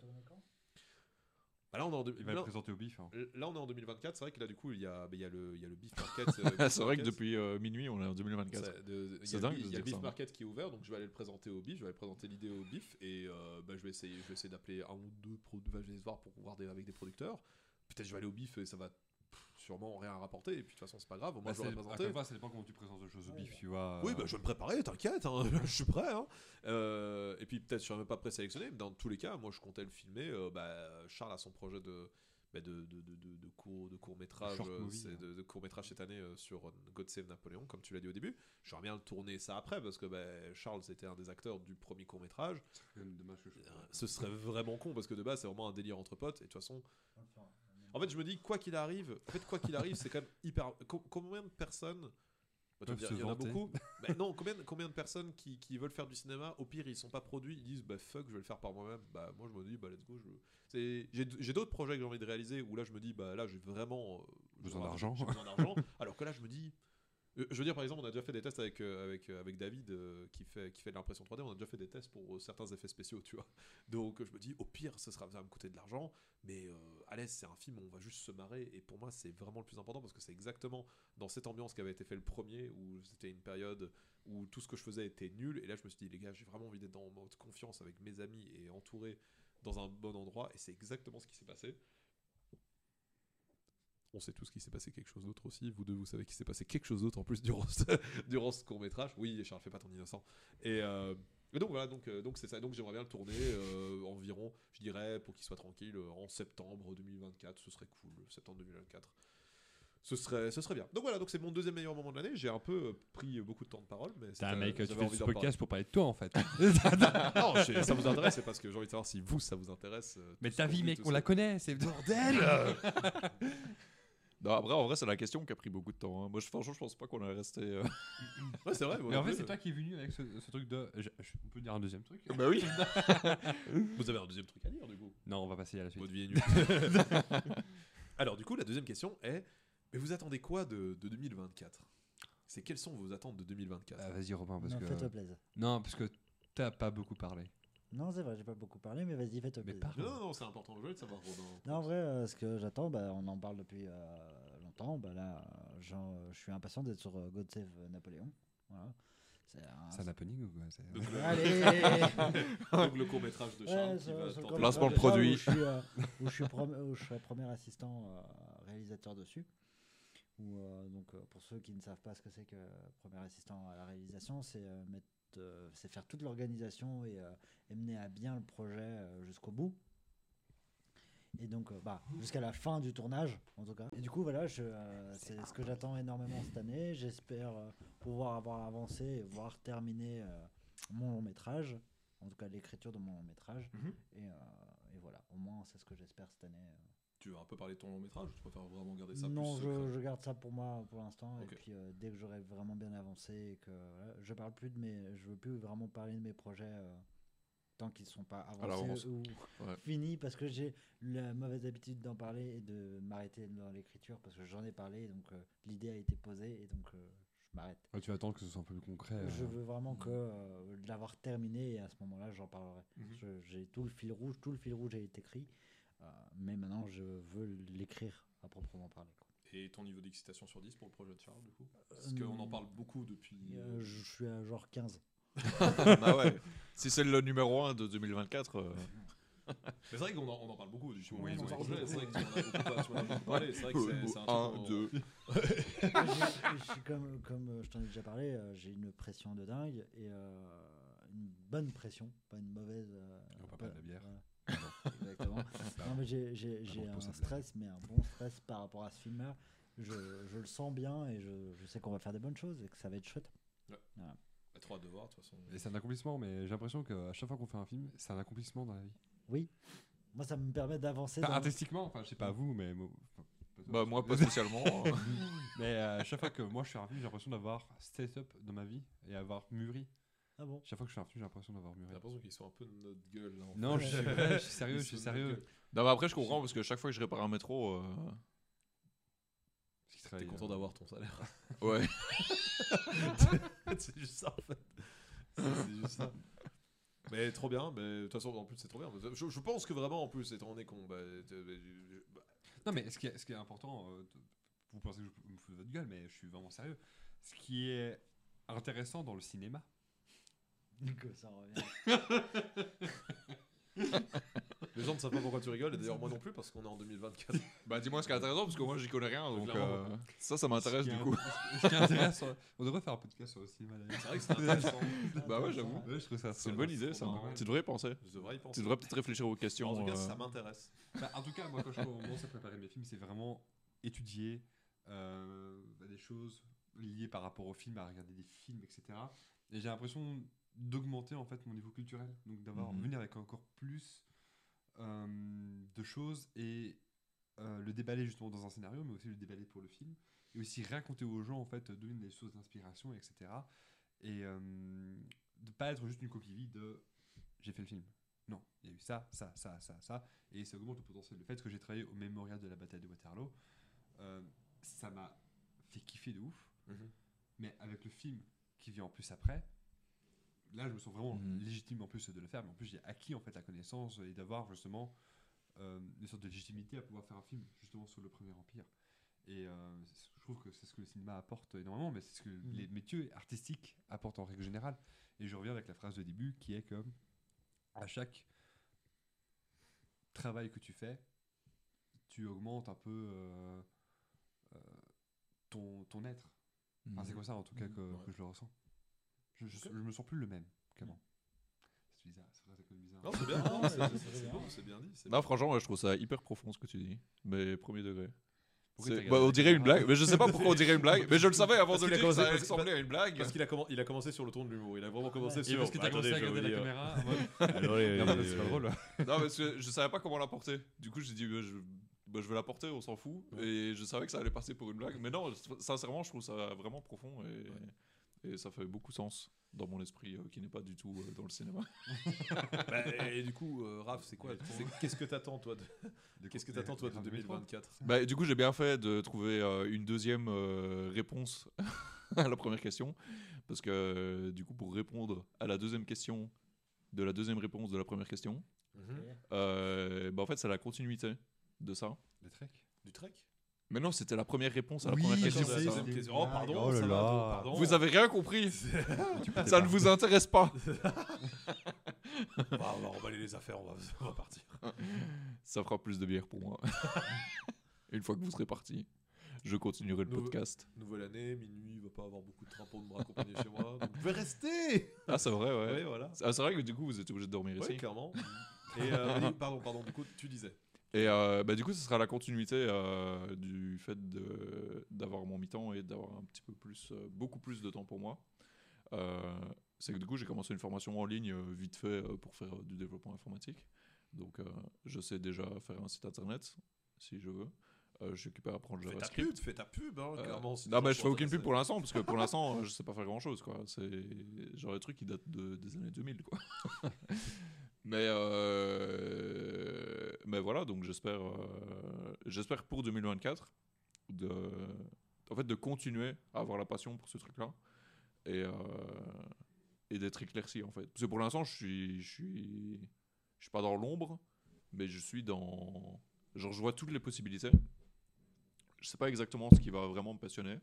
Bah là, on est en deux- Il va le là, présenter au bif. hein. là, on est en 2024. C'est vrai que là, du coup, il y a, bah, il y a, le, il y a le Beef Market. euh, c'est vrai que depuis euh, minuit, on est en 2024. C'est de- il y C'est a, dingue le, de il y a le ça, hein. Market qui est ouvert, donc je vais aller le présenter au Beef, je vais aller présenter l'idée au Beef, et euh, bah, je vais essayer, je vais essayer d'appeler un ou deux je vais voir pour voir des, avec des producteurs. Peut-être je vais aller au Beef et ça va sûrement rien rapporter, et puis de toute façon c'est pas grave, au moins Bah, je c'est- présenté. à ça dépend comment tu présentes les choses au bif, tu vois. Oui, euh, bah, je vais me préparer, t'inquiète, hein, je suis prêt. hein. Euh, et puis peut-être je serai même pas présélectionné, mais dans tous les cas, moi je comptais le filmer. euh, bah, Charles a son projet de, bah, de, de, de, de- de court, de court métrage, movie, c'est hein. de, de court métrage cette année euh, sur God Save Napoléon, comme tu l'as dit au début. J'aimerais bien le tourner ça après parce que bah, Charles était un des acteurs du premier court métrage. c'est quand même dommage que je- Ce serait vraiment con parce que de base c'est vraiment un délire entre potes et de toute façon en fait, je me dis, quoi qu'il arrive, en fait, quoi qu'il arrive, c'est quand même hyper. co- combien de personnes. bah, tu me dire, il y en a beaucoup. Mais non, combien, combien de personnes qui, qui veulent faire du cinéma, au pire, ils sont pas produits, ils disent, bah fuck, je vais le faire par moi-même. Bah, moi, je me dis, bah let's go. Je... J'ai j'ai d'autres projets que j'ai envie de réaliser où là, je me dis, bah là, j'ai vraiment. euh, Besoin d'argent. besoin d'argent. alors que là, je me dis. Euh, Je veux dire, par exemple, on a déjà fait des tests avec, euh, avec, euh, avec David qui, fait, qui fait de l'impression 3D. On a déjà fait des tests pour certains effets spéciaux, tu vois. Donc, je me dis, au pire, ce sera, ça va me coûter de l'argent. Mais à l'aise, c'est un film où on va juste se marrer. Et pour moi, c'est vraiment le plus important parce que c'est exactement dans cette ambiance qui avait été fait le premier, où c'était une période où tout ce que je faisais était nul. Et là, je me suis dit, les gars, j'ai vraiment envie d'être dans mode confiance avec mes amis et entouré dans un bon endroit. Et c'est exactement ce qui s'est passé. On sait tous qu'il s'est passé quelque chose d'autre aussi. Vous deux, vous savez qu'il s'est passé quelque chose d'autre en plus durant ce, durant ce court métrage. Oui, Charles, fais pas ton innocent. Et, euh, donc voilà, donc euh, donc c'est ça. Donc j'aimerais bien le tourner euh, environ, je dirais, pour qu'il soit tranquille, en septembre 2024. Ce serait cool, septembre 2024. Ce serait, ce serait bien. Donc voilà, donc c'est mon deuxième meilleur moment de l'année. J'ai un peu euh, pris beaucoup de temps de parole, mais c'était- un mec, tu fais ce podcast pour parler de toi en fait. non, je- ça vous intéresse, c'est parce que j'ai envie de savoir si vous, ça vous intéresse. euh, Mais tout ta qu'on vie, dit, mec, tout on ça. la connaît, c'est bordel Non, après, en vrai, c'est la question qui a pris beaucoup de temps. hein. Moi, je, franchement, je pense pas qu'on est resté. euh, Ouais, c'est vrai. moi Mais en fait, c'est toi qui es venu avec ce, ce truc de. je- je- on peut dire un deuxième truc? Bah oui. Vous avez un deuxième truc à dire, du coup. Non, on va passer à la suite. Votre vie est nulle. Alors, du coup, la deuxième question est mais vous attendez quoi de, de 2024 C'est quelles sont vos attentes de 2024 Ah, Vas-y, Robin, parce non, que. fais-toi plaisir. Non, parce que t'as pas beaucoup parlé. Non, c'est vrai, j'ai pas beaucoup parlé, mais vas-y, fais-toi plaisir. Non, non, non, c'est important. Je voulais de savoir, Robin. Non, en vrai, euh, ce que j'attends, bah, on en parle depuis euh, longtemps. Bah, là, euh, je suis impatient d'être sur euh, God Save Napoléon. Voilà. C'est un- C'est un happening ou quoi c'est- Donc, le- Allez donc, le court-métrage de Charles Ouais, qui sur- va sur le le produit. Où je suis, euh, où je suis prom- où je suis premier assistant euh, réalisateur dessus. Où, euh, donc, euh, pour ceux qui ne savent pas ce que c'est que premier assistant à la réalisation, c'est euh, mettre, euh, c'est faire toute l'organisation et, euh, et mener à bien le projet euh, jusqu'au bout. Et donc, bah, jusqu'à la fin du tournage, en tout cas. Et du coup, voilà, euh, c'est ce que j'attends énormément cette année. J'espère euh, pouvoir avoir avancé et voir terminer euh, mon long métrage, en tout cas l'écriture de mon long métrage. Mhm. Et, et voilà, au moins, c'est ce que j'espère cette année. Tu veux un peu parler de ton long métrage ou tu préfères vraiment garder ça non, plus je, garde ça pour moi pour l'instant. Et puis, euh, dès que j'aurai vraiment bien avancé et que voilà, je parle plus de mes, je veux plus vraiment parler de mes projets. euh, tant qu'ils ne sont pas avancés ou Ouais. finis parce que j'ai la mauvaise habitude d'en parler et de m'arrêter dans l'écriture parce que j'en ai parlé donc euh, l'idée a été posée et donc euh, je m'arrête. Ouais, tu attends que ce soit un peu plus concret. Je euh. veux vraiment que euh, l'avoir terminé et à ce moment-là j'en parlerai. Mhm. Je- J'ai tout le fil rouge, tout le fil rouge a été écrit. Euh, mais maintenant, je veux l'écrire à proprement parler. quoi. Et ton niveau d'excitation sur 10 pour le projet de Charles, du coup? Parce Euh, qu'on en parle beaucoup depuis. Euh, je suis à genre 15. bah ouais. Si c'est le numéro 1 de 2024, euh, Mais c'est vrai qu'on en, on en parle beaucoup du. Oui, oui. C'est vrai qu'on en a beaucoup pas- parlé. C'est vrai que c'est- un un, truc. deux. J'ai- j'ai- comme, comme je t'en ai déjà parlé, j'ai une pression de dingue et euh, une bonne pression, pas une mauvaise. euh, On va pas de la bière. voilà. Exactement. non, mais j'ai j'ai- j'ai bon un stress, mais un bon stress par rapport à ce film-là. Je, je le sens bien et je, je sais qu'on va faire des bonnes choses et que ça va être chouette. T'as trop hâte de voir, de toute façon. Et c'est un accomplissement, mais j'ai l'impression qu'à chaque fois qu'on fait un film, c'est un accomplissement dans la vie. Oui. Moi, ça me permet d'avancer. Enfin, dans- artistiquement, enfin, je sais pas vous, mais. enfin. Bah moi pas spécialement. Mais euh, à chaque fois que moi je fais un film, j'ai l'impression d'avoir step up dans ma vie et avoir mûri. Ah bon Chaque fois que je un film, j'ai l'impression d'avoir J'ai mûri. l'impression qu'ils sont un peu de notre gueule. Là, en Non, fait. je suis vrai, je suis sérieux, Ils je suis sérieux. non mais après je comprends parce que chaque fois que je répare un métro, euh, Parce qu'il T'es travaille, content euh, d'avoir ton salaire. ouais. c'est juste ça en fait. C'est juste ça. Mais trop bien, mais de toute façon en plus c'est trop bien. Je, je pense que vraiment en plus étant donné qu'on. Bah, t'es- bah, bah, Non, mais ce qui est, ce qui est important, euh, vous pensez que je me fous de votre gueule, mais je suis vraiment sérieux. Ce qui est intéressant dans le cinéma, Nico, ça revient. les gens ne savent pas pourquoi tu rigoles et d'ailleurs moi non plus parce qu'on est en 2024. Bah dis-moi ce qui est intéressant parce que moi j'y connais rien donc Clairement. euh, ça ça m'intéresse du coup. Ce qui on devrait faire un podcast sur le cinéma. C'est vrai que c'est intéressant. Bah ouais j'avoue. Ouais, je trouve ça C'est une bonne idée ça. mal. Tu devrais y penser. Je devrais y penser. Tu devrais peut-être réfléchir aux questions. En tout cas, euh, ça m'intéresse. Bah, en tout cas, moi, quand je commence à préparer mes films, c'est vraiment étudier euh, bah, des choses liées par rapport au film, à regarder des films, etc. Et j'ai l'impression d'augmenter en fait mon niveau culturel, donc d'avoir Mhm. venir avec encore plus euh, de choses et euh, le déballer justement dans un scénario, mais aussi le déballer pour le film, et aussi raconter aux gens en fait, donner des sources d'inspiration, etc. Et euh, de pas être juste une coquille vide de j'ai fait le film. Non, il y a eu ça, ça, ça, ça, ça, et ça augmente le potentiel. Le fait que j'ai travaillé au mémorial de la bataille de Waterloo, euh, ça m'a fait kiffer de ouf. Mhm. Mais avec le film qui vient en plus après, là je me sens vraiment Mhm. légitime en plus de le faire. Mais en plus j'ai acquis en fait la connaissance et d'avoir justement euh, une sorte de légitimité à pouvoir faire un film justement sur le Premier Empire. Et euh, je trouve que c'est ce que le cinéma apporte énormément, mais c'est ce que les métiers artistiques apportent en règle générale. Et je reviens avec la phrase de début qui est que à chaque travail que tu fais, tu augmentes un peu euh, euh, ton, ton être. Enfin, c'est comme ça en tout cas que, Ouais. que je le ressens. Je, je, me sens plus le même qu'avant. C'est bizarre, c'est vrai, c'est quand même bizarre. Non, c'est bien. Ah, non, c'est- bien. dit. c'est Non, franchement, ouais, je trouve ça hyper profond ce que tu dis. Mais premier degré. C'est- bah, on dirait une blague, mais je sais pas pourquoi on dirait une blague, mais je le savais avant Parce de le a dire commencé- ça ressemblait à une blague. Parce qu'il a, il a commencé sur le ton de l'humour. Il a vraiment commencé Et sur. parce que t'as commencé Attendez, à regarder la caméra. en mode- Attendez, Non, mais c'est pas drôle. Non, parce que je savais pas comment l'apporter. Du coup, j'ai dit, bah, je, bah, je vais l'apporter, on s'en fout. Et je savais que ça allait passer pour une blague. Mais non, sincèrement, je trouve ça vraiment profond et, et ça fait beaucoup sens dans mon esprit euh, qui n'est pas du tout euh, dans le cinéma. Bah, et du coup, euh, Raph, c'est quoi Qu'est-ce que t'attends toi de, Qu'est-ce que t'attends toi de Grave de métro. 2024 Bah, du coup, j'ai bien fait de trouver euh, une deuxième euh, réponse à la première question. Parce que, du coup, pour répondre à la deuxième question de la deuxième réponse de la première question, euh, bah, en fait, c'est la continuité de ça. Le trek? Du trek? Mais non, c'était la première réponse à la Oui, première question. Sais, ça. Oh, pardon, Oh là ça va, là. pardon. Vous avez rien compris Ça ne vous intéresse pas Bah, on va remballer les affaires, on va, on va partir. Ça fera plus de bière pour moi. Une fois que vous serez parti, je continuerai le podcast. Nouvelle année, minuit, il va pas avoir beaucoup de trains pour me raccompagner chez moi. Donc, je vais rester Ah, c'est vrai, ouais. Ouais, voilà. Ah, c'est vrai que du coup, vous êtes obligé de dormir Oui, ici. clairement. Et euh, pardon, pardon, du coup, tu disais. Et euh, bah, du coup, ce sera la continuité euh, du fait d'avoir mon mi-temps et d'avoir un petit peu plus, euh, beaucoup plus de temps pour moi. Euh, c'est que du coup, j'ai commencé une formation en ligne euh, vite fait euh, pour faire du développement informatique. Donc, je sais déjà faire un site internet si je veux. Euh, je suis occupé à apprendre Fais ta JavaScript. pub, fais ta pub, hein, Euh, clairement. non, mais je fais aucune pub pour l'instant, parce que pour l'instant, je sais pas faire grand chose, quoi. C'est genre des trucs qui datent de, des années 2000, quoi. mais, euh, mais voilà, donc j'espère, euh, j'espère pour 2024 de, en fait, de continuer à avoir la passion pour ce truc-là et, euh, et d'être éclairci, en fait. Parce que pour l'instant, je suis, je suis, je suis pas dans l'ombre, mais je suis dans. Je vois toutes les possibilités. Je sais pas exactement ce qui va vraiment me passionner.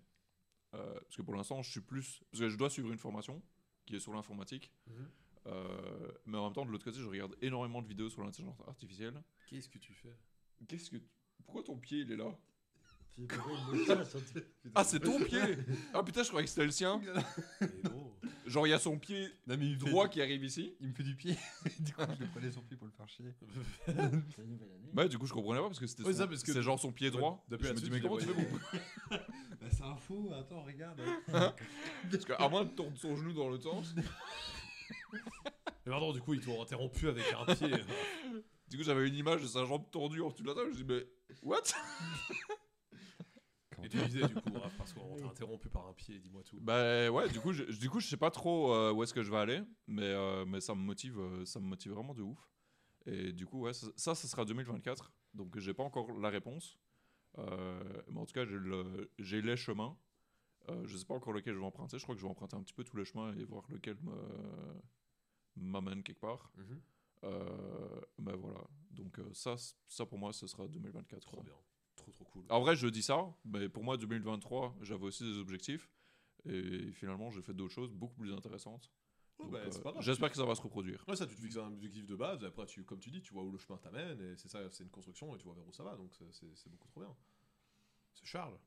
Parce que pour l'instant, je suis plus. Parce que je dois suivre une formation qui est sur l'informatique. Mhm. Euh, mais en même temps, de l'autre côté, je regarde énormément de vidéos sur l'intelligence artificielle. Qu'est-ce que tu fais? Qu'est-ce que. Pourquoi ton pied il est là? Ah, c'est ton pied Ah putain, je croyais que c'était le sien. Genre, il y a son pied Non, mais il me fait droit du- qui arrive ici. Il me fait du pied. du coup, je le prenais son pied pour le faire chier. C'est la nouvelle année. Bah, du coup, je comprenais pas parce que c'était Ouais, son- ça, parce que- c'est genre son pied droit. Depuis je me dis, mais comment tu fais pour Bah, c'est un fou, attends, regarde. Parce qu'à moins de tourner son genou dans le sens. Mais pardon, du coup, ils t'ont interrompu avec un pied. Du coup, j'avais une image de sa jambe tordue en dessous de la table. Je dis, mais what? Et tu disais du coup, parce qu'on t'a interrompu par un pied, dis-moi tout. Bah ouais, du coup, je, du coup, je sais pas trop euh, où est-ce que je vais aller, mais, euh, mais ça me motive, euh, ça me motive vraiment de ouf. Et du coup, ouais, ça, ça, ça sera 2024. Donc, j'ai pas encore la réponse. Euh, mais en tout cas, j'ai le- j'ai les chemins. Euh, je sais pas encore lequel je vais emprunter. Je crois que je vais emprunter un petit peu tous les chemins et voir lequel me- m'amène quelque part. Mhm. Euh, mais voilà. Donc, euh, ça, ça pour moi, ce sera 2024. Trop bien. Trop trop cool. En vrai, je dis ça, mais pour moi, 2023, j'avais aussi des objectifs. Et finalement, j'ai fait d'autres choses beaucoup plus intéressantes. Ouais, bah, euh. J'espère que ça va se reproduire. Ouais, ça, tu te fixes un objectif de base, et après, tu, comme tu dis, tu vois où le chemin t'amène, et c'est ça, c'est une construction, et tu vois vers où ça va, donc c'est beaucoup trop bien. C'est Charles.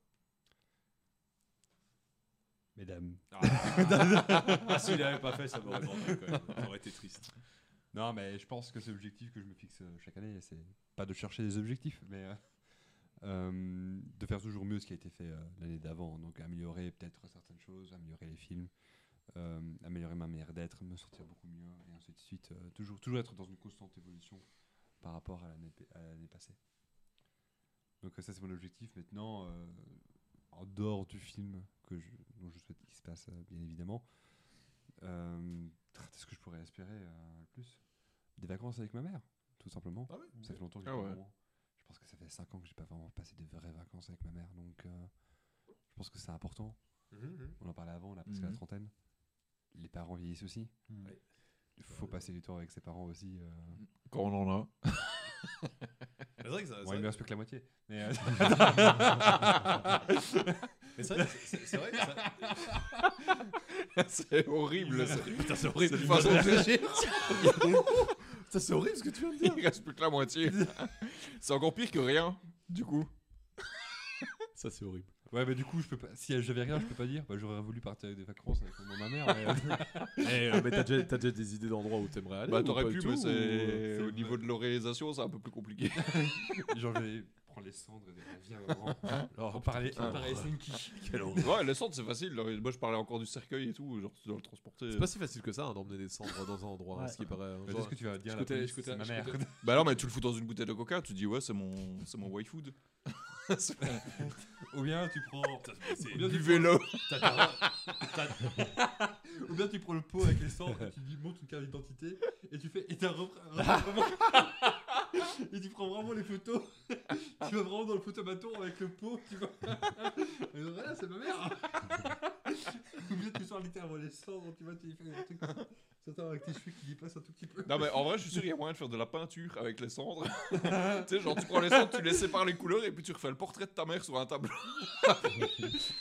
Mesdames. Ah, s'il l'avait pas fait, ça m'aurait quand même. Ça aurait été triste. Non, mais je pense que c'est l'objectif que je me fixe euh, chaque année. C'est pas de chercher des objectifs, mais euh, euh, de faire toujours mieux ce qui a été fait euh, l'année d'avant. Donc améliorer peut-être certaines choses, améliorer les films, améliorer ma manière d'être, me sentir beaucoup mieux, et ainsi de suite. Toujours, toujours être dans une constante évolution par rapport à l'année passée. Donc ça, c'est mon objectif. Maintenant, en dehors du film que je, dont je souhaite qu'il se passe, euh, bien évidemment, euh, est-ce que je pourrais espérer euh, le plus? Des vacances avec ma mère, tout simplement. Ah ouais Ça fait longtemps que j'ai Ah pas ouais. Je pense que ça fait 5 ans que j'ai pas vraiment passé de vraies vacances avec ma mère, donc euh, je pense que c'est important. Mhm, mhm. On en parlait avant, on a presque la Mhm. trentaine. Les parents vieillissent aussi. Il faut passer du temps avec ses parents aussi. euh. Quand on en a. C'est vrai que ça. Bon, c'est il me vrai- reste plus que la moitié. Mais euh, Mais c'est vrai, que c'est- c'est vrai que ça. c'est horrible. ça. Putain, c'est horrible. C'est une façon de. Ça, c'est horrible ce que tu viens de dire. Il reste plus que la moitié. c'est encore pire que rien, du coup. Ça, c'est horrible. ouais, mais du coup, je peux pas. Si j'avais rien, je peux pas dire. Bah, j'aurais voulu partir avec des vacances avec ma mère. Mais, euh, Eh, euh, mais t'as déjà, des idées d'endroits où t'aimerais aller Bah, t'aurais pu, mais c'est. Au niveau de l'organisation, c'est un peu plus compliqué. genre, je prendre les cendres et dire viens, maman. Oh, On parlait, horreur. Ouais, les cendres, c'est facile. Moi, je parlais encore du cercueil et tout. Genre, tu dois le transporter. C'est pas si facile que ça hein, d'emmener des cendres dans un endroit, Ouais. ce qui paraît. genre- Qu'est-ce que tu vas dire je à ma mère. Bah non, mais tu le fous dans une bouteille de coca, tu dis ouais, c'est mon, c'est mon wife food. Ou bien tu prends. Ou bien tu Buvez-le. Ou bien tu prends le pot avec les cendres et tu lui montres une carte d'identité et tu fais et t'as repris- vraiment et tu prends vraiment les photos. Tu vas vraiment dans le photomaton avec le pot tu vois. Et voilà c'est ma mère. Ou bien tu sors littéralement les cendres tu vois tu fais un truc t'attends avec tes cheveux qui dépassent un tout petit peu. Non, mais en vrai, je suis sûr qu'il y a moyen de faire de la peinture avec les cendres. tu sais, genre, tu prends les cendres, tu les sépares les couleurs et puis tu refais le portrait de ta mère sur un tableau.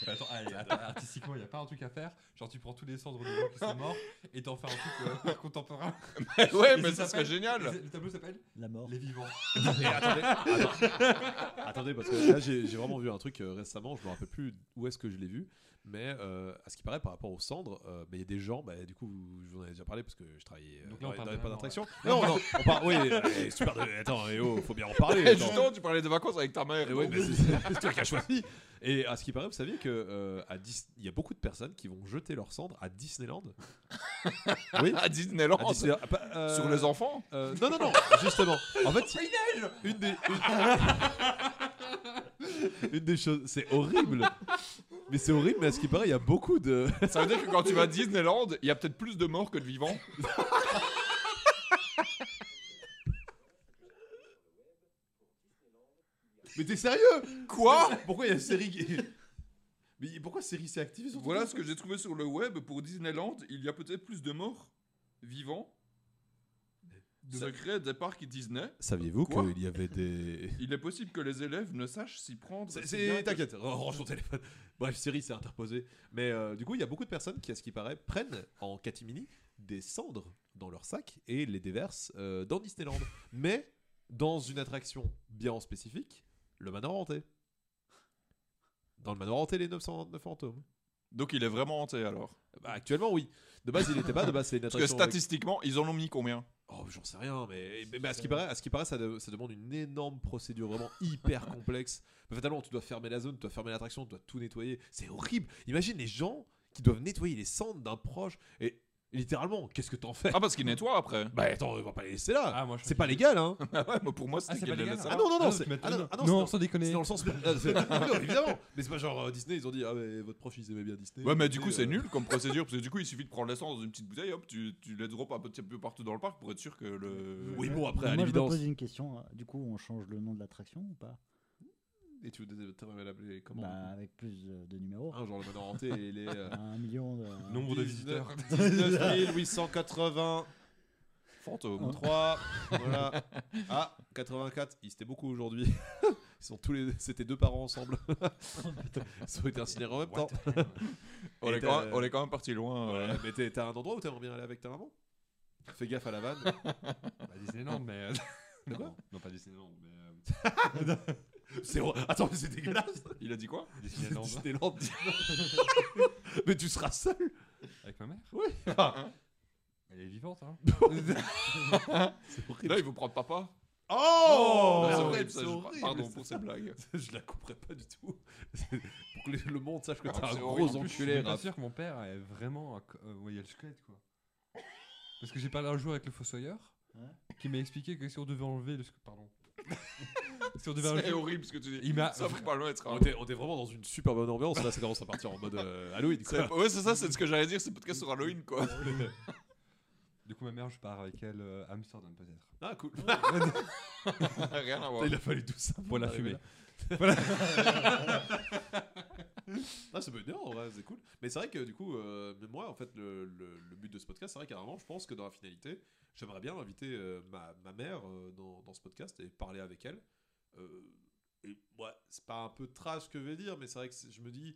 attends, allez, attends, artistiquement il y a pas un truc à faire. Genre tu prends tous les cendres des gens qui sont morts et t'en fais un truc euh, contemporain ouais, Et mais ça ça serait s'appelle- génial. le tableau s'appelle La mort. les vivants attendez, attends- attendez, parce que là j'ai j'ai vraiment vu un truc euh, récemment, je me rappelle plus où est-ce que je l'ai vu, mais euh, à ce qui paraît par rapport aux cendres, euh, mais il y a des gens, bah, du coup je vous en ai déjà parlé parce que je travaillais euh, Donc là, on dans, parle dans de. Non, non, on parle, oui, euh, super, de- attends, eh oh, faut bien en parler. Attends. justement, tu parlais de vacances avec ta mère. Et ouais, mais c'est c'est toi qui as choisi. Et à ce qui paraît, vous saviez que euh, à Dis- il y a beaucoup de personnes qui vont jeter leurs cendres à Disneyland. oui. à Disneyland. À Disneyland. Ah, pas, euh, Sur les enfants? euh, Non, non, non, justement. En fait, une des, une... une des choses, c'est horrible. Mais c'est horrible, mais à ce qui paraît, il y a beaucoup de. Ça veut dire que quand tu vas à Disneyland, il y a peut-être plus de morts que de vivants. Mais t'es sérieux? Quoi? Pourquoi il y a une série qui. Mais pourquoi série s'est activée sur Voilà ce que j'ai trouvé sur le web. Pour Disneyland, il y a peut-être plus de morts vivants secret des parcs Disney. Saviez-vous qu'il y avait des. Il est possible que les élèves ne sachent s'y prendre. C'est- T'inquiète, range ton téléphone. Bref, Siri s'est interposé. Mais euh, du coup, il y a beaucoup de personnes qui, à ce qui paraît, prennent en catimini des cendres dans leur sac et les déversent euh, dans Disneyland. Mais dans une attraction bien spécifique, le manoir hanté. Dans le manoir hanté, les 909 fantômes. Donc il est vraiment hanté alors. Bah, actuellement, oui. De base, il n'était pas. De base, c'est une Parce que attraction. avec- statistiquement, ils en ont mis combien? Oh, j'en sais rien, mais, mais- mais à ce qui paraît, à ce qui paraît ça, de- ça demande une énorme procédure vraiment hyper complexe. Mais fatalement, tu dois fermer la zone, tu dois fermer l'attraction, tu dois tout nettoyer. C'est horrible. Imagine les gens qui doivent nettoyer les cendres d'un proche. Et littéralement, qu'est-ce que t'en fais? Ah, parce qu'ils nettoient après. Bah attends, on va pas les laisser là. Ah, moi, je c'est pas que- légal, hein. Ah ouais, mais pour moi, Ah, c'est pas les légal. Ah non, non, non, Ah, c'est tu m'as ah non, ah non, non, c'est sans déconner. c'est dans le sens. ah, c'est- non, évidemment. Mais c'est pas genre euh, Disney, ils ont dit, ah, mais votre proche, ils aimaient bien Disney. Ouais, mais du coup, Et, c'est euh, nul comme procédure, parce que du coup, il suffit de prendre l'essence dans une petite bouteille, hop, tu, tu les drops un petit peu partout dans le parc pour être sûr que le. Oui, bon, après, à Moi, je me l'évidence. pose une question. euh, Du coup, on change le nom de l'attraction ou pas? Et tu t'aimerais l'appeler comment Bah, avec plus de, de numéros. Hein, Genre le manoir hanté, il est. euh, Un million de. Nombre de 19 visiteurs. 19 880 Fantôme. 3 voilà ah 84 ils étaient beaucoup aujourd'hui ils sont tous les c'était deux parents ensemble ils ont été incinérés en même temps On est, quand même, on est quand même parti loin. euh. Ouais, mais t'es- t'as un endroit où t'aimerais bien aller avec ta maman? Fais gaffe à la vanne Bah, Disneyland, mais. euh, non, non, pas Disneyland, mais. C'est attends mais c'est dégueulasse Il a dit quoi? Disneyland. Disneyland mais tu seras seul Avec ma mère? Oui Elle est vivante, hein. c'est horrible Là, il vous prend papa. oh Non, horrible, ça, je- Pardon pour ces blagues. je la couperai pas du tout pour que le monde sache que Ah, t'es un c'est gros horrible. En plus, je suis enculé sûr que mon père est vraiment. un euh, ouais, il y a le squelette, quoi. Parce que j'ai parlé un jour avec le fossoyeur Ouais. qui m'a expliqué que si on devait enlever le. Pardon. si on devait C'est horrible ce que tu dis. Il m'a- Ça pas loin être. On était, on était vraiment dans une super bonne ambiance, là ça commence à partir en mode euh, Halloween. Quoi. Ouais, c'est ça, c'est ce que j'allais dire, c'est podcast sur Halloween quoi. Du coup, ma mère, je pars avec elle euh, à Amsterdam, peut-être. Ah cool. Rien à voir. Il a fallu tout ça Pour la fumer. là. Ah, ça bien, en vrai, c'est cool. Mais c'est vrai que du coup, euh, mais moi, en fait, le, le- but de ce podcast, c'est vrai moment, je pense que dans la finalité, j'aimerais bien inviter euh, ma, ma mère euh, dans, dans ce podcast et parler avec elle. Et ouais, c'est pas un peu trash ce que je vais dire, mais c'est vrai que c'est- je me dis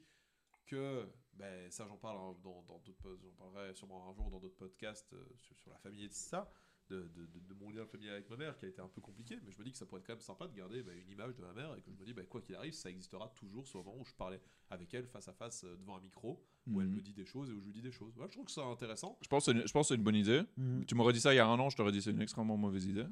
que, ben, ça j'en parle hein, dans d'autres j'en parlerai sûrement un jour dans d'autres podcasts sur la famille et tout ça. De, de, de- de mon lien familial avec ma mère qui a été un peu compliqué, mais je me dis que ça pourrait être quand même sympa de garder bah, une image de ma mère et que je me dis, bah, quoi qu'il arrive, ça existera toujours ce moment où je parlais avec elle face à face euh, devant un micro, où elle Mhm. me dit des choses et où je lui dis des choses. Ouais, je trouve que c'est intéressant. Je pense que c'est une- je pense que c'est une bonne idée. Mhm. Tu m'aurais dit ça il y a un an, je t'aurais dit c'est une extrêmement mauvaise idée.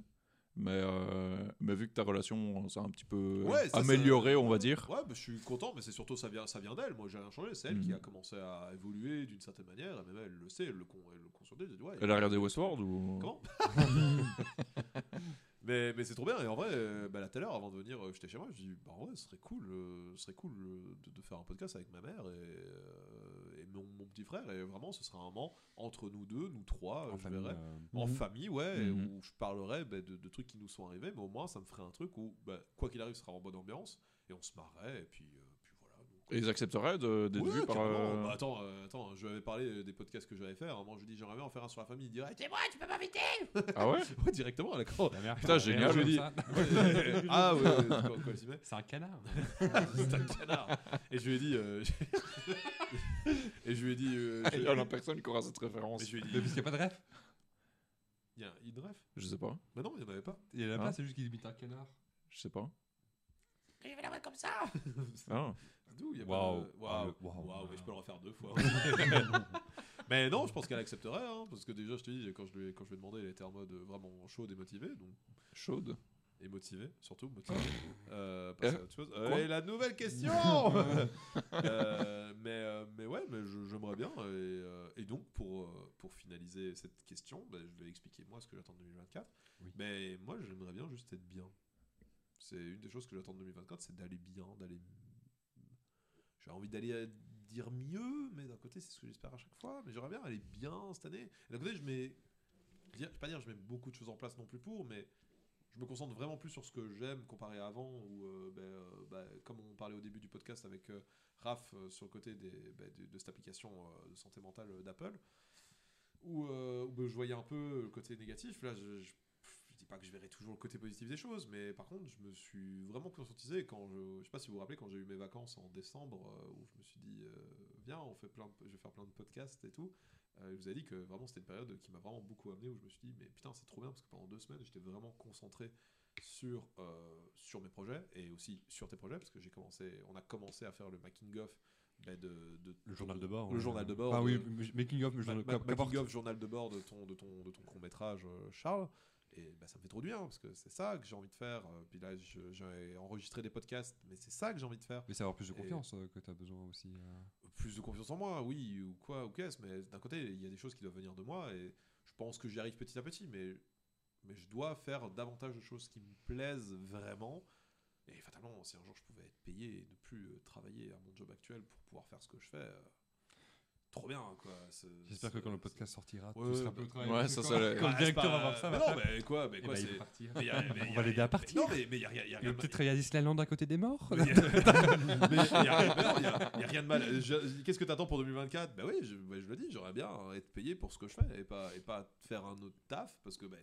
Mais, euh, mais vu que ta relation s'est un petit peu Ouais, ça, améliorée, ça- on va dire. Ouais, bah, je suis content, mais c'est surtout ça vient, ça vient d'elle. Moi, j'ai rien changé. C'est elle qui Mhm. a commencé à évoluer d'une certaine manière. Et même elle le sait, elle le, con, elle le consciente. Elle dit, ouais, Elle a regardé Westworld ou? Comment? Mais, mais c'est trop bien. Et en vrai, euh, bah, là, tout à l'heure, avant de venir, euh, j'étais chez moi. Je dis, bah, vrai, ce serait cool, euh, ce serait cool euh, de, de faire un podcast avec ma mère et, euh, mon, mon petit frère. Et vraiment, ce sera un moment entre nous deux, nous trois, En je famille, verrai. euh, En Mhm. famille, ouais, Mhm. où je parlerai bah, de, de trucs qui nous sont arrivés, mais au moins ça me ferait un truc où, bah, quoi qu'il arrive, ce sera en bonne ambiance, et on se marrait, et puis, euh, puis voilà. donc, Et ils accepteraient d'être Ouais, vus par. euh, Bah, attends, euh, attends, je lui avais parlé des podcasts que j'allais faire. À un moment, je lui dis, j'aimerais bien en faire un sur la famille. Il dirait, c'est moi, tu peux m'inviter Ah ouais? Ouais, directement, d'accord. La Putain, génial, je comme dis. ah ouais, quoi, s'y met C'est un canard. C'est un canard. Et je lui ai dit. euh, et je lui ai dit. euh, je- Il y en a personne qui aura cette référence. mais je lui ai Mais parce qu'il n'y a pas de ref. Il y a il une ref Je sais pas. Mais non, il n'y en avait pas. Il y en a Hein pas, c'est juste qu'il imite un canard. Je sais pas. Je vais la mettre comme ça Ah. D'où il y a Waouh. pas de... Waouh, Ah, waouh. waouh, mais je peux le refaire deux fois. mais non, je pense qu'elle accepterait, hein, parce que déjà, je te dis, quand je lui ai, quand je lui ai demandé, elle était en mode vraiment chaude et motivée, donc Chaude. Et motivée, surtout motivée. euh, passer à autre chose. Euh, Quoi et la nouvelle question Euh, mais, euh, mais ouais, mais je- j'aimerais bien. Et, euh, et donc, pour, euh, pour finaliser cette question, bah, je vais expliquer moi ce que j'attends de 2024. Oui. Mais moi, j'aimerais bien juste être bien. C'est une des choses que j'attends de 2024, c'est d'aller bien, d'aller. J'ai envie d'aller euh, dire mieux, mais d'un côté, c'est ce que j'espère à chaque fois. Mais j'aimerais bien aller bien cette année. Et d'un côté, je mets. Je vais pas dire je mets beaucoup de choses en place non plus pour, mais je me concentre vraiment plus sur ce que j'aime comparé à avant, où, euh, ben, euh, bah, comme on parlait au début du podcast avec euh, Raph euh, sur le côté bah, de, cette application de santé mentale d'Apple, où, où, ben, je voyais un peu le côté négatif. Là, je, je- pas que je verrai toujours le côté positif des choses, mais par contre, je me suis vraiment conscientisé quand je. Je sais pas si vous vous rappelez, quand j'ai eu mes vacances en décembre, où je me suis dit, viens, on fait plein je vais faire plein de podcasts et tout. Euh, vous ai dit que vraiment c'était une période qui m'a vraiment beaucoup amené, où je me suis dit, mais putain, c'est trop bien, parce que pendant deux semaines, j'étais vraiment concentré sur, euh, sur mes projets et aussi sur tes projets, parce que j'ai commencé, on a commencé à faire le making of ben, de, de- Le journal de bord. Le ouais. journal de bord. Ah oui, making of, Ma- ne- ma- qu'apporte- making of journal de bord de ton, de ton, de ton court métrage Charles et bah, ça me fait trop du bien parce que c'est ça que j'ai envie de faire Euh, puis là j'ai enregistré des podcasts mais c'est ça que j'ai envie de faire Mais c'est avoir plus de confiance euh, que tu as besoin aussi. euh. plus de confiance en moi oui ou quoi ou qu'est-ce mais d'un côté il y a des choses qui doivent venir de moi et je pense que j'y arrive petit à petit mais mais je dois faire davantage de choses qui me plaisent vraiment et fatalement si un jour je pouvais être payé et ne plus travailler à mon job actuel pour pouvoir faire ce que je fais trop bien quoi J'espère que quand le podcast sortira, Ouais, tu seras bah- peu travail. Ouais, ça, ça quand- Quand le directeur va voir ça, mais non mais quoi mais Eh quoi ben, il c'est faut partir. mais y a- mais On y va l'aider à partir. Non, mais mais il n'y a, rien- y a Il rien peut-être à Disneyland à côté des morts. mais y a- mais y a- y y rien de mal. Qu'est-ce que tu attends pour 2024 Ben oui, je, je le dis, j'aimerais bien être payé pour ce que je fais et pas, et pas faire un autre taf parce que, ben,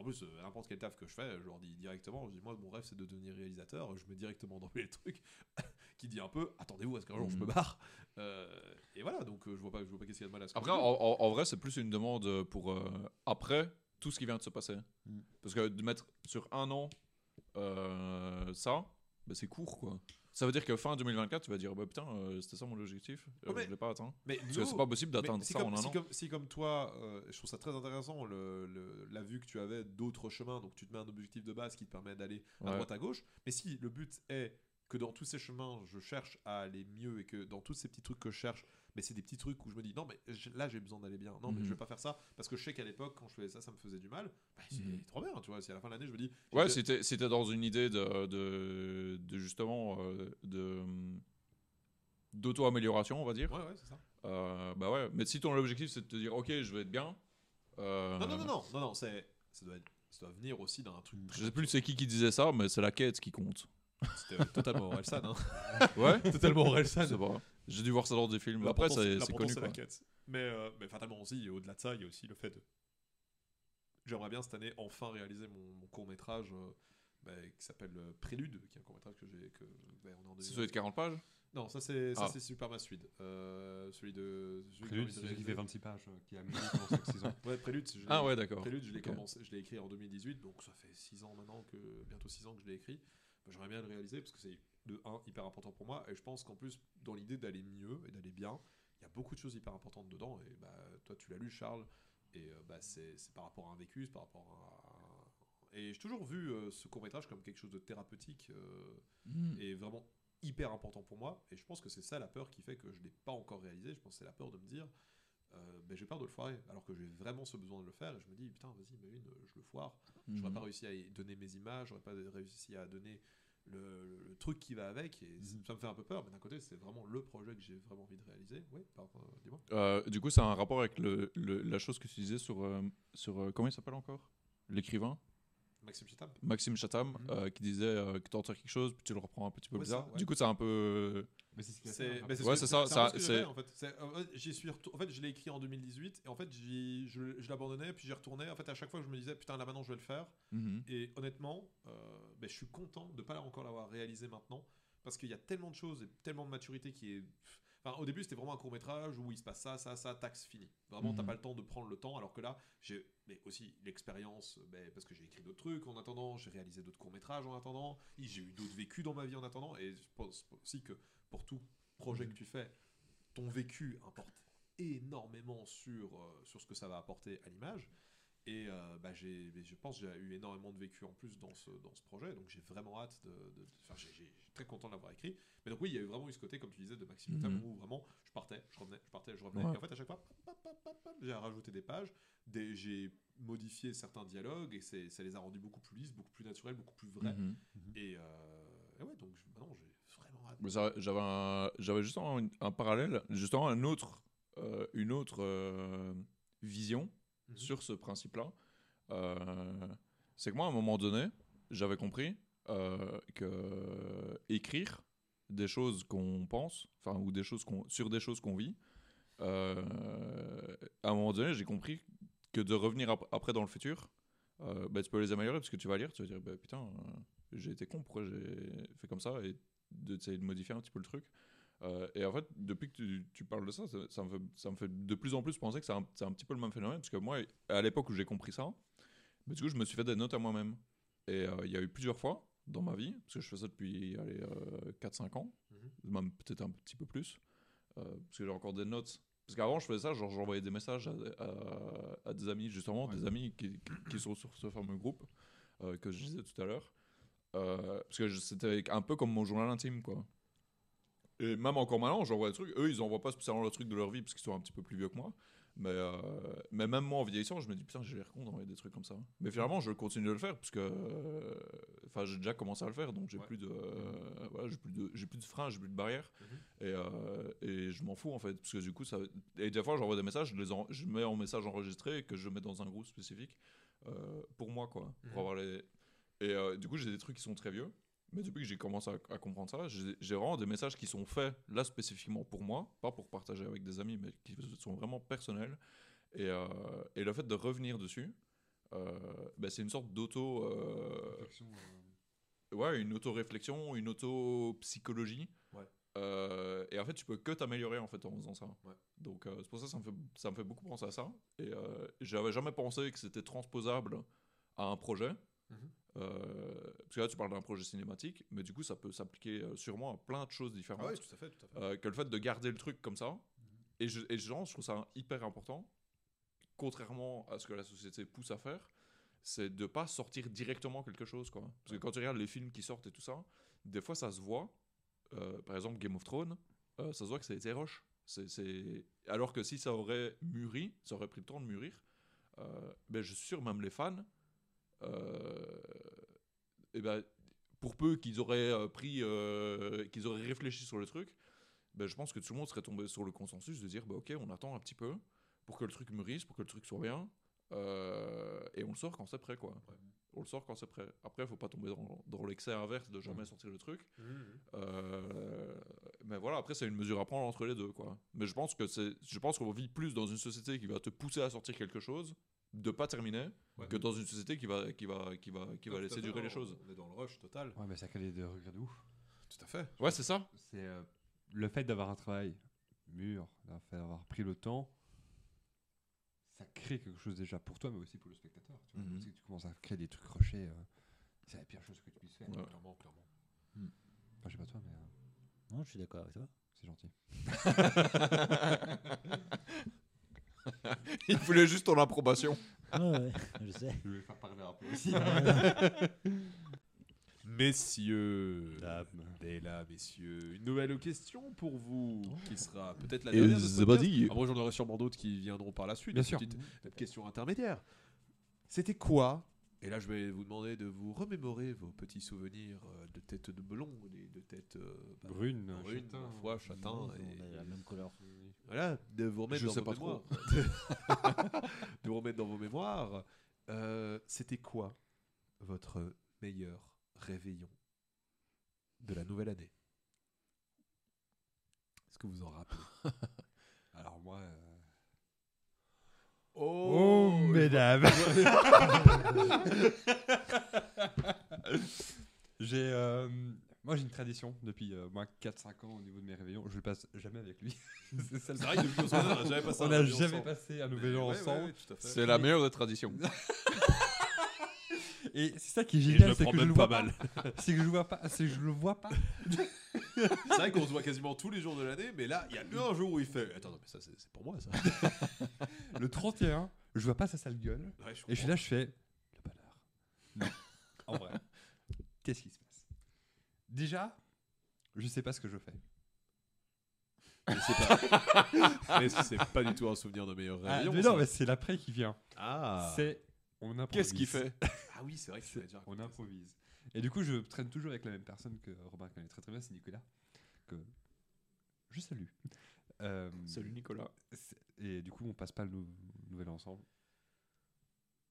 en plus, euh, n'importe quel taf que je fais, je leur dis directement, je dis moi, mon rêve c'est de devenir réalisateur. Je mets directement dans les trucs qui dit un peu, attendez-vous à ce qu'un jour je me Mhm. barre. Euh, et voilà, donc euh, je vois pas, je vois pas qu'est-ce qu'il y a de mal à ce que Après, je en, dis. en- en vrai, c'est plus une demande pour euh, après tout ce qui vient de se passer. Mm. Parce que de mettre sur un an euh, ça, bah, c'est court quoi. Ça veut dire que fin 2024, tu vas dire bah putain, euh, c'était ça mon objectif, euh, mais- je l'ai pas atteint. mais Parce que nous- c'est pas possible d'atteindre ça comme, en un si an. comme- si comme toi, euh, je trouve ça très intéressant le, le- la vue que tu avais d'autres chemins, donc tu te mets un objectif de base qui te permet d'aller à Ouais. droite à gauche. Mais si le but est que dans tous ces chemins, je cherche à aller mieux et que dans tous ces petits trucs que je cherche, mais c'est des petits trucs où je me dis non, mais je- là j'ai besoin d'aller bien. Non, mais Mhm. je vais pas faire ça parce que je sais qu'à l'époque, quand je faisais ça, ça me faisait du mal. Bah, c'est Mhm. trop bien, tu vois. Si à la fin de l'année, je me dis Ouais, si t'es dans une idée de, de, de justement euh, de d'auto-amélioration, on va dire. Ouais, ouais, c'est ça. euh, bah ouais, mais si ton objectif c'est de te dire ok, je vais être bien. euh, Non, non, non, non, non, non, c'est, ça doit, être- ça doit venir aussi d'un truc. Je sais plus c'est qui qui disait ça, mais c'est la quête qui compte. C'était totalement Orelsan. Hein. Ouais, totalement Orelsan. sais pas. J'ai dû voir ça dans des films. Après, c'est connu c'est la quête. Mais, euh, mais fatalement aussi, au-delà de ça, il y a aussi le fait de. J'aimerais bien cette année enfin réaliser mon, mon court métrage qui s'appelle euh, Prélude, qui est un court métrage que j'ai. Que, ben, on est en C'est 2000. celui de 40 pages? Non, ça c'est ça Ah. c'est Super Massuide. Euh, celui de. Celui Prélude, celui qui fait 26 pages, euh, qui a mis pendant 5-6 ans. Ouais, Prélude, je Ah ouais, d'accord. Prélude, je l'ai Ok. commencé, je l'ai écrit en 2018, donc ça fait 6 ans maintenant que bientôt 6 ans que je l'ai écrit. Ben, J'aimerais bien le réaliser parce que c'est de un hyper important pour moi et je pense qu'en plus dans l'idée d'aller mieux et d'aller bien, il y a beaucoup de choses hyper importantes dedans et bah toi tu l'as lu Charles et euh, bah c'est c'est par rapport à un vécu, c'est par rapport à et j'ai toujours vu euh, ce court métrage comme quelque chose de thérapeutique euh, Mm. et vraiment hyper important pour moi. Et je pense que c'est ça la peur qui fait que je ne l'ai pas encore réalisé. Je pense que c'est la peur de me dire, euh, ben, j'ai peur de le foirer, alors que j'ai vraiment ce besoin de le faire. Et je me dis, putain, vas-y, imagine, euh, je le foire. J'aurais Mhm. pas réussi à donner mes images, j'aurais pas réussi à donner le, truc qui va avec. Et Mhm. ça me fait un peu peur, mais d'un côté, c'est vraiment le projet que j'ai vraiment envie de réaliser. Oui, pardon, euh, dis-moi. Euh, du coup, ça a un rapport avec le, le- la chose que tu disais sur. euh, sur comment il s'appelle encore? L'écrivain? Maxime Chitam. Maxime Chatham, Mhm. euh, qui disait euh, que tu entends quelque chose, puis tu le reprends un petit peu Ouais, bizarre. ça, ouais. Du coup, c'est un peu. Mais c'est ce qu'il a C'est hein, bah, Ouais, ça, c'est- en fait. Euh, j'y suis retour- en fait, je l'ai écrit en 2018 et en fait, je, je l'abandonnais puis j'y retournais. En fait, à chaque fois, je me disais putain là maintenant je vais le faire. Mhm. Et honnêtement, euh, ben, je suis content de ne pas encore l'avoir réalisé maintenant parce qu'il y a tellement de choses et tellement de maturité qui est. Enfin, au début, c'était vraiment un court métrage où il se passe ça, ça, ça, taxe fini. Vraiment, t'as Mhm. pas le temps de prendre le temps. Alors que là, j'ai mais aussi l'expérience, ben, parce que j'ai écrit d'autres trucs en attendant, j'ai réalisé d'autres courts métrages en attendant, j'ai eu d'autres vécus dans ma vie en attendant. Et je pense aussi que pour tout projet que tu fais, ton vécu importe énormément sur, euh, sur ce que ça va apporter à l'image. Et euh, bah, j'ai, je pense que j'ai eu énormément de vécu en plus dans ce, dans ce projet, donc j'ai vraiment hâte de. de- enfin, j'ai, j'ai- je suis très content de l'avoir écrit. Mais donc, oui, il y a eu vraiment eu ce côté, comme tu disais, de Maxime Mhm. Tam, où vraiment je partais, je revenais, je partais, je revenais. Ouais. Et en fait, à chaque fois, pop, pop, pop, pop, j'ai rajouté des pages, des, j'ai modifié certains dialogues, et c'est, ça les a rendus beaucoup plus lisses, beaucoup plus naturels, beaucoup plus vrais. Mhm. Et, euh, et ouais, donc maintenant, j'ai vraiment hâte. Mais ça, J'avais un- j'avais justement un, un parallèle, justement un autre, euh, une autre euh, Mhm. sur ce principe-là. Euh, c'est que moi, à un moment donné, j'avais compris euh, que écrire des choses qu'on pense, enfin, ou des choses sur des choses qu'on vit, euh, à un moment donné, j'ai compris que de revenir ap- après dans le futur, bah, tu peux les améliorer parce que tu vas lire, tu vas dire bah, putain, j'ai été con, pourquoi j'ai fait comme ça et d'essayer de modifier un petit peu le truc. Euh, et en fait, depuis que tu, tu parles de ça, ça, ça me fait, ça me fait de plus en plus penser que c'est un, petit peu le même phénomène parce que moi, à l'époque où j'ai compris ça, bah, du coup, je me suis fait des notes à moi-même. Et euh, il y a eu plusieurs fois dans ma vie, parce que je fais ça depuis allez, euh, 4-5 ans, même peut-être un petit peu plus, euh, parce que j'ai encore des notes. Parce qu'avant, je faisais ça, genre j'envoyais des messages à, à- à des amis, justement, Ouais. des amis qui, qui- qui sont sur ce fameux groupe que je disais tout à l'heure. Parce que c'était un peu comme mon journal intime, quoi. Et même encore maintenant, j'envoie des trucs. Eux, ils envoient pas spécialement le truc de leur vie parce qu'ils sont un petit peu plus vieux que moi. Mais, euh, mais même moi, en vieillissant, je me dis putain, j'ai l'air con d'envoyer des trucs comme ça. Mais finalement, je continue de le faire parce que. euh, j'ai déjà commencé à le faire, donc j'ai Ouais. plus de. euh, voilà, j'ai plus de, j'ai plus de frein, j'ai plus de barrière. Et, euh, et je m'en fous en fait. Parce que du coup, ça. Et des fois, j'envoie des messages, je les en- je mets en message enregistré que je mets dans un groupe spécifique pour moi, quoi. Pour Mhm. avoir les. Et du coup, j'ai des trucs qui sont très vieux. Mais depuis que j'ai commencé à, à comprendre ça, j'ai vraiment des messages qui sont faits là spécifiquement pour moi, pas pour partager avec des amis, mais qui sont vraiment personnels. Et, euh, et le fait de revenir dessus, euh, ben, c'est une sorte d'auto. euh, euh, ouais, une auto-réflexion, une auto-psychologie. Ouais. Euh, et en fait, tu peux que t'améliorer en fait en faisant ça. Ouais. Donc euh, c'est pour ça que ça me fait, ça me fait beaucoup penser à ça. Et euh, j'avais jamais pensé que c'était transposable à un projet. Mhm. Euh, parce que là, tu parles d'un projet cinématique, mais du coup, ça peut s'appliquer euh, sûrement à plein de choses différentes. Ah oui, tout à fait, tout à fait. Euh, que le fait de garder le truc comme ça. Et, je, et genre, je trouve ça hyper important, contrairement à ce que la société pousse à faire, c'est de pas sortir directement quelque chose. Quoi. Parce que quand tu regardes les films qui sortent et tout ça, des fois ça se voit. Euh, par exemple, Game of Thrones, ça se voit que ça a été rush. C'est, Alors que si ça aurait mûri, ça aurait pris le temps de mûrir, ben, je suis sûr, même les fans, euh, eh ben, pour peu qu'ils auraient euh, pris, euh, qu'ils auraient réfléchi sur le truc, ben, je pense que tout le monde serait tombé sur le consensus de dire bah, ok, on attend un petit peu pour que le truc mûrisse, pour que le truc soit bien, euh, et on le sort quand c'est prêt, quoi. On le sort quand c'est prêt. Après, il faut pas tomber dans, dans l'excès inverse de jamais sortir le truc. Euh, mais voilà, après, c'est une mesure à prendre entre les deux, quoi. Mais je pense que c'est, je pense qu'on vit plus dans une société qui va te pousser à sortir quelque chose, de pas terminer, Ouais. que dans une société qui va, qui va, qui va, qui va laisser fait, durer on- les choses. On est dans le rush total. Ouais, mais ça crée des regrets de ouf. Tout à fait. Ouais, c'est ça. C'est euh, le fait d'avoir un travail mûr, le fait d'avoir pris le temps, ça crée quelque chose déjà pour toi, mais aussi pour le spectateur. Tu, vois. Mhm. Tu sais que tu commences à créer des trucs rushés, euh, c'est la pire chose que tu puisses faire. Ouais. Clairement, clairement. Enfin, je sais pas toi, mais euh, Non, je suis d'accord avec toi. c'est gentil. Il voulait juste ton approbation. Ouais, ouais, je sais. Je vais faire parler un peu aussi. Messieurs, Dames. mesdames, messieurs, une nouvelle question pour vous, qui sera peut-être la dernière de. Zebadi. Après, j'en aurai sûrement d'autres qui viendront par la suite. Bien sûr. petite- Petite question intermédiaire. C'était quoi Et là, je vais vous demander de vous remémorer vos petits souvenirs euh, de tête de melon et de tête euh, bah, Brune, brune, châtain. parfois châtain. Et- a la même couleur. Voilà, de vous remettre Je dans sais vos pas trop. mémoires. de vous remettre dans vos mémoires. Euh, C'était quoi votre meilleur réveillon de la nouvelle année Est-ce que vous en rappelez? Alors moi. euh, Oh, mesdames J'ai. euh, moi j'ai une tradition depuis euh, moi 4-5 ans au niveau de mes réveillons. Je le passe jamais avec lui. c'est ça le C'est vrai que depuis on n'a jamais passé On un n'a réveillon jamais ensemble. passé un nouvel an ouais, ouais, ensemble. C'est la meilleure des traditions. Et c'est ça qui est je génial, c'est que je le vois pas. C'est que je le vois pas. C'est que je le vois pas. C'est vrai qu'on se voit quasiment tous les jours de l'année, mais là, il y a un jour où il fait. Attends, non, mais ça, c'est pour moi, ça. Le 31, je vois pas sa sale gueule. Ouais, Et je suis là, je fais. Le bonheur. Non. en vrai. Qu'est-ce qui se passe? Déjà, je sais pas ce que je fais. Mais c'est pas... pas du tout un souvenir de meilleur Ah, mais non, mais c'est l'après qui vient. Ah. C'est. On improvise. Qu'est-ce qu'il fait? Ah oui, c'est vrai que tu l'as déjà On raconté, ça. improvise. Et du coup, je traîne toujours avec la même personne que Robin connaît très très bien, c'est Nicolas. Que je salue. Euh, Salut Nicolas. c'est- Et du coup, on passe pas le nou- nouvel an ensemble.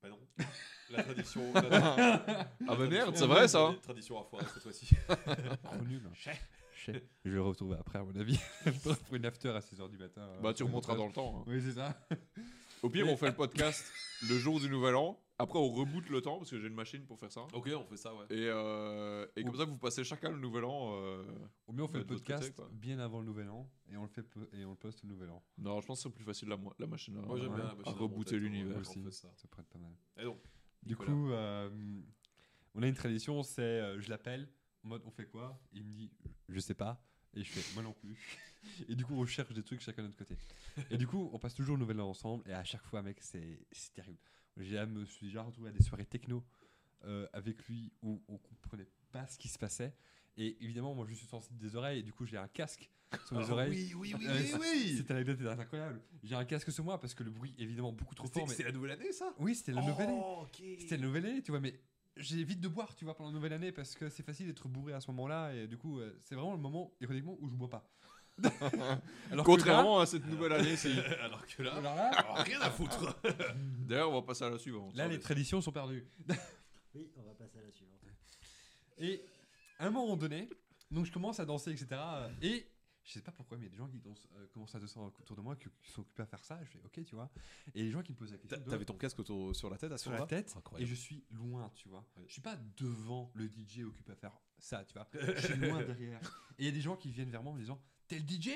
Bah non. La tradition. la- la Ah bah merde, c'est vrai ça. la Tradition à foirer cette fois-ci. Trop nul. hein. Chais. Je vais le retrouver après, à mon avis, pour pour une after à 6h du matin. Bah tu remonteras dans le temps. hein. Oui, c'est ça. Au pire, on fait le podcast le jour du nouvel an. Après, on reboot le temps parce que j'ai une machine pour faire ça. Ok, on fait ça, ouais. Et, euh, et comme ça, vous passez chacun le nouvel an. euh, Au mieux, on fait le de votre côté, podcast quoi. bien avant le nouvel an et on le fait peu- et on le poste le nouvel an. Non, je pense que c'est plus facile la, mo- la machine à, Moi, j'aime bien la machine à rebooter l'univers. aussi. on fait ça. Ça pourrait être pas mal. Et donc, Du Nicolas. coup, euh, on a une tradition, c'est euh, je l'appelle, en mode on fait quoi? Il me dit je sais pas, et je fais moi non plus. Et du coup, on cherche des trucs chacun de notre côté. Et du coup, on passe toujours le nouvel an ensemble, et à chaque fois, mec, c'est c'est terrible. Déjà- me suis déjà retrouvé à des soirées techno euh, avec lui où on comprenait pas ce qui se passait. Et évidemment, moi je suis sensible des oreilles, et du coup, j'ai un casque sur mes Ah, oreilles. Oui, oui, oui, Euh, oui, oui. Cette anecdote est incroyable. J'ai un casque sur moi parce que le bruit évidemment beaucoup trop fort. Mais... c'était la nouvelle année, ça? Oui, c'était la nouvelle année. Oh. C'était la nouvelle année, tu vois, mais j'évite de boire, tu vois, pendant la nouvelle année parce que c'est facile d'être bourré à ce moment-là et du coup, euh, c'est vraiment le moment, ironiquement, où je bois pas. Alors Contrairement à cette nouvelle année, c'est. Alors que là, là, alors là, alors, rien à foutre. D'ailleurs, on va passer à la suivante. là, les traditions sont perdues. Oui, on va passer à la suivante. Et à un moment donné, donc je commence à danser, etc. Et je sais pas pourquoi, mais il y a des gens qui dansent, euh, commencent à danser autour de moi, qui, qui sont occupés à faire ça. Je fais ok, tu vois. Et les gens qui me posent la question. T'avais ton casque autour- sur la tête à ce sur la moment-là tête et je suis loin, tu vois. Je suis pas devant le DJ occupé à faire ça, tu vois. je suis loin derrière. Et il y a des gens qui viennent vers moi en me disant T'es le DJ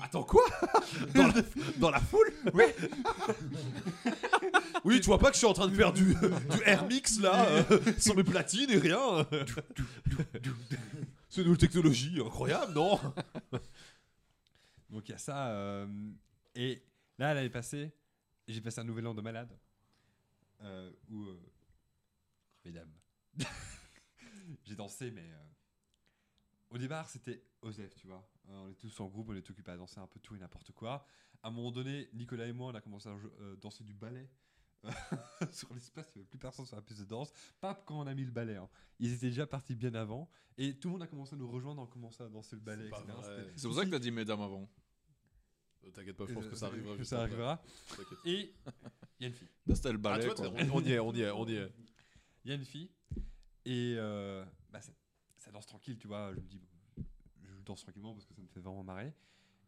Attends, quoi? Dans, la, dans la foule? Ouais. Oui, tu vois pas que je suis en train de faire du, du air mix là, euh, sur mes platines et rien? C'est une nouvelle technologie, incroyable, non? Donc il y a ça. euh, et là, l'année passée, j'ai passé un nouvel an de malade. Euh, où. euh, formidable. j'ai dansé, mais. euh, au départ, c'était Osef, tu vois. Euh, on était tous en groupe, on était occupés à danser un peu tout et n'importe quoi. À un moment donné, Nicolas et moi, on a commencé à euh, danser du ballet. sur l'espace, il n'y avait plus personne sur la piste de danse. Pas quand on a mis le ballet. hein. Ils étaient déjà partis bien avant. Et tout le monde a commencé à nous rejoindre, on commençait à danser le ballet, C'est pour ça que t'as dit mesdames avant. Euh, T'inquiète pas, je pense que ça arrivera. Que ça arrivera. Et il y a une fille. Là, c'était le Ah, ballet. tu vois, quoi. on, y est, on y est, on y est. Il y a une fille. Et euh, bah, ça, ça danse tranquille, tu vois. Je me dis, danse tranquillement parce que ça me fait vraiment marrer.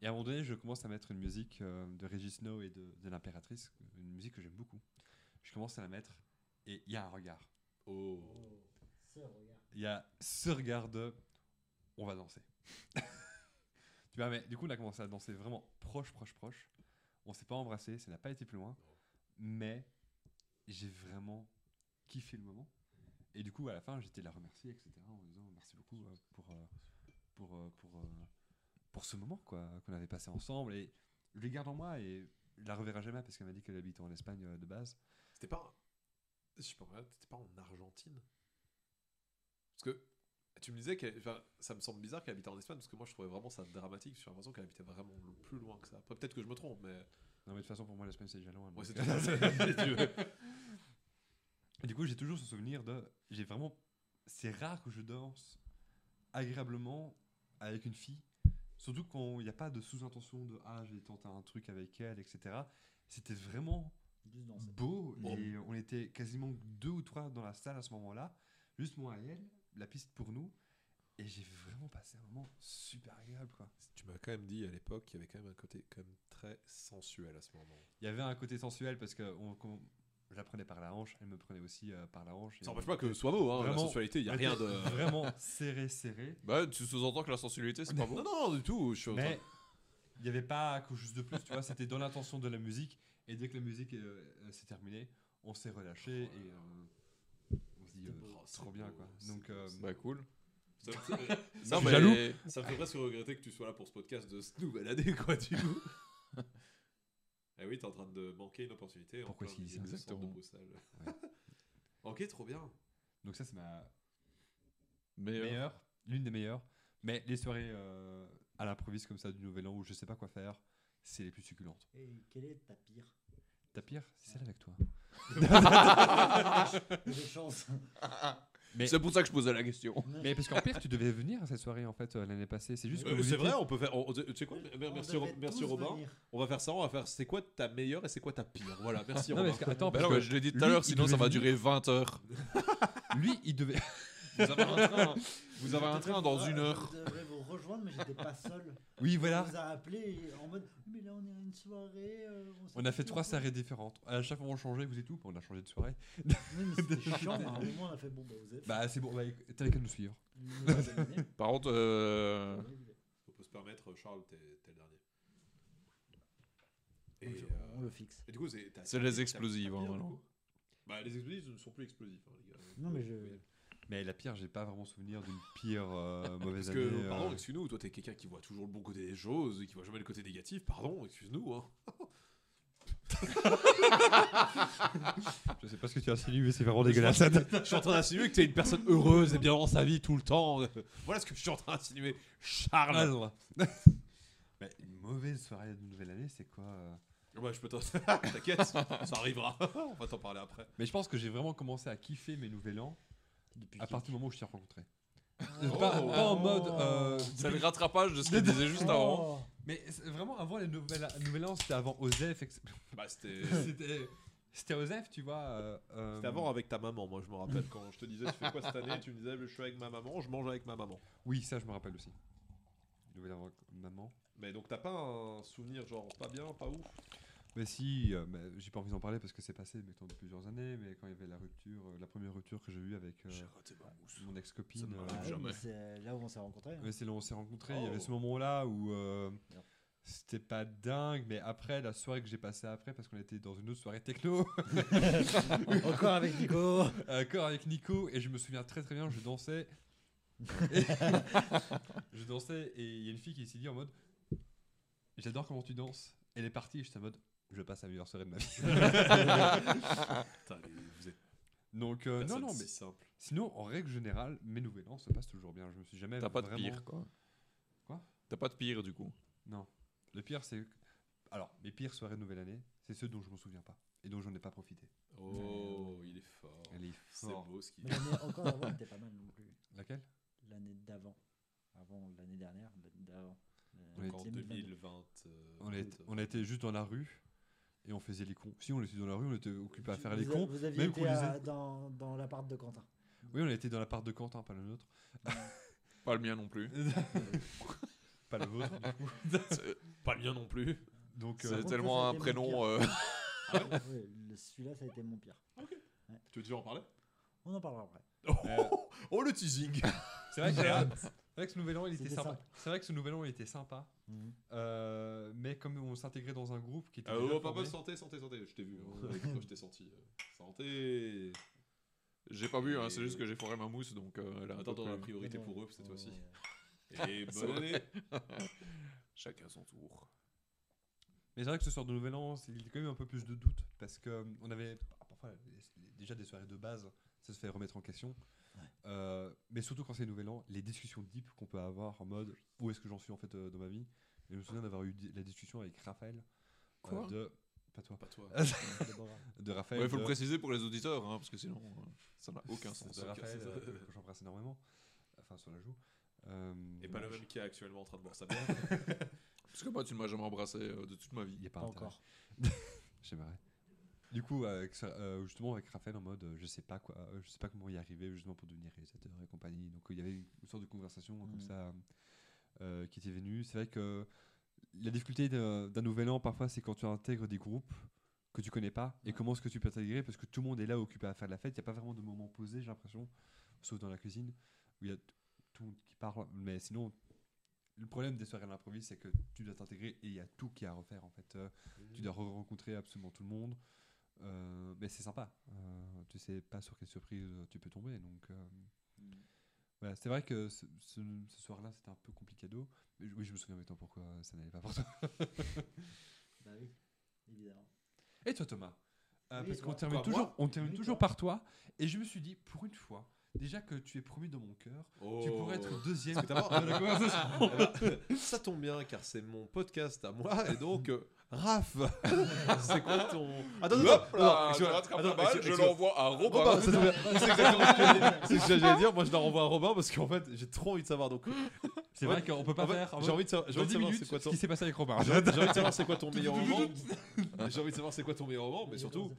Et à un moment donné, je commence à mettre une musique euh, de Régis Snow et de, de l'impératrice, une musique que j'aime beaucoup. Je commence à la mettre et il y a un regard. Oh. Ça, regarde. Il y a ce regard de on va danser. tu vois, mais du coup, on a commencé à danser vraiment proche, proche, proche. On s'est pas embrassé, ça n'a pas été plus loin. Mais j'ai vraiment kiffé le moment. Et du coup, à la fin, j'étais la remercier, etc. En disant merci beaucoup euh, pour, euh, pour, euh, pour, euh, pour ce moment quoi qu'on avait passé ensemble. Et je les garde en moi et je la reverrai jamais parce qu'elle m'a dit qu'elle habitait en Espagne euh, de base. C'était pas. Je sais pas, pas en Argentine Parce que tu me disais que. Enfin, ça me semble bizarre qu'elle habitait en Espagne, parce que moi je trouvais vraiment ça dramatique. J'ai l'impression qu'elle habitait vraiment plus loin que ça. Après, peut-être que je me trompe, mais. Non, mais de toute façon, pour moi, l'Espagne, c'est déjà loin. Ouais. Et du coup, j'ai toujours ce souvenir de. J'ai vraiment. C'est rare que je danse agréablement avec une fille. Surtout quand il n'y a pas de sous-intention de Ah, je vais tenter un truc avec elle, etc. C'était vraiment beau. Bon. Et on était quasiment deux ou trois dans la salle à ce moment-là. Juste moi et elle, la piste pour nous. Et j'ai vraiment passé un moment super agréable, quoi. Tu m'as quand même dit à l'époque qu'il y avait quand même un côté quand même très sensuel à ce moment. Il y avait un côté sensuel parce que on- qu'on- je la prenais par la hanche, elle me prenait aussi euh, par la hanche. Ça n'empêche pas que soit beau, hein, la sensualité, il n'y a rien de. Vraiment serré, serré. Bah, tu sous-entends que la sensualité, c'est pas Non, bon. non, du tout. Je suis Mais il n'y avait pas quelque chose de plus, tu vois, c'était dans l'intention de la musique. Et dès que la musique euh, euh, s'est terminée, on s'est relâché et euh, on se dit euh, beau. Oh, c'est trop bien beau, quoi. c'est Donc euh, Bah, cool. Ça me fait, ça Non, me- mais- jaloux ça me fait presque regretter que tu sois là pour ce podcast de cette nouvelle année, quoi, du coup. Eh oui, t'es en train de manquer une opportunité. en Pourquoi s'il milieu dit ça centre de Exactement. Bruxelles. ok, trop bien. donc ça c'est ma meilleure, l'une des meilleures. Mais les soirées euh, à l'improviste comme ça du Nouvel An où je sais pas quoi faire, c'est les plus succulentes. Et quelle est ta pire? Ta pire, c'est celle avec toi. Il y a des chances. Mais, c'est pour ça que je posais la question. mais parce qu'en pire, tu devais venir à cette soirée en fait euh, l'année passée. C'est juste que Euh, c'est étiez- vrai, on peut faire. on- tu sais quoi On Merci, Ro- merci Robin. venir. On va faire ça, on va faire c'est quoi ta meilleure et c'est quoi ta pire. Voilà, merci Non, Robin. parce que- attends, Bah parce non, que mais je l'ai dit tout lui, à l'heure, il sinon ça devait va venir. durer 20 heures. lui, il devait. Vous avez un train, vous avez un Je train devrais dans une heure. Rejoindre, mais j'étais pas seul. Oui, voilà. On a appelé en mode Mais là, on est à une soirée. euh, sait On pas a fait trois soirées différentes. À chaque fois, on changeait, vous êtes tout. On a changé de soirée. Oui, mais c'était chiant. mais à un moment, on a fait Bon, bah, vous êtes. Bah, c'est bon, bah, t'avais qu'à nous suivre. Nous. Par contre, euh, On peut se permettre, Charles, t'es t'es le dernier. On Et, le- euh, On le fixe. et du coup, c'est t'as- C'est les t'as- t'as hein, du coup Bah, les explosifs ne sont plus explosifs, hein, les gars. Non, mais je. Mais la pire, j'ai pas vraiment souvenir d'une pire euh, mauvaise Parce année. que, euh. pardon, excuse-nous, toi t'es quelqu'un qui voit toujours le bon côté des choses, qui voit jamais le côté négatif, pardon, excuse-nous. Hein. Je sais pas ce que tu as insinué, mais c'est vraiment dégueulasse. Je suis en train d'insinuer que t'es une personne heureuse et bien dans sa vie tout le temps. Voilà ce que je suis en train d'insinuer. Charles Ah. Mais une mauvaise soirée de nouvelle année, c'est quoi euh? Ouais, je peux t'en... T'inquiète, ça arrivera. On va t'en parler après. Mais je pense que j'ai vraiment commencé à kiffer mes nouvel an Depuis à partir du moment où je t'ai rencontré. Ah. Pas, pas en mode. euh, c'est le rattrapage de ce qu'il disait juste avant. Oh. mais c'est vraiment avant les nouvelles nouvel an, c'était avant Osef. ex- Bah, c'était... C'était c'était Osef, tu vois. euh, euh, C'était avant avec ta maman, moi je me rappelle quand je te disais tu fais quoi cette année, tu me disais je suis avec ma maman, je mange avec ma maman. Oui, ça, je me rappelle aussi. Nouvel an avec maman. Mais donc t'as pas un souvenir genre pas bien, pas ouf? Mais si, euh, bah, j'ai pas envie d'en parler parce que c'est passé maintenant de plusieurs années, mais quand il y avait la rupture, euh, la première rupture que j'ai eue avec euh, mon ex-copine, euh, Ah oui, mais C'est là où on s'est rencontrés. hein. ouais, c'est là où on s'est rencontrés, il y avait Oh. ce moment-là où euh, c'était pas dingue, mais après, la soirée que j'ai passée après, parce qu'on était dans une autre soirée techno, Encore avec Nico. encore avec Nico, et je me souviens très très bien, je dansais. Et- je dansais, et il y a une fille qui s'est dit en mode J'adore comment tu danses. Elle est partie, et j'étais en mode Je passe la meilleure soirée de ma vie. Putain, mais vous êtes Donc, euh, non, non, si mais simple. sinon, en règle générale, mes nouvelles ans se passent toujours bien. Je me suis jamais. T'as pas de vraiment- pire, quoi. Quoi? T'as pas de pire, du coup. Non. Le pire, c'est. Alors, mes pires soirées de nouvelle année, c'est ceux dont je m'en souviens pas et dont j'en ai pas profité. Oh, il est fort. Elle est C'est fort. beau ce qu'il Mais l'année encore d'avant était pas mal non plus. Laquelle? L'année d'avant. Avant l'année dernière, l'année d'avant. On Euh, est en 2022. 2020. euh, on, a été, on a été juste dans la rue et on faisait les cons. Si, on était dans la rue, on était occupé à faire les cons. Vous aviez même été qu'on à- dans, dans l'appart de Quentin. Oui, on a été dans l'appart de Quentin, pas le nôtre. Pas le mien non plus. pas le vôtre. du coup. Pas le mien non plus. Donc, euh, C'est contre, tellement un prénom. euh, le- Celui-là, ça a été mon pire. Tu veux déjà en parler? On en parlera après. euh, Oh le teasing c'est vrai que c'est vrai que ce nouvel an, il était sympa. C'est vrai que ce nouvel an, il était sympa. Euh, mais comme on s'intégrait dans un groupe qui était. Ah, déjà oh, mal, santé, santé, santé. Je t'ai vu. hein. Je t'ai senti. euh, Santé. J'ai pas vu, hein, c'est juste que j'ai foré ma mousse, donc euh, un Attends, la priorité pour eux cette fois-ci. Et bonne année. Chacun son tour. Mais c'est vrai que ce soir de Nouvel An, il y a quand même un peu plus de doute parce que euh, on avait parfois déjà des soirées de base, ça se fait remettre en question. Euh, mais surtout quand c'est Nouvel An, les discussions deep qu'on peut avoir en mode où est-ce que j'en suis en fait euh, dans ma vie. Et je me souviens d'avoir eu la discussion avec Raphaël. euh, Quoi? de pas toi. Pas toi. De Raphaël. Il faut de- le préciser pour les auditeurs, hein, parce que sinon euh, ça n'a aucun de sens. ok, Raphaël, euh, que j'embrasse énormément. Enfin sur la joue. Euh, Et pas le même qui est actuellement en train de boire sa bière. Parce que moi, tu ne m'as jamais embrassé euh, de toute ma vie. Il n'y a pas, encore. J'aimerais. Du coup, avec euh, justement avec Raphaël en mode, euh, je sais pas quoi, euh, je sais pas comment y arriver justement pour devenir réalisateur et compagnie. Donc il y avait une sorte de conversation euh, comme Mhm. ça euh, qui était venue. C'est vrai que la difficulté d'un nouvel an parfois, c'est quand tu intègres des groupes que tu connais pas et Ouais. comment est-ce que tu peux t'intégrer parce que tout le monde est là occupé à faire la fête. Il y a pas vraiment de moment posé, j'ai l'impression, sauf dans la cuisine où il y a tout le monde qui parle. Mais sinon. Le problème des soirées à l'improviste, c'est que tu dois t'intégrer et il y a tout qui est à refaire en fait. Euh, tu dois re-rencontrer absolument tout le monde. Euh, mais c'est sympa. Euh, tu sais pas sur quelle surprise euh, tu peux tomber. Donc, euh, voilà, c'est vrai que ce, ce- ce soir-là, c'était un peu compliqué d'eau. Oui, je me souviens maintenant pourquoi ça n'allait pas pour toi? Bah oui, évidemment. Et toi, Thomas? Oui, Parce qu'on termine, toujours, on termine Oui, toujours toi. par toi. Et je me suis dit, pour une fois, déjà que tu es promu dans mon cœur, tu pourrais être Oh. deuxième dans la conversation. Eh ben, ça tombe bien car c'est mon podcast à moi et donc euh, Raph, c'est quoi ton Attends, attends, Hop là, rattrape attends, balle, je l'envoie à Robin. C'est exactement ce que j'allais- c'est ce que j'allais dire. Moi, je la renvoie à Robin parce qu'en fait, j'ai trop envie de savoir. Donc, C'est Ouais, vrai qu'on peut pas faire. en j'ai envie de savoir, j'ai dans envie de 10 savoir minutes, c'est quoi ce ton. qui s'est passé avec Robin. J'ai envie j'ai envie de savoir c'est quoi ton meilleur moment. J'ai envie de savoir c'est quoi ton meilleur moment, mais J'ai surtout,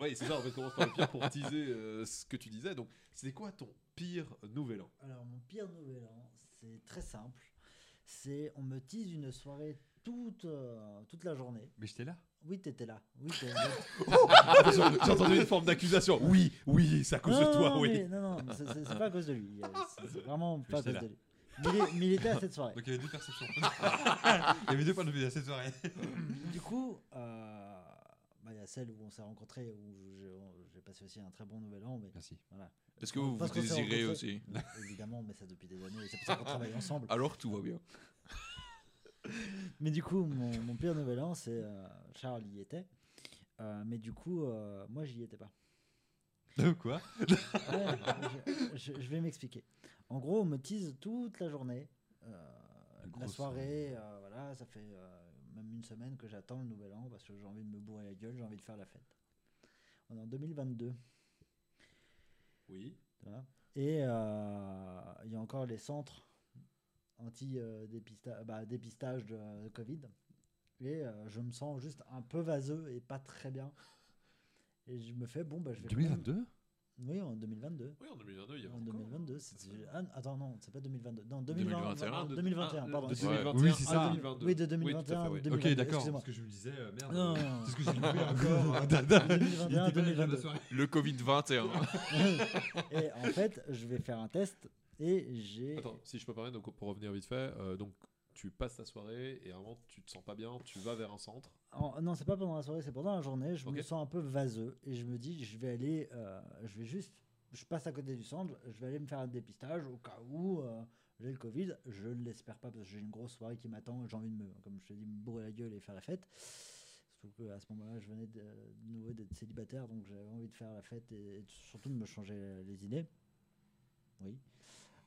ouais, c'est ça. On va commencer par le pire pour teaser euh, ce que tu disais. Donc, c'était quoi ton pire nouvel an? Alors, mon pire nouvel an, c'est très simple. c'est on me tease une soirée toute, euh, toute la journée. Mais j'étais là. Oui, t'étais là. Oui, Attention, J'ai entendu une forme d'accusation. Oui, oui, c'est à cause non, de toi, non, oui. mais- non, non, mais c'est c'est- c'est pas à cause de lui. C'est c'est vraiment pas à cause là. de lui. Mais il, est- mais il était à cette soirée. Donc il y avait deux perceptions. il y avait deux points de vue à cette soirée. Du coup, euh, bah, il y a celle où on s'est rencontrés, où j'ai j'ai passé aussi un très bon nouvel an. Mais Merci. voilà. Est-ce que vous Parce vous qu'on s'est désirez rencontrés- aussi Évidemment, mais ça depuis des années. C'est pour ça qu'on travaille ensemble. Alors tout va bien. Mais du coup, mon, mon pire nouvel an, c'est euh, Charles y était. Euh, mais du coup, euh, moi, j'y étais pas. Quoi? Ouais, je, je- je vais m'expliquer. En gros, on me tease toute la journée. euh, la soirée, euh, voilà, ça fait euh, même une semaine que j'attends le nouvel an parce que j'ai envie de me bourrer la gueule, j'ai envie de faire la fête. On est en 2022. Oui. Et il y a encore les centres anti-dépistage bah, dépistage de, de Covid. Et je me sens juste un peu vaseux et pas très bien. Et je me fais, bon, bah, je vais. quand même- 2022 Oui, en 2022. Oui, en 2022, il y a En encore. 2022, c'est- ah, attends, non, c'est pas 2022. Non, 2020, 2021, ah, 2021, pardon. De excusez-moi. 2021 Oui, c'est à ça. 2022. Oui, de Oui, tout à 2021 fait, à oui. 2022. Ok, d'accord. excusez-moi. Parce que je me disais, euh, merde. Non, euh, non, non. C'est ce que j'ai loupé encore. 2021, 2022. Le Covid-21. hein. Et en fait, je vais faire un test et j'ai. Attends, si je peux parler, donc pour revenir vite fait, euh, donc tu passes ta soirée et à un moment tu te sens pas bien, tu vas vers un centre. En- non, c'est pas pendant la soirée, c'est pendant la journée. Je me sens un peu vaseux et je me dis, je vais aller, euh, je vais juste, je passe à côté du centre, je vais aller me faire un dépistage au cas où euh, j'ai le Covid. Je ne l'espère pas parce que j'ai une grosse soirée qui m'attend. J'ai envie de me, comme je te dis, me bourrer la gueule et faire la fête. Surtout qu'à ce moment-là, je venais de, de nouveau d'être célibataire, donc j'avais envie de faire la fête et, et surtout de me changer les idées. Oui.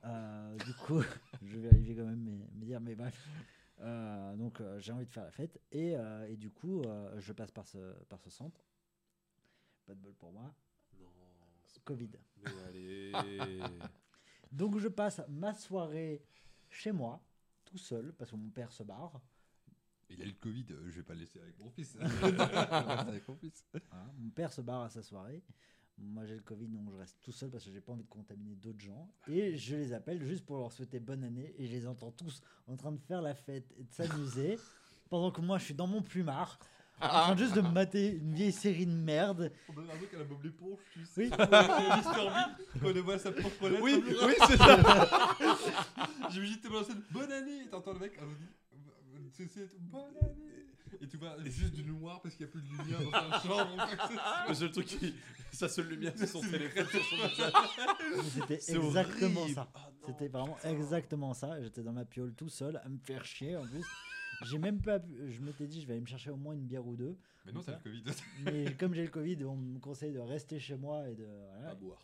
Euh, du coup, je vais arriver quand même me, me dire, mais bref. Euh, donc euh, j'ai envie de faire la fête et, euh, et du coup je passe par ce, par ce centre. Pas de bol pour moi. Non. Covid. Mais allez. Donc je passe ma soirée chez moi, tout seul, parce que mon père se barre. Il a le Covid, je vais pas le laisser avec mon fils. Je vais rester avec mon fils. Voilà. Mon père se barre à sa soirée. Moi j'ai le Covid donc je reste tout seul parce que j'ai pas envie de contaminer d'autres gens. Et je les appelle juste pour leur souhaiter bonne année et je les entends tous en train de faire la fête et de s'amuser. pendant que moi je suis dans mon plumard, en train juste de me mater une vieille série de merde. On donne un truc à la Bob l'éponge, tu sais. Oui. Mister Bean, quand on voit sa propre lettre. oui, oui, c'est ça. J'imagine t'es dans la scène, bonne année, et t'entends le mec, ah, c'est- bonne année. Et tu vois juste du noir parce qu'il n'y a plus de lumière dans ta chambre. Le seul truc qui. Sa seule lumière, c'est son téléphone sur son visage. C'était C'est exactement horrible. ça. Ah. C'était vraiment exactement ça. J'étais dans ma piole tout seul à me faire chier en plus. J'ai même pas pu- Je m'étais dit, je vais aller me chercher au moins une bière ou deux. Mais non, t'as le Covid. Mais comme j'ai le Covid, on me conseille de rester chez moi et de. voilà, À boire.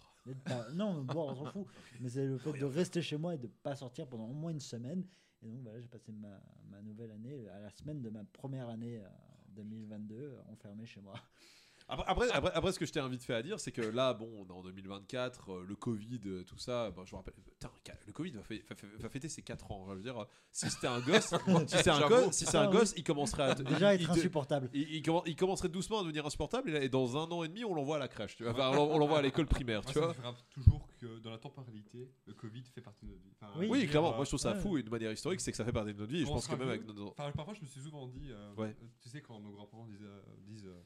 pas- non, boire, on s'en fout. Mais c'est le fait de rester chez moi et de pas sortir pendant au moins une semaine. Et donc voilà, j'ai passé ma, ma nouvelle année à la semaine de ma première année euh, 2022 euh, enfermé chez moi. Après, après, après, après, ce que je t'ai vite fait à dire, c'est que là, bon, on est en 2024, euh, le Covid, euh, tout ça, bah, je me rappelle, putain, le Covid va, fê- va fê- va fêter ses 4 ans. Je veux dire, si c'était un gosse, si c'est un, gosse, si c'est un Ah gosse, il commencerait à. Déjà il, être il- insupportable. il, il il commencerait doucement à devenir insupportable et, là- et dans un an et demi on l'envoie à la crèche tu vois Enfin, on l'en- on l'envoie à l'école primaire tu ça vois me toujours que dans la temporalité, le Covid fait partie de notre vie. Enfin, Oui, clairement dire, moi je trouve ça ouais. fou et de manière historique c'est que ça fait partie de notre vie et je pense que même avec. Enfin, parfois, je me suis souvent dit, euh, Ouais. euh, tu sais, quand nos grands-parents disent, euh, disent euh,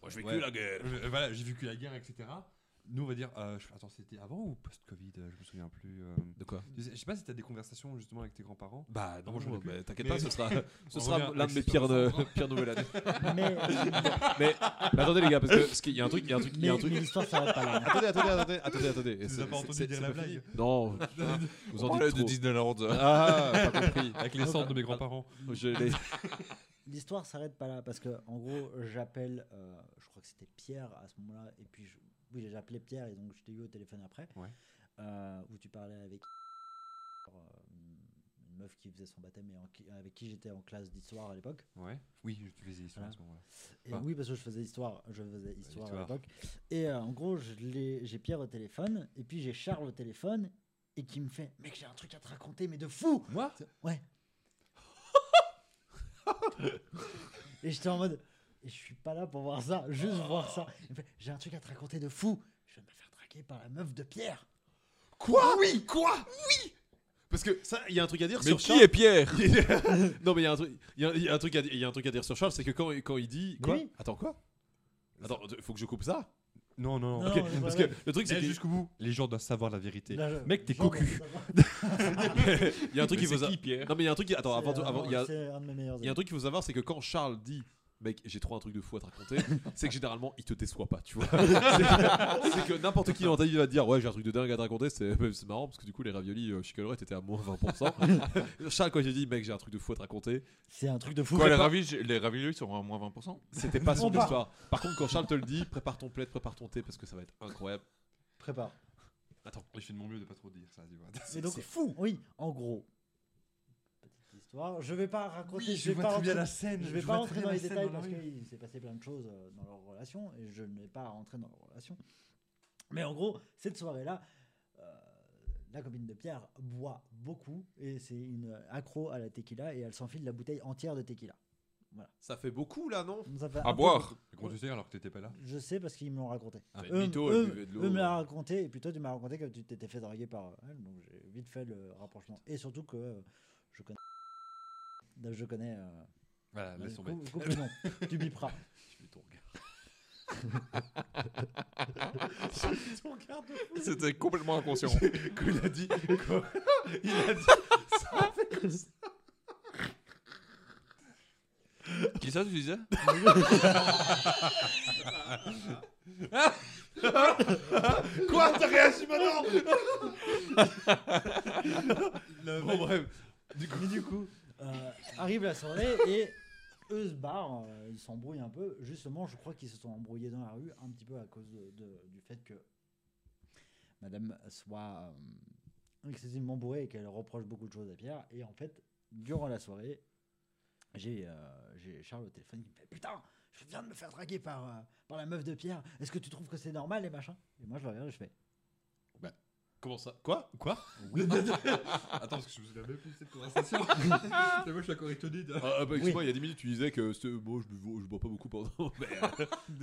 moi je Ouais. la guerre Euh, voilà, j'ai vécu la guerre, etc. Nous, on va dire, euh, je- attends, c'était avant ou post-Covid euh, Je me souviens plus. euh. de quoi Tu sais- Je sais pas si t'as des conversations justement avec tes grands-parents. bah non, non, bah, t'inquiète Mais- pas ce sera, ce sera l'un de mes pires, ensemble. pires nouvelles années Mais, mais, mais attendez les gars parce que ce qui- il y a un truc il y a un truc il y mais, a un truc mais l'histoire s'arrête pas là. attendez attendez attendez attendez attendez Tu C'est- nous as pas entendu dire la blague. non vous en dites de Disneyland. ah pas compris Avec les centres de mes grands-parents. je l'ai L'histoire s'arrête pas là parce que en gros j'appelle, euh, je crois que c'était Pierre à ce moment-là et puis je, oui j'ai appelé Pierre et donc je t'ai eu au téléphone après Ouais. euh, où tu parlais avec euh, une meuf qui faisait son baptême et en avec qui j'étais en classe d'histoire à l'époque. Ouais. Oui, te faisais l'histoire à ce moment-là. Et Enfin, oui parce que je faisais histoire, je faisais histoire à histoire. l'époque. Et euh, en gros j'ai Pierre au téléphone et puis j'ai Charles au téléphone et qui me fait mec j'ai un truc à te raconter mais de fou. Moi? Ouais. et j'étais en mode, et je suis pas là pour voir ça, juste voir ça. J'ai un truc à te raconter de fou. Je viens de me faire traquer par la meuf de Pierre. quoi? Oui quoi? Oui Parce que ça, il y a un truc à dire Mais sur qui Charles. est Pierre? Non, mais il y a un truc, il y a- y a un truc à dire, il y a un truc à dire sur Charles, c'est que quand, quand il dit quoi Oui. Attends quoi? Attends, faut que je coupe ça? Non, non, non. Parce que le truc c'est qu'il jusqu'au bout, les gens doivent savoir la vérité. Là, je- Mec, t'es cocu. il y a un truc qu'il faut c'est sa- qui Pierre? Non mais il y a un truc qui- attends avant avant il y a C'est un de mes meilleurs il y a un truc qu'il faut savoir c'est que quand Charles dit Mec, j'ai trop un truc de fou à te raconter. c'est que généralement, il te déçoit pas, tu vois. c'est que, c'est que n'importe qui dans ta vie va te dire Ouais, j'ai un truc de dingue à te raconter. C'est c'est marrant parce que du coup, les raviolis euh, étaient à moins 20%. Charles, quand j'ai dit Mec, j'ai un truc de fou à te raconter, C'est un truc de fou. Quoi, les, les raviolis seront à moins 20% c'était pas son histoire. Par contre, quand Charles te le dit, prépare ton plaid, prépare ton thé parce que ça va être incroyable. Prépare. Attends, Je fais de mon mieux de pas trop dire ça. Et donc, c'est fou. Oui, en gros. Histoire. Je vais pas raconter. Oui, je je vais pas rentrer- la scène. Je vais je pas rentrer dans les détails dans parce qu'il s'est passé plein de choses euh, dans leur relation et je ne vais pas rentrer dans leur relation. Mais en gros, cette soirée-là, euh, la copine de Pierre boit beaucoup et c'est une accro à la tequila et elle s'enfile la bouteille entière de tequila. Ça fait beaucoup là, non? Ça fait un À boire. Comment tu sais alors que t'étais pas là Je sais parce qu'ils me l'ont raconté. Ah, Eux, mytho, elle eux- buvait de l'eau. eux me l'ont raconté et puis toi tu m'as raconté que tu t'étais fait draguer par elle donc j'ai vite fait le rapprochement et surtout que euh, je connais euh, Voilà, laisse tomber. coupe, coupe le nom tu biperas Je mets ton regard. C'était complètement inconscient. Quand il a dit. quand- il a dit. Ça a fait comme ça. Qui ça, tu disais Quoi T'as réagi maintenant? Bon, bref. du coup, mais du coup euh, arrive la soirée et eux se barrent euh, ils s'embrouillent un peu. Justement je crois qu'ils se sont embrouillés dans la rue un petit peu à cause du fait que madame soit euh, excessivement bourrée et qu'elle reproche beaucoup de choses à Pierre. Et en fait durant la soirée j'ai euh, Charles au téléphone qui me fait putain je viens de me faire draguer par, euh, par la meuf de Pierre. Est-ce que tu trouves que c'est normal et machin? Et moi je le regarde et je fais Comment ça? Quoi? Quoi? Attends, parce que je me souviens même plus de cette conversation. moi, je suis encore étonné. de- Ah, ah, bah, excuse-moi, il y a 10 minutes, tu disais que c'était- moi je, bois- je bois pas beaucoup pendant. Mais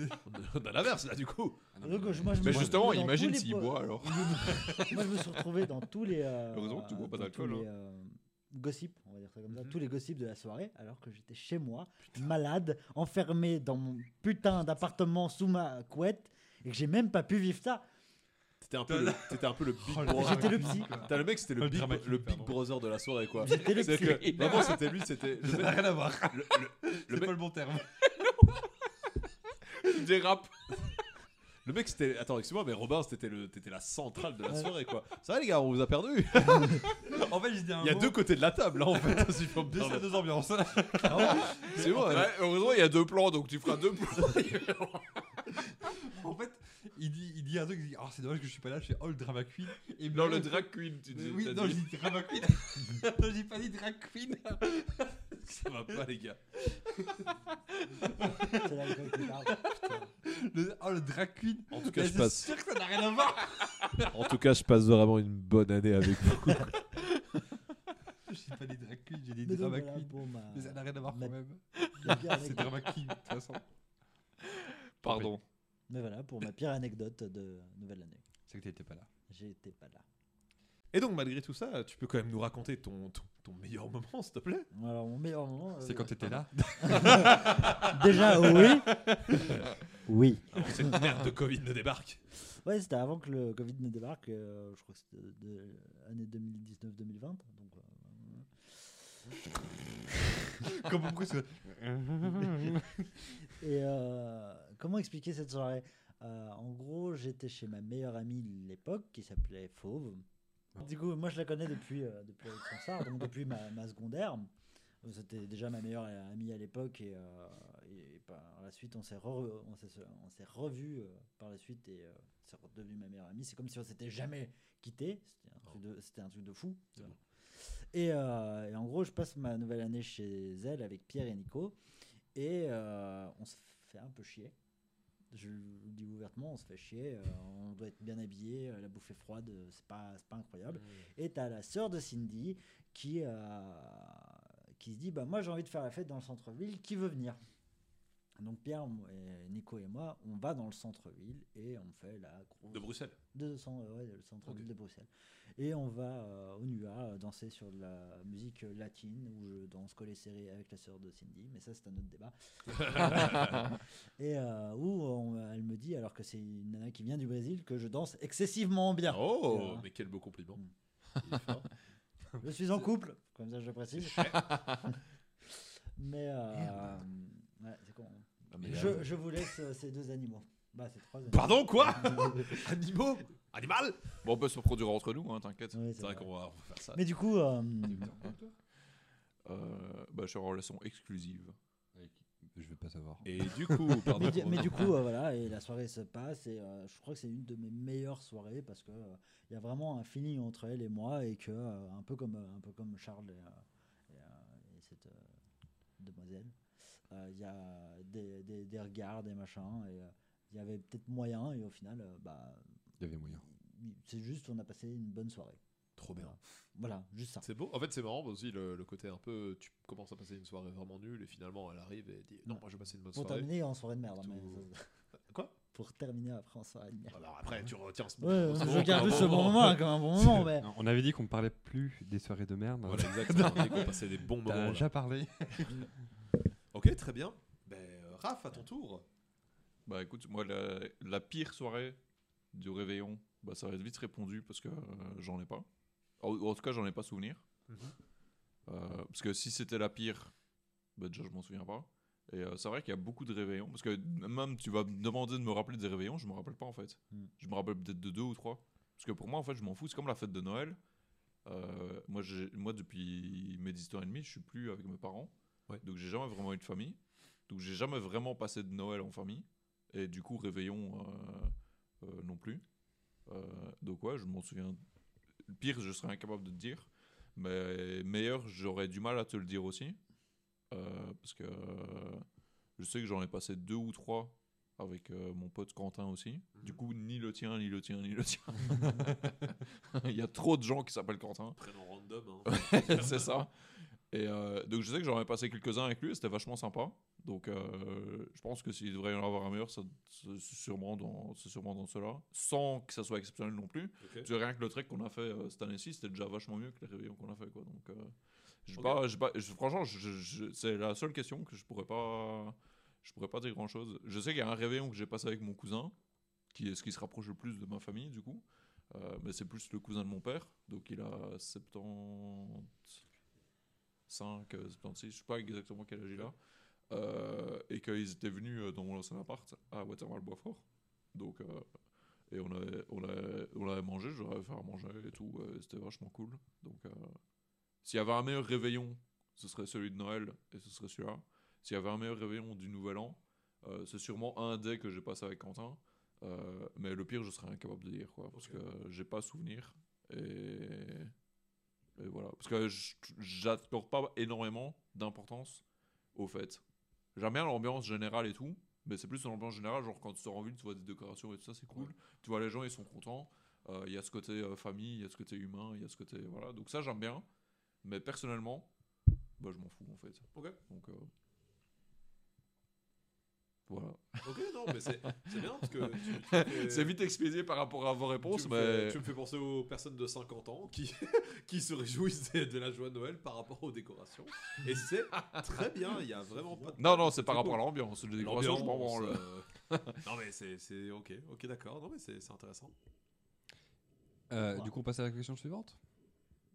euh, on a l'inverse là, du coup. Ah, non, Donc, mais- je- moi, je me Mais suis justement, retrouvé dans imagine tous les s'il po- boit alors. Moi, je me suis retrouvé dans tous les. euh, Heureusement que tu bois pas dans d'alcool, tous les, hein. euh, gossips, on va dire ça comme ça, Mhm. tous les gossips de la soirée, alors que j'étais chez moi, malade, enfermé dans mon putain d'appartement sous ma couette, et que j'ai même pas pu vivre ça. T'étais un peu le, t'étais un peu le big Oh, le brother. J'étais le psy. T'as le mec, c'était le, Le big, le big brother de la soirée quoi. J'étais le C'est psy. que vraiment c'était lui, c'était le Ça n'a rien à voir. le- le- le C'est mec- pas le bon terme. Tu dérapes. le mec c'était attends excuse-moi mais Robin c'était le t'étais la centrale de la soirée quoi. Ça va les gars on vous a perdu. En fait, un Il y a mot- deux côtés de la table là en fait si faut me deux permettre. deux ambiances. C'est bon. Ouais, hein. heureusement, il y a deux plans, donc tu feras deux plans. en fait, il dit, il dit un truc, il dit Oh, c'est dommage que je suis pas là, je fais Oh, le drama queen. Et moi, le drag queen, tu dis. Oui, non, dit. j'ai dit drama queen. non, j'ai pas dit drag queen. Ça va pas les gars. C'est qui parle. putain. Le- oh, le drag queen. En tout cas Mais je passe. sûr que ça n'a rien à voir. En tout cas je passe vraiment une bonne année avec vous. J'ai pas dit drag queen, j'ai dit Mais donc, drama voilà queen. pour ma- Mais ça n'a rien à voir ma- quand même. C'est drama queen, de toute façon. Pardon. Mais voilà, pour ma pire anecdote de nouvelle année. C'est que t'étais pas là. J'étais pas là. Et donc malgré tout ça, tu peux quand même nous raconter ton, ton, ton meilleur moment s'il te plaît? Alors, mon meilleur moment. C'est euh, quand t'étais là? Déjà, oui. oui. Que cette merde de Covid ne débarque. Ouais, c'était avant que le Covid ne débarque. euh, je crois que c'était de l'année 2019-2020. Donc, euh, Comme c'est. Et euh, comment expliquer cette soirée? Euh, En gros, j'étais chez ma meilleure amie de l'époque qui s'appelait Fauve. Du coup, moi je la connais depuis, euh, depuis donc depuis ma, ma secondaire. C'était déjà ma meilleure amie à l'époque et, euh, et par la suite on s'est re- on s'est on s'est revus euh, par la suite et euh, c'est redevenu ma meilleure amie. C'est comme si on s'était jamais quitté. C'était un truc de, c'était un truc de fou. Euh, et en gros, je passe ma nouvelle année chez elle avec Pierre et Nico et euh, on se fait un peu chier. Je le dis ouvertement, on se fait chier. euh, on doit être bien habillé, euh, la bouffe est froide, euh, c'est pas, c'est pas incroyable. Et t'as la sœur de Cindy qui, euh, qui se dit bah, Moi j'ai envie de faire la fête dans le centre-ville, qui veut venir? Donc Pierre et Nico et moi, on va dans le centre-ville et on fait la grosse De Bruxelles. de ouais, le centre-ville de Bruxelles. Et on va euh, au NUA euh, danser sur de la musique latine où je danse collé serré avec la sœur de Cindy, mais ça c'est un autre débat. et euh, où on- elle me dit, alors que c'est une nana qui vient du Brésil, que je danse excessivement bien. Oh, mais quel beau compliment. Mm. Il est fort. Je suis en couple, comme ça je le précise. mais euh, ouais, c'est con. Mais Je, là, je vous laisse euh, ces deux animaux. Bah, c'est trois animaux. Pardon, quoi Animaux Animal Bon, on peut se reproduire entre nous, hein, t'inquiète. Oui, C'est vrai qu'on va, on va faire ça. Mais du coup, euh, Euh, bah, je suis en relation exclusive. Je vais pas savoir. Et du coup, pardon. mais, du, mais du coup, euh, voilà, et la soirée se passe, et euh, je crois que c'est une de mes meilleures soirées parce que euh, il y a vraiment un feeling entre elle et moi, et que euh, un peu comme euh, un peu comme Charles et, euh, et, euh, et cette euh, demoiselle, euh, il y a des, des, des regards, des machins, et euh, il y avait peut-être moyen, et au final, euh, bah, Il y avait moyen. c'est juste, on a passé une bonne soirée. Trop bien. Voilà, juste ça. C'est beau. En fait, c'est marrant aussi le, le côté un peu. Tu commences à passer une soirée vraiment nulle et finalement elle arrive et dit Non, moi je vais passer une bonne Pour soirée. terminer en soirée de merde. mais Tout- ça- Quoi? Pour terminer après en soirée de merde. Alors après, tu retiens ce moment. je garde juste bon moment comme un bon moment, mais. On avait dit qu'on parlait plus des soirées de merde. Voilà, exactement. On dit qu'on passait des bons moments. T'as déjà parlé. Ok, très bien. Ben, euh, Raph, à ton tour. Bah écoute, moi, la, la pire soirée du réveillon, bah, ça va être vite répondu parce que euh, j'en ai pas. En, en tout cas, j'en ai pas souvenir. Mhm. Euh, parce que si c'était la pire, bah, déjà, je m'en souviens pas. Et euh, c'est vrai qu'il y a beaucoup de réveillons. Parce que même tu vas me demander de me rappeler des réveillons, je me rappelle pas en fait. Mm. Je me rappelle peut-être de deux ou trois. Parce que pour moi, en fait, je m'en fous. C'est comme la fête de Noël. Euh, moi, j'ai- moi, depuis mes 10 ans et demi, je suis plus avec mes parents. Ouais. Donc, j'ai jamais vraiment eu de famille. Donc, j'ai jamais vraiment passé de Noël en famille. Et du coup, réveillon euh, euh, non plus. Euh, donc, ouais, je m'en souviens. Le pire, je serais incapable de te dire. Mais meilleur, j'aurais du mal à te le dire aussi. Euh, parce que euh, je sais que j'en ai passé deux ou trois avec euh, mon pote Quentin aussi. Du coup, ni le tien, ni le tien, ni le tien. Il y a trop de gens qui s'appellent Quentin. Prénom random. hein. c'est ça. Et euh, donc je sais que j'en ai passé quelques-uns avec lui, et c'était vachement sympa. Donc euh, je pense que s'il devrait y en avoir un meilleur, c'est sûrement dans, sûrement dans cela, sans que ça soit exceptionnel non plus. Rien que le trek qu'on a fait euh, cette année-ci, c'était déjà vachement mieux que les réveillons qu'on a fait. Quoi. Donc, euh, j'ai Ok. pas, pas- franchement, c'est la seule question que je pourrais pas, je pourrais pas dire grand-chose. Je sais qu'il y a un réveillon que j'ai passé avec mon cousin, qui est ce qui se rapproche le plus de ma famille du coup. Mais c'est plus le cousin de mon père, donc il a 75, euh, 76, je sais pas exactement quel âge il a. Euh, et qu'ils étaient venus euh, dans mon ancien appart à Waterval-Boisfort. Donc, euh, et on avait, on, avait, on avait mangé, je leur avais fait à manger et tout, c'était vachement cool. Donc, s'il y avait un meilleur réveillon, ce serait celui de Noël et ce serait celui-là. S'il y avait un meilleur réveillon du Nouvel An, c'est sûrement un des que j'ai passé avec Quentin. Mais le pire, je serais incapable de dire, quoi, parce Ok. que j'ai pas souvenir. Et, et voilà. Parce que j'accorde pas énormément d'importance au fait. J'aime bien l'ambiance générale et tout, mais c'est plus l'ambiance générale, genre quand tu sors en ville, tu vois des décorations et tout ça, c'est cool. Tu vois les gens, ils sont contents. Euh, Il y a ce côté euh, famille, il y a ce côté humain, il y a ce côté. Voilà. Donc ça, j'aime bien. Mais personnellement, bah, je m'en fous en fait. Ok. Donc. euh, Voilà. Ok, non, mais c'est bien parce que fais- C'est vite expédié par rapport à vos réponses, tu me, mais. fais, tu me fais penser aux personnes de 50 ans qui, qui se réjouissent de, la joie de Noël par rapport aux décorations. Et c'est très bien, il y a vraiment pas de Non, non, c'est par rapport cool. à l'ambiance. Les décorations, je m'en L'ambiance, branle. euh, non, mais c'est- c'est ok, ok, d'accord. Non, mais c'est c'est intéressant. Euh, Voilà. Du coup, on passe à la question suivante?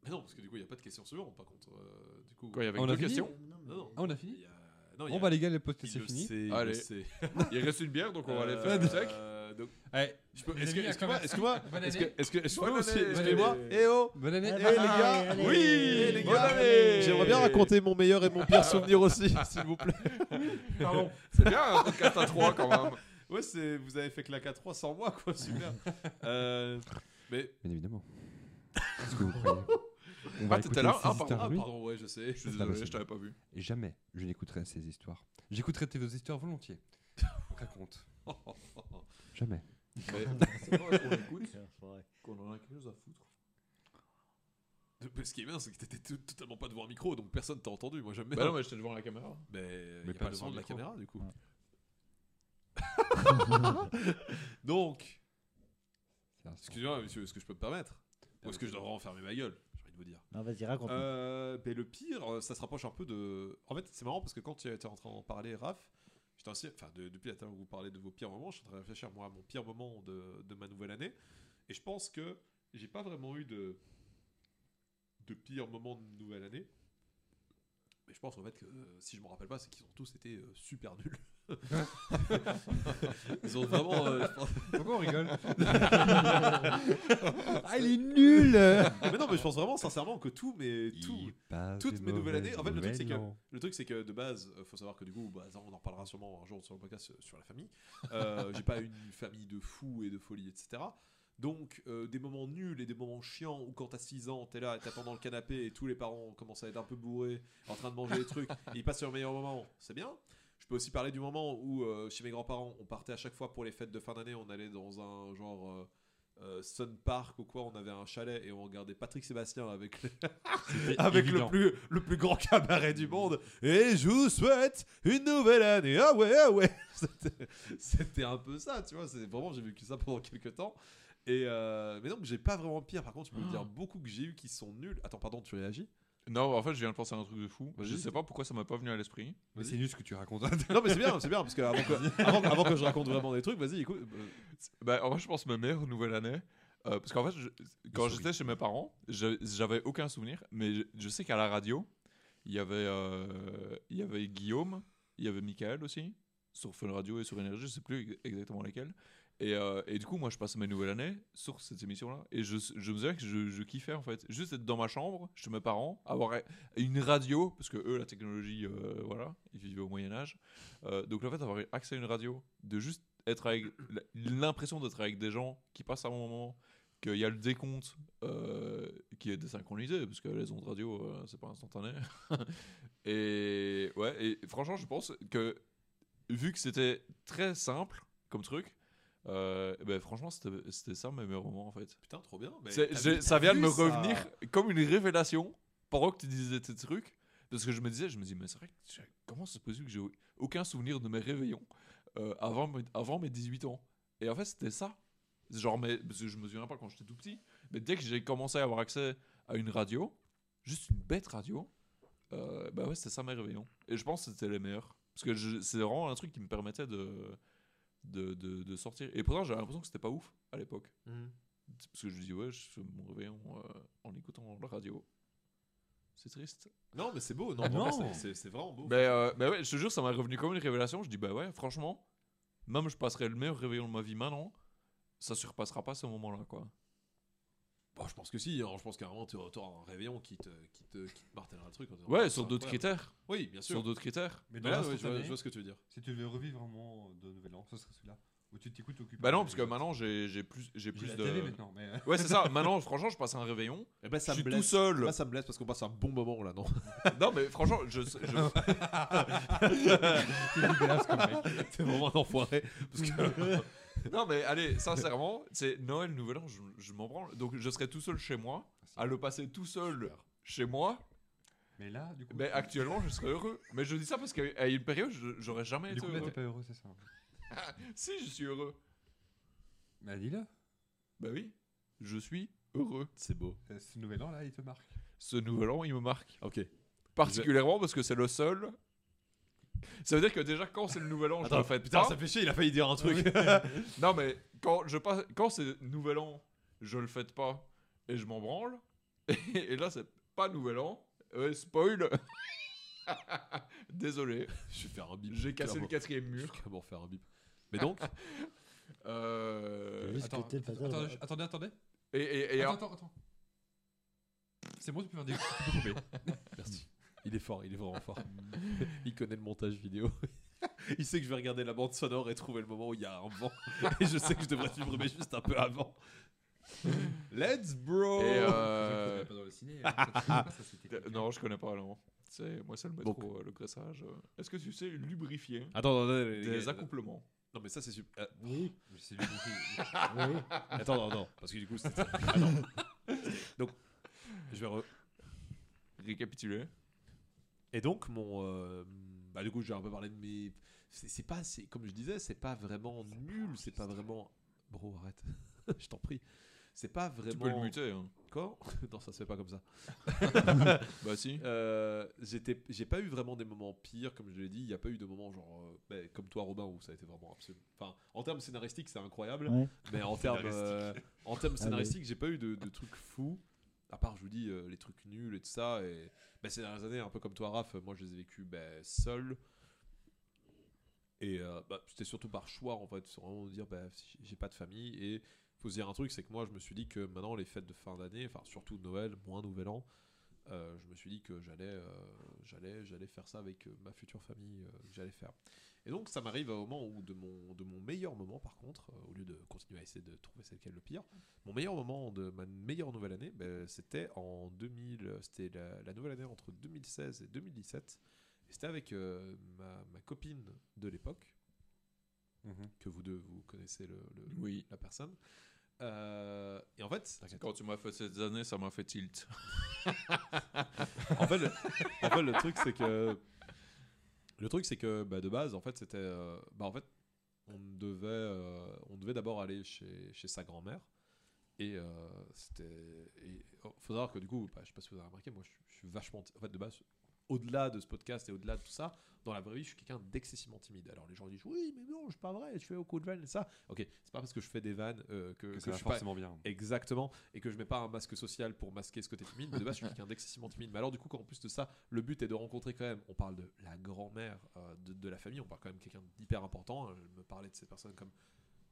Mais non, parce que du coup, il n'y a pas de questions suivantes par contre. euh, du coup, Quoi, il y avait On a deux fini? questions? Non, Non, non. Ah, on a fini? Il y a- non, Bon, a- bah, les gars, le podcast il c'est fini. sait, Allez. Il reste une bière, donc on va aller Euh, faire sec. euh, donc, peux- Les Est-ce que, est-ce que moi, est-ce que moi, est-ce que, est-ce que, aussi, excusez-moi, Bonne eh oh, bonne année. Eh ben, les gars, oui, les bonne gars, année. j'aimerais bien raconter mon meilleur et mon pire souvenir aussi, s'il vous plaît. Pardon. C'est bien un podcast à 3 quand même. Ouais, c'est, vous avez fait que la 4-3 sans moi, quoi, super. Euh, mais, Bien évidemment. Est-ce que vous croyez? On Ah, t'étais écouter là ces Ah, pardon. ah, oui. pardon, ouais, je sais. Je suis désolé, je t'avais pas vu. Et jamais je n'écouterai ces histoires. J'écouterai tes vos histoires volontiers. Raconte. Jamais. Mais c'est vrai qu'on écoute, qu'on en a quelque chose à foutre. Ce qui est bien, c'est que t'étais tout- totalement pas devant un micro, donc personne t'a entendu. Moi, bien. Bah non, mais j'étais devant la caméra. Mais il Mais a pas pas le devant son de le la micro. caméra, du coup. Donc, C'est un- excusez-moi, monsieur, est-ce que je peux me permettre? Ou est-ce que je devrais enfermer ma gueule? De vous dire. Non, vas-y, raconte. Euh, mais le pire, euh, ça se rapproche un peu de. En fait, c'est marrant parce que quand tu étais en train d'en parler, Raph, j'étais aussi. Enfin, de- depuis la temps où vous parlez de vos pires moments, je suis en train de réfléchir, moi, à mon pire moment de, de ma nouvelle année. Et je pense que j'ai pas vraiment eu de. de pire moment de nouvelle année. Mais je pense en fait que euh, si je me rappelle pas, c'est qu'ils ont tous été euh, super nuls. Ils ont vraiment. euh, je pense- Pourquoi on rigole Ah, il est nul mais non, mais je pense vraiment sincèrement que tout, mais tout, toutes mes nouvelles années- en fait, le truc, c'est que- Le truc, c'est que de base, il faut savoir que du coup, bah, ça, on en reparlera sûrement un jour sur le podcast euh, sur la famille. Euh, j'ai pas une famille de fous et de folie, etc. Donc, euh, des moments nuls et des moments chiants où quand t'as 6 ans, t'es là, t'attends dans le canapé et tous les parents commencent à être un peu bourrés, en train de manger des trucs, et ils passent sur le meilleur moment, c'est bien. Je peux aussi parler du moment où, euh, chez mes grands-parents, on partait à chaque fois pour les fêtes de fin d'année, on allait dans un genre. euh, euh, Sun Park ou quoi, on avait un chalet et on regardait Patrick Sébastien avec le, avec le évident. plus, le plus grand cabaret du monde. Et je vous souhaite une nouvelle année. Ah ouais, ah ouais. C'était- un peu ça, tu vois. C'est vraiment, j'ai vécu ça pendant quelques temps. Et euh, mais donc, j'ai pas vraiment pire. Par contre, je peux vous dire beaucoup que j'ai eu qui sont nuls. Attends, pardon, tu réagis? Non, en fait, je viens de penser à un truc de fou. Vas-y. Je sais pas pourquoi ça m'est pas venu à l'esprit. Mais c'est nul ce que tu racontes. Non, mais c'est bien, c'est bien parce que avant que, avant, avant que je raconte vraiment des trucs, vas-y, écoute. euh, Bah, en vrai, je pense ma meilleure nouvelle année. euh, parce qu'en fait, je- quand souris. j'étais chez mes parents, je- j'avais aucun souvenir. Mais je, je sais qu'à la radio, il y avait, euh, il y avait Guillaume, il y avait Michael aussi, sur Fun Radio et sur Énergie, je sais plus ex- exactement lesquels. Et, euh, et du coup, moi, je passais mes nouvelles années sur cette émission-là. Et je, me disais que je, kiffais, en fait. Juste être dans ma chambre, chez mes parents, avoir une radio, parce que eux, la technologie, euh, voilà, ils vivaient au Moyen-Âge. Euh, donc, le fait d'avoir accès à une radio, de juste être avec l'impression d'être avec des gens qui passent à un moment, qu'il y a le décompte qui est désynchronisé, parce que les ondes radio, c'est pas instantané. et ouais, et franchement, je pense que vu que c'était très simple comme truc, euh, ben franchement, c'était ça mes meilleurs moments en fait. Putain, trop bien. mais ça vient de me ça revenir comme une révélation pendant que tu disais tes trucs. Parce que je me disais, je me dis, mais c'est vrai, comment c'est possible que j'ai aucun souvenir de mes réveillons euh, avant, mes- avant mes 18 ans? Et en fait, c'était ça. Genre, mais, parce que je me souviens pas quand j'étais tout petit, mais dès que j'ai commencé à avoir accès à une radio, juste une bête radio, euh, bah ouais, c'était ça mes réveillons. Et je pense que c'était les meilleurs. Parce que c'est vraiment un truc qui me permettait de, de, de, de sortir. Et pourtant, j'avais l'impression que c'était pas ouf à l'époque. Mhm. Parce que je me dis, ouais, je fais mon réveillon euh, en écoutant la radio. C'est triste. Non, mais c'est beau. Non, Ah non. c'est- vraiment beau. Mais, euh, mais ouais, je te jure, ça m'a revenu comme une révélation. Je dis, bah ouais, franchement, même je passerai le meilleur réveillon de ma vie maintenant, ça surpassera pas ce moment-là, quoi. Bon, je pense que si. hein. Je pense qu'à un moment, tu auras un réveillon qui te, qui te, qui te martelera le truc. en disant, Ouais, Ah, sur d'autres critères. Oui, bien sûr. Sur d'autres critères. Mais dans là, ouais, je, vois, l'instantané, je vois ce que tu veux dire. si tu devais revivre un moment de Nouvel An, ce serait celui-là. Où tu t'écoutes occupé. Bah non, parce que maintenant, j'ai j'ai plus, j'ai plus la de. télé maintenant, mais. euh, Ouais, c'est ça. Maintenant, franchement, je passe un réveillon. Eh ben, ça je me suis tout blesse. seul. Là, ça me blesse parce qu'on passe un bon moment là, non non, mais franchement, je. je-. T'es vraiment un enfoiré. Parce que... non, mais allez, sincèrement, c'est Noël, Nouvel An, je, je m'en branle. Donc, je serai tout seul chez moi, à le passer tout seul chez moi. Mais là, du coup. Mais actuellement, je serais heureux. Mais je dis ça parce qu'à une période, je- j'aurais jamais Du été coup, là, heureux. t'es pas heureux, c'est ça. Si, je suis heureux. Bah dis-le. Bah oui, je suis heureux. C'est beau. Euh, Ce Nouvel An là, il te marque? Ce nouvel an, il me marque. Ok. Particulièrement parce que c'est le seul. Ça veut dire que déjà, quand c'est le nouvel an, je Attends, le fête putain, pas. ça fait chier, il a failli dire un truc. Non, mais quand, je passe, quand c'est nouvel an, je le fête pas et je m'en branle. Et, là, c'est pas nouvel an. Ouais, spoil. Désolé, je vais faire un bip. j'ai cassé le quatrième Je vais mur. faire un bip. Mais donc, Euh, Attends, attendez, attendez, attendez. et, et, et Attends, attends, attends. C'est bon, tu peux faire des. Tu peux couper. merci. Il est fort, il est vraiment fort. il connaît le montage vidéo. il sait que je vais regarder la bande sonore et trouver le moment où il y a un vent. et je sais que je devrais supprimer juste un peu avant. Let's bro. et, euh, pas dans le ciné. hein. Ça, tu sais pas, ça, c'était euh, quelqu'un. non, je connais pas, non. C'est, moi, c'est le métro, Donc- euh, le graissage. euh. Est-ce que tu sais lubrifier Attends, attends, attends, les des accouplements? Non, mais ça c'est super. euh, Oui, C'est qui- oui. Attends, non, non, parce que du coup c'était. Ah, non. Donc, je vais. re- Récapituler. Et donc, mon. euh, bah, du coup, j'ai un peu parlé de mes. C'est c'est pas, c'est comme je disais, c'est pas vraiment nul, c'est pas vraiment. Bro, arrête, je t'en prie. C'est pas vraiment. Tu peux le muter. Hein. Quoi Non, ça se fait pas comme ça. Bah si. Euh, j'étais, j'ai pas eu vraiment des moments pires, comme je l'ai dit. Il n'y a pas eu de moments genre, euh, ben, comme toi, Robin, où ça a été vraiment absolu. Enfin, en termes scénaristiques, c'est incroyable. Ouais. Mais en termes, euh, en termes scénaristiques, j'ai pas eu de, de trucs fous. À part, je vous dis, euh, les trucs nuls et tout ça. Et ben, ces dernières années, un peu comme toi, Raph, moi, je les ai vécus ben, seul. Et euh, bah, c'était surtout par choix, en fait. C'est vraiment de dire, si j'ai pas de famille. Et faut se dire un truc, c'est que moi, je me suis dit que maintenant, les fêtes de fin d'année, enfin, surtout Noël, moins Nouvel An, euh, je me suis dit que j'allais, euh, j'allais, faire ça avec ma future famille, j'allais faire. Et donc, ça m'arrive au moment où, de mon, de mon meilleur moment, par contre, euh, au lieu de continuer à essayer de trouver c'est lequel le pire, mon meilleur moment de ma meilleure nouvelle année, ben, c'était en 2000, c'était la, la nouvelle année entre 2016 et 2017. Et c'était avec euh, ma, ma copine de l'époque, Mhm. que vous deux, vous connaissez le, le- Oui. la personne. Euh, et en fait, Quand tu m'as fait cette année, ça m'a fait tilt. en fait, le, en fait, le truc c'est que le truc c'est que bah, de base en fait c'était euh, bah en fait on devait euh, on devait d'abord aller chez, chez sa grand-mère. Et euh, c'était et oh, faut savoir que du coup bah, je sais pas si vous avez remarqué moi je, je suis vachement en fait de base au-delà de ce podcast et au-delà de tout ça dans la vraie vie je suis quelqu'un d'excessivement timide alors les gens disent oui mais non c'est pas vrai je fais beaucoup de vannes et ça ok c'est pas parce que je fais des vannes euh, que, Que que ça je va suis pas forcément bien. Exactement, et que je mets pas un masque social pour masquer ce côté timide, mais de base je suis quelqu'un d'excessivement timide. Mais alors du coup, quand en plus de ça, le but est de rencontrer quand même, on parle de la grand-mère euh, de, de la famille, on parle quand même de quelqu'un d'hyper important, hein. je me parlais de cette personne comme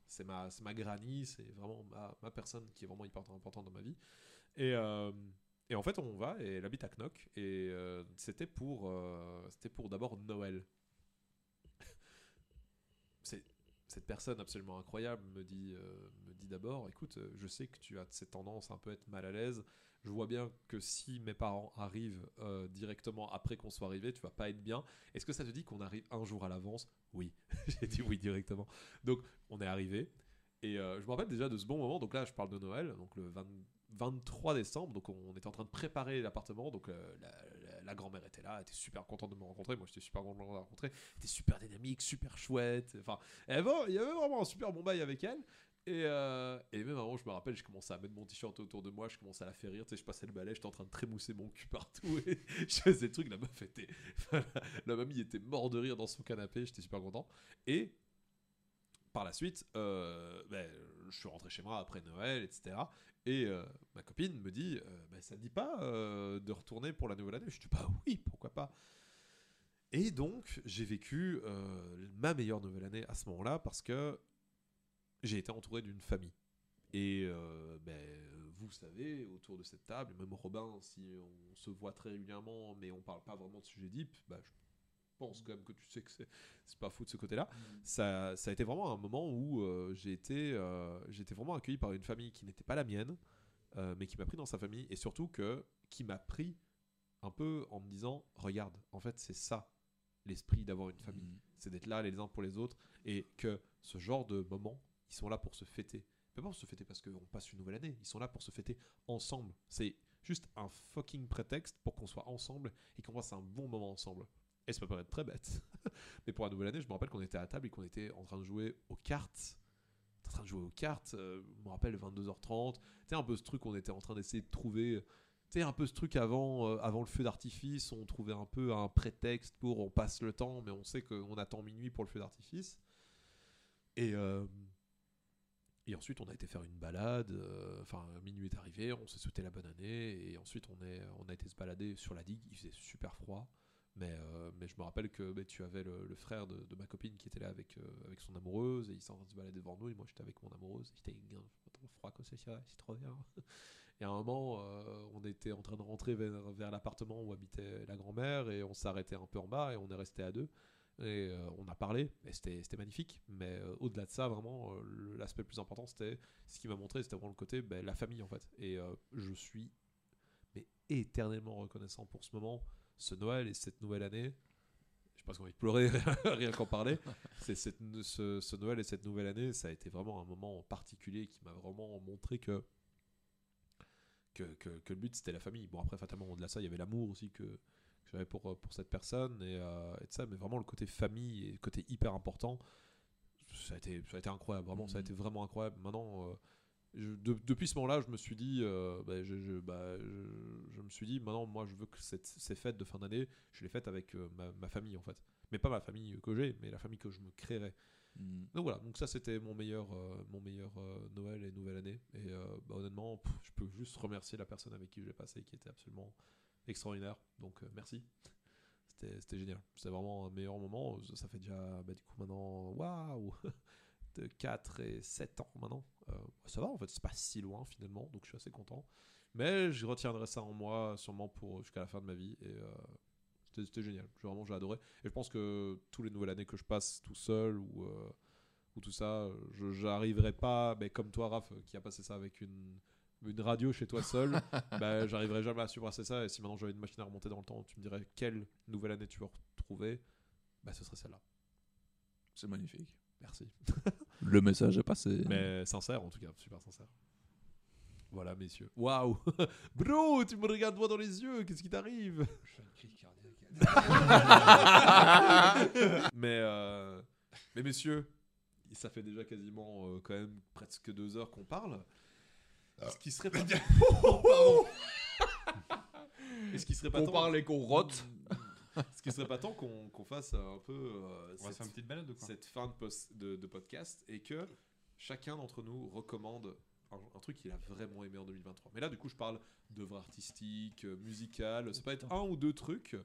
c'est ma, ma granny, c'est vraiment ma, ma personne qui est vraiment hyper importante dans ma vie. Et, euh, et en fait, on va, et elle habite à Knock, et euh, c'était pour, euh, pour d'abord Noël. cette personne absolument incroyable me dit, euh, me dit d'abord, écoute, je sais que tu as cette tendance un peu à être mal à l'aise. Je vois bien que si mes parents arrivent directement après qu'on soit arrivé, tu vas pas être bien. Est-ce que ça te dit qu'on arrive un jour à l'avance? Oui, j'ai dit oui directement. Donc on est arrivé. Et je me rappelle déjà de ce bon moment. Donc là, je parle de Noël, donc le 20 23 décembre. Donc on était en train de préparer l'appartement. Donc euh, la, grand-mère était là, elle était super contente de me rencontrer. Moi, j'étais super content de la rencontrer. Elle était super dynamique, super chouette. Enfin, il y avait vraiment un super bon bail avec elle. Et, euh, et même avant, je me rappelle, je commençais à mettre mon t-shirt autour de moi, je commençais à la faire rire, tu sais, je passais le balai, j'étais en train de trémousser mon cul partout, et je faisais des trucs, la meuf était, la, la mamie était mort de rire dans son canapé, j'étais super content. Et par la suite, euh, ben, je suis rentré chez moi après Noël, etc. Et euh, ma copine me dit, euh, ben, ça ne dit pas de retourner pour la nouvelle année? Je dis, bah oui, pourquoi pas Et donc, j'ai vécu ma meilleure nouvelle année à ce moment-là parce que j'ai été entouré d'une famille. Et ben, vous savez, autour de cette table, même Robin, si on se voit très régulièrement, mais on parle pas vraiment de sujet deep, pense quand même que tu sais que c'est c'est pas fou de ce côté-là. Ça, ça a été vraiment un moment où euh, j'ai été, euh, été vraiment accueilli par une famille qui n'était pas la mienne, euh, mais qui m'a pris dans sa famille, et surtout que, qui m'a pris un peu en me disant, regarde, en fait c'est ça l'esprit d'avoir une famille c'est d'être là les uns pour les autres et que ce genre de moments, ils sont là pour se fêter. Pas pour se fêter parce qu'on passe une nouvelle année, ils sont là pour se fêter ensemble. C'est juste un fucking prétexte pour qu'on soit ensemble et qu'on passe un bon moment ensemble. Et ça peut paraître très bête, mais pour la nouvelle année, je me rappelle qu'on était à table et qu'on était en train de jouer aux cartes. En train de jouer aux cartes, euh, je me rappelle 22h30. Tu un peu ce truc, on était en train d'essayer de trouver. Tu un peu ce truc avant, euh, avant le feu d'artifice, on trouvait un peu un prétexte pour on passe le temps, mais on sait qu'on attend minuit pour le feu d'artifice. Et, euh, et ensuite, on a été faire une balade. Enfin, minuit est arrivé, on s'est souhaité la bonne année. Et ensuite, on, est, on a été se balader sur la digue. Il faisait super froid. Mais, euh, mais je me rappelle que bah, tu avais le, frère de, ma copine qui était là avec, euh, avec son amoureuse. Et il s'est en train de se balader devant nous. Et moi, j'étais avec mon amoureuse. J'étais trop froid comme ça. C'est trop bien. Et à un moment, euh, on était en train de rentrer vers, vers l'appartement où habitait la grand-mère et on arrêté un peu en bas et on est resté à deux. Et on a parlé, et c'était magnifique. Mais au-delà de ça, vraiment, l'aspect le plus important, c'était ce qui m'a montré, c'était vraiment le côté, ben, la famille en fait. Et je suis mais éternellement reconnaissant pour ce moment, ce Noël et cette nouvelle année. J'ai presque envie de pleurer rien qu'en parler. C'est cette- ce, ce Noël et cette nouvelle année, ça a été vraiment un moment particulier qui m'a vraiment montré que que, que, que le but c'était la famille. Bon après fatalement au-delà de ça il y avait l'amour aussi que, que j'avais pour, euh, pour cette personne et, euh, et de ça, mais vraiment le côté famille et le côté hyper important, ça a été, ça a été incroyable, vraiment, ça a Mhm. été vraiment incroyable. Maintenant, euh, je- de- depuis ce moment-là, je me suis dit, euh, bah, je, je- bah, me suis dit, maintenant, moi, je veux que cette- ces fêtes de fin d'année, je les fête avec euh, ma, ma famille, en fait. Mais pas ma famille que j'ai, mais la famille que je me créerai. Mm. Donc voilà, donc ça c'était mon meilleur, euh, mon meilleur Noël et nouvelle année. Et bah, honnêtement, pff, je peux juste remercier la personne avec qui je l'ai passé, qui était absolument extraordinaire. Donc merci. C'était c'était génial. C'était vraiment un meilleur moment. Ça, ça fait déjà, bah, du coup, maintenant, waouh, de 4 et 7 ans maintenant. Euh, ça va en fait, c'est pas si loin finalement, donc je suis assez content. Mais je retiendrai ça en moi sûrement pour jusqu'à la fin de ma vie. Et euh, c'était- génial. Vraiment, j'ai adoré. Et je pense que tous les nouvelles années que je passe tout seul ou, euh, ou tout ça, je j'arriverai pas, mais comme toi, Raph, qui a passé ça avec une, une radio chez toi seul, bah, j'arriverai jamais à surpasser ça. Et si maintenant j'avais une machine à remonter dans le temps, tu me dirais quelle nouvelle année tu veux retrouver, bah, ce serait celle-là. C'est magnifique. Merci. Le message est passé. Mais sincère, en tout cas, super sincère. Voilà, messieurs. Waouh Bro, tu me regardes droit dans les yeux, qu'est-ce qui t'arrive? Je fais une crise cardiaque. mais, euh, mais messieurs, ça fait déjà quasiment euh, quand même presque deux heures qu'on parle. Ce qui serait pas... Oh. Est-ce qu'il serait pas Qu'on temps... parle et qu'on rote. Ce qui serait pas temps qu'on fasse un peu euh, cette, une petite balade ou quoi cette fin de, post- de, de podcast et que chacun d'entre nous recommande un, un truc qu'il a vraiment aimé en 2023. Mais là, du coup, je parle d'œuvres artistiques, euh, musicales. Ça peut être un ou deux trucs.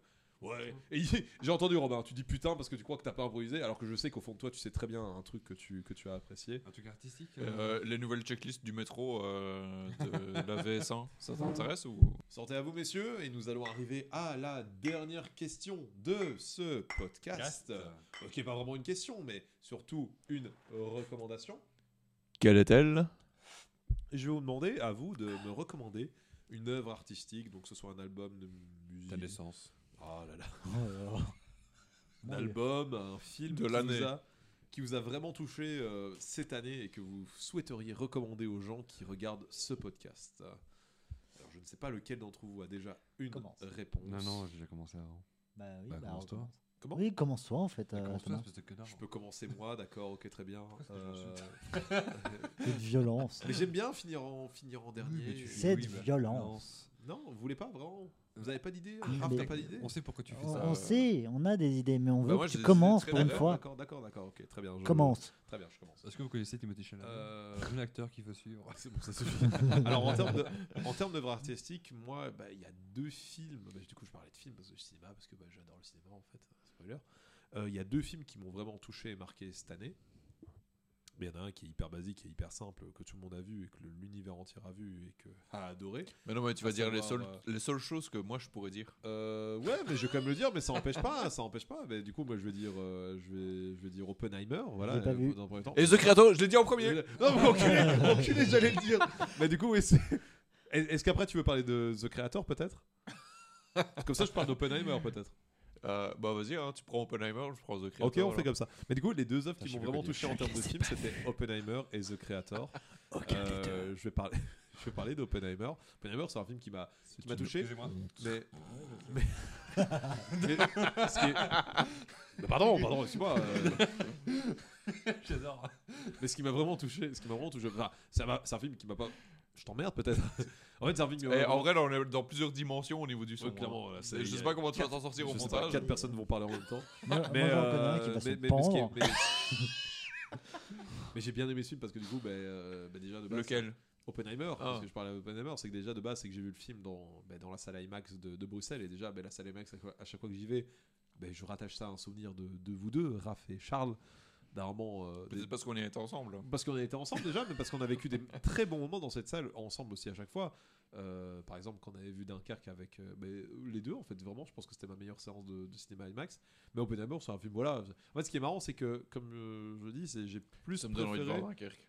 Ouais. Et j'ai entendu Robin, tu dis putain parce que tu crois que t'as pas improvisé, alors que je sais qu'au fond de toi, tu sais très bien un truc que tu, que tu as apprécié. Un truc artistique Euh, les nouvelles checklists du métro euh, de la VS1, ça t'intéresse ou? Sortez à vous, messieurs, et nous allons arriver à la dernière question de ce podcast. Cast. Euh, qui est pas vraiment une question, mais surtout une recommandation. Quelle est-elle? Je vais vous demander à vous de me recommander une œuvre artistique, donc que ce soit un album de musique. Ta naissance. Oh là là. Oh là là. Un album, un film De l'année. qui vous a vraiment touché euh, cette année et que vous souhaiteriez recommander aux gens qui regardent ce podcast. Alors je ne sais pas lequel d'entre vous a déjà une Commence. réponse. Non, non, j'ai déjà commencé avant. Bah oui, Bah, bah, commence-toi. recommence. Comment Oui, commence-toi en fait. euh, de connard. Je peux commencer moi, d'accord, ok, très bien. Euh, Cette violence. mais j'aime bien finir en, finir en dernier. mais tu- Cette oui, bah, violence. Non, vous voulez pas vraiment? Vous avez pas d'idée Oui, Raph, mais- t'as pas d'idée On sait pourquoi tu fais On, ça. on euh, sait, on a des idées, mais on Bah, veut moi, que tu commences pour une fois. D'accord, d'accord, d'accord, ok, très bien. je- Commence. Très bien, je commence. Est-ce que vous connaissez Timothée Chalamet? Euh, Un acteur qu'il faut suivre. C'est bon, ça suffit. Alors en termes de, en termes d'œuvre artistique, moi, bah, il y a deux films. bah, du coup, je parlais de films parce que cinéma, parce que bah, j'adore le cinéma en fait. Spoiler. Euh, Il y a deux films qui m'ont vraiment touché et marqué cette année. Mais il y en a un qui est hyper basique et hyper simple, que tout le monde a vu et que l'univers entier a vu et que a adoré. Mais non, mais tu vas dire les seules, les seules choses que moi je pourrais dire. Euh, ouais, mais je vais quand même le dire, mais ça n'empêche pas, ça empêche pas. Mais du coup, moi, je vais dire, euh, je vais, je vais dire Oppenheimer, voilà. Pas euh, vu. dans un premier temps. Et The Creator, je l'ai dit en premier Non, mais enculé, enculé, j'allais le dire. Mais du coup, oui, c'est- Est-ce qu'après tu veux parler de The Creator peut-être? Comme ça, je parle d'Oppenheimer peut-être. Euh, Bah vas-y, hein, tu prends Oppenheimer, je prends The Creator. Ok, on fait comme ça. Mais du coup, les deux œuvres qui m'ont vraiment touché en termes de films, c'était Oppenheimer et The Creator. Euh, je vais parler, je vais parler d'Oppenheimer. Oppenheimer, c'est un film qui m'a, qui m'a touché. Excusez-moi. Mais, mais, mais ce qui est- Mais pardon, pardon, excuse-moi. euh, J'adore. Mais ce qui m'a vraiment touché, ce qui m'a vraiment touché, enfin, c'est un film qui m'a pas. Je t'emmerde peut-être. en fait, c'est un film qui m'a Et en vraiment- vrai, là, on est dans plusieurs dimensions au niveau du son. Ouais, clairement, hein. là, c'est- je sais pas comment tu vas t'en sortir au je sais pas, montage. quatre personnes vont parler en même temps. Mais, moi, euh, qui va pendre. j'ai bien aimé ce film parce que du coup, bah, euh, bah, déjà de base, Lequel Oppenheimer, Ah. parce que je parlais d'Oppenheimer, c'est que déjà de base, c'est que j'ai vu le film dans, bah, dans la salle IMAX de, de Bruxelles et déjà, bah, la salle IMAX, à chaque fois- à chaque fois que j'y vais, bah, je rattache ça à un souvenir de, de vous deux, Raph et Charles, euh, des- parce qu'on y était ensemble. parce qu'on a été ensemble déjà, mais parce qu'on a vécu des très bons moments dans cette salle, ensemble aussi à chaque fois. Euh, par exemple, quand on avait vu Dunkerque avec euh, les deux, en fait, vraiment, je pense que c'était ma meilleure séance de, de cinéma IMAX. Mais Oppenheimer, c'est un film, voilà. En fait, ce qui est marrant, c'est que, comme je dis, c'est j'ai plus Ça me donne envie de préféré, voir Dunkerque.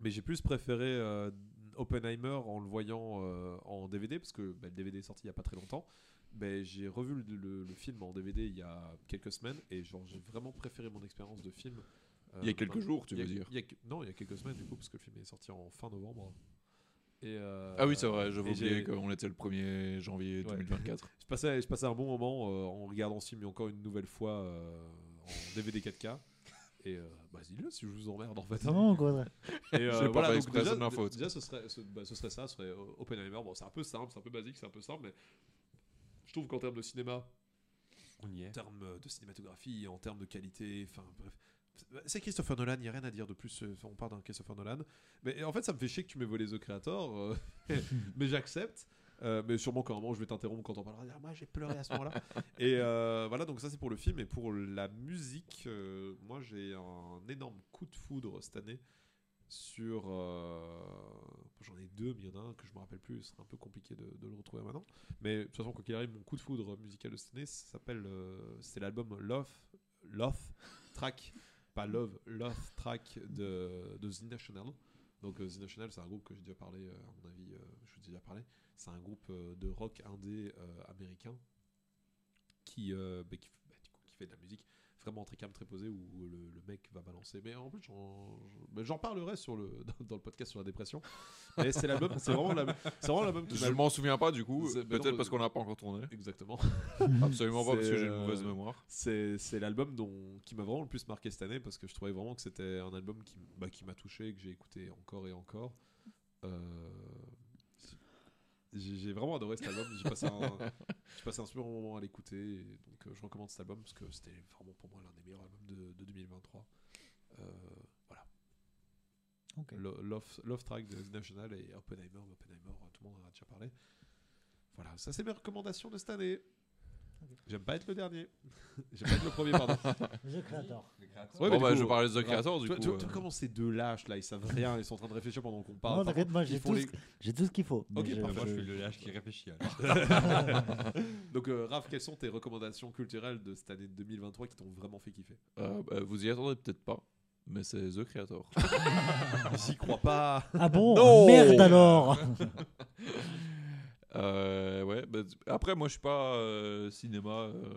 mais j'ai plus préféré Oppenheimer en le voyant en DVD, parce que ben, le DVD est sorti il y a pas très longtemps. Ben, j'ai revu le, le- le film en DVD il y a quelques semaines et genre j'ai vraiment préféré mon expérience de film. euh, Il y a quelques ben, jours, tu a- veux dire. a Non, il y a quelques semaines du coup, parce que le film est sorti en fin novembre. Et, euh, Ah oui, c'est vrai, j'avais oublié qu'on était le 1er janvier Ouais. 2024. Je passais, je passais un bon moment euh, en regardant ce film encore une nouvelle fois euh, en DVD 4K. Et euh, bah, dis-le si je vous emmerde en fait. Non, quoi. Et euh, pas voilà, fait donc déjà, c'est de ma faute. déjà, ce serait, ce, bah, ce serait ça, ce serait euh, Oppenheimer. Bon, c'est un peu simple, c'est un peu basique, c'est un peu simple, mais je trouve qu'en termes de cinéma, On y en termes de cinématographie, en termes de qualité, enfin bref. C'est Christopher Nolan, il n'y a rien à dire de plus. euh, On parle d'un Christopher Nolan. Mais en fait, ça me fait chier que tu m'aies volé The Creator. euh, mais j'accepte. Euh, mais sûrement qu'à un moment, je vais t'interrompre quand on parlera. Ah, moi, j'ai pleuré à ce moment-là. et euh, voilà, donc ça, c'est pour le film. Et pour la musique, euh, moi, j'ai un énorme coup de foudre cette année sur. euh, J'en ai deux, mais il y en a un que je me rappelle plus. Ce serait un peu compliqué de, le retrouver maintenant. Mais de toute façon, quoi qu'il arrive, mon coup de foudre musical de cette année, s'appelle. euh, c'est l'album Love, Love Track, pas Love, Love Track de, de The National. Donc euh, The National, c'est un groupe que j'ai déjà parlé, à mon avis, je vous ai déjà parlé. C'est un groupe de rock indé américain qui, bah, bah, qui fait de la musique vraiment très calme, très posé, où le, le mec va balancer. Mais en plus, j'en parlerai sur le, dans, dans le podcast sur la dépression. Mais c'est l'album, c'est vraiment l'album qui Je m'en souviens pas du coup, peut-être parce qu'on n'a pas encore tourné. Exactement. Absolument pas parce que j'ai une mauvaise euh, mémoire. C'est l'album dont qui m'a vraiment le plus marqué cette année parce que je trouvais vraiment que c'était un album qui, bah, qui m'a touché, que j'ai écouté encore et encore. Euh, j'ai vraiment adoré cet album. J'ai passé un, j'ai passé un super bon moment à l'écouter. Donc euh, je recommande cet album parce que c'était vraiment pour moi l'un des meilleurs albums de, de 2023. Euh, voilà. Love, Love Track de The National et Oppenheimer. Oppenheimer, euh, tout le monde en a déjà parlé. Voilà, ça c'est mes recommandations de cette année. J'aime pas être le dernier. J'aime pas être le premier, pardon. The Creator. Ouais, bon, bah, je parlais de The. Creator, du Tu vois- coup. tu euh, comment ces deux lâches là, ils savent rien, ils sont en train de réfléchir pendant qu'on parle. Non, t'inquiète, moi j'ai tout, les- ce- j'ai tout ce qu'il faut. Ok, je-. Moi, je je- suis le lâche qui réfléchit. alors. Donc, euh, Raph, quelles sont tes recommandations culturelles de cette année 2023 qui t'ont vraiment fait kiffer? Euh, bah, vous y attendez peut-être pas, mais c'est The Creator. J'y crois pas. Ah bon? Non Merde alors Euh, ouais, bah, t- après, moi, je suis pas euh, cinéma, euh,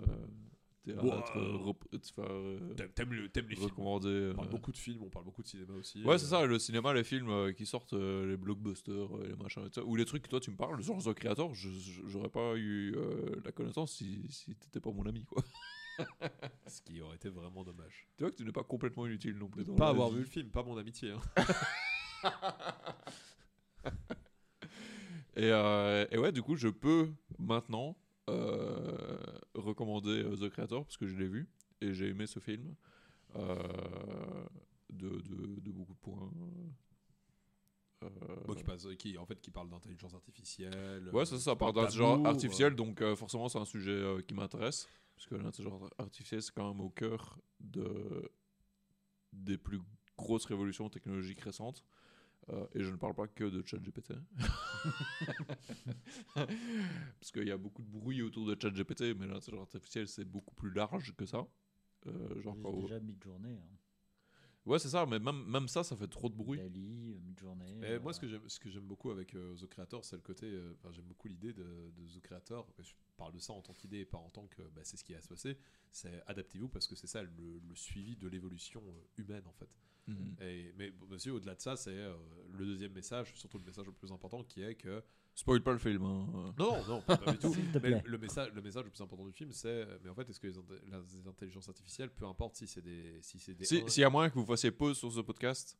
théâtre, euh, euh, euh, T'aimes- T'aimes le- t'aimes les films. On euh, parle beaucoup de films, on parle beaucoup de cinéma aussi. Ouais, euh, c'est ça, le cinéma, les films euh, qui sortent, euh, les blockbusters, euh, les machins, et ou les trucs que toi tu me parles, genre The Creator, j'aurais pas eu euh, la connaissance si, si t'étais pas mon ami, quoi. Ce qui aurait été vraiment dommage. Tu vois que tu n'es pas complètement inutile non plus. dans Pas avoir vie. vu le film, pas mon amitié. hein. Et, euh, et ouais, du coup, je peux maintenant euh, recommander euh, The Creator parce que je l'ai vu et j'ai aimé ce film euh, de, de, de beaucoup de points. Bon, qui, passe, qui, en fait, qui parle d'intelligence artificielle. Ouais, ça, ça parle d'un genre d'amour, artificiel, donc forcément c'est un sujet qui m'intéresse, parce que l'intelligence artificielle c'est quand même au cœur de, des plus grosses révolutions technologiques récentes. Euh, et je ne parle pas que de ChatGPT. parce qu'il y a beaucoup de bruit autour de ChatGPT, mais l'intelligence artificielle c'est beaucoup plus large que ça. Euh, genre quand- déjà mid-journée. Hein. Ouais, c'est ça, mais même, même ça, ça fait trop de bruit. Dali, euh, mid-journée. Et euh, moi, ce que j'aime, ce que j'aime beaucoup avec The Creator, c'est le côté. Enfin, j'aime beaucoup l'idée de, de The Creator. Je parle de ça en tant qu'idée et pas en tant que bah, c'est ce qui va se passer. C'est adaptez-vous parce que c'est ça le, le suivi de l'évolution humaine en fait. Mhm. Et, mais bon, monsieur, au-delà de ça, c'est euh, le deuxième message, surtout le message le plus important, qui est que Spoil pas le film. hein. non, non, pas, pas du tout. Mais le message, le message le plus important du film, c'est mais en fait, est-ce que les, les intelligences artificielles, peu importe si c'est des, si c'est des Si- S'il y a moyen que vous fassiez pause sur ce podcast,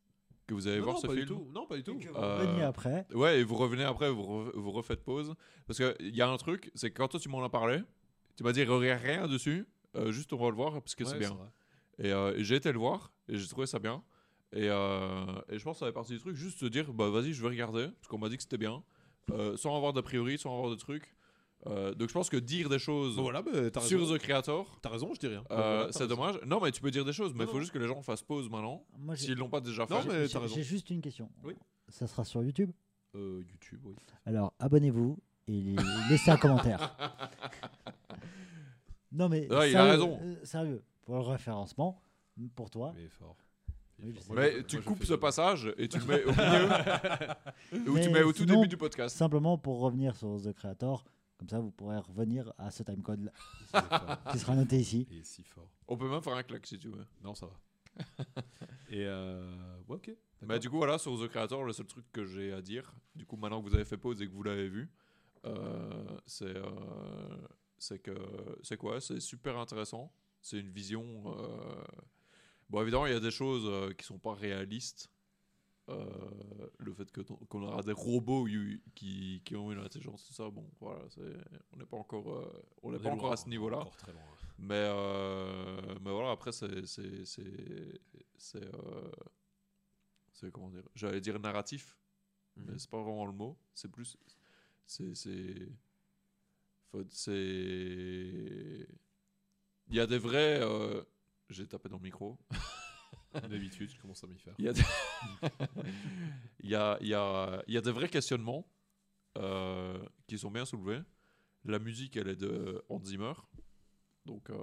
que vous allez non, voir non, ce pas film. du tout. Non, pas du tout. que vous Euh, reveniez après. Ouais, et vous revenez après, vous, re- vous refaites pause. Parce qu'il y a un truc, c'est que quand toi tu m'en as parlé, tu m'as dit rien dessus, euh, juste on va le voir parce que c'est bien. vrai. Et, euh, et j'ai été le voir et j'ai trouvé ça bien. Et, euh, et je pense que ça fait partie du truc, juste se dire bah vas-y, je vais regarder, parce qu'on m'a dit que c'était bien, euh, sans avoir d'a priori, sans avoir de trucs. Euh, donc je pense que dire des choses voilà, t'as sur raison. The Creator, T'as raison, je dis rien. euh, Voilà, c'est dommage. Non, mais tu peux dire des choses, mais il faut juste que les gens fassent pause maintenant, Moi, s'ils l'ont pas déjà fait. Non, mais j'ai- t'as raison. J'ai juste une question. Oui. Ça sera sur YouTube Euh, YouTube, oui. Alors, abonnez-vous et laissez un commentaire. Non, mais. Ouais, il a raison. euh, sérieux, pour le référencement, pour toi. Mais fort. Oui, Mais tu moi, coupes ce passage et tu le mets au milieu. ou tu mets au tout sinon- début du podcast. Simplement pour revenir sur The Creator, comme ça vous pourrez revenir à ce timecode fort. qui sera noté ici. Il est si fort. On peut même faire un claque si tu veux. Non, ça va. Et euh, ouais, ok. Bah, du coup, voilà, sur The Creator, le seul truc que j'ai à dire, du coup, maintenant que vous avez fait pause et que vous l'avez vu, euh, c'est euh, c'est que c'est quoi? C'est super intéressant. C'est une vision. Bon, évidemment, il y a des choses euh, qui sont pas réalistes. Euh, le fait que qu'on aura des robots qui, qui ont une intelligence, tout ça, bon, voilà, c'est- on n'est pas encore, euh, on On pas est encore à ce est niveau-là. Mais, euh, mais voilà, après, c'est. C'est. Comment dire J'allais dire narratif, Mhm. mais c'est pas vraiment le mot. C'est plus. C'est. C'est. Il y a des vrais. J'ai tapé dans le micro. D'habitude, je commence à m'y faire. Il y a des, il y a, il y a, il y a des vrais questionnements euh, qui sont bien soulevés. La musique, elle est de Hans Zimmer. Donc, euh,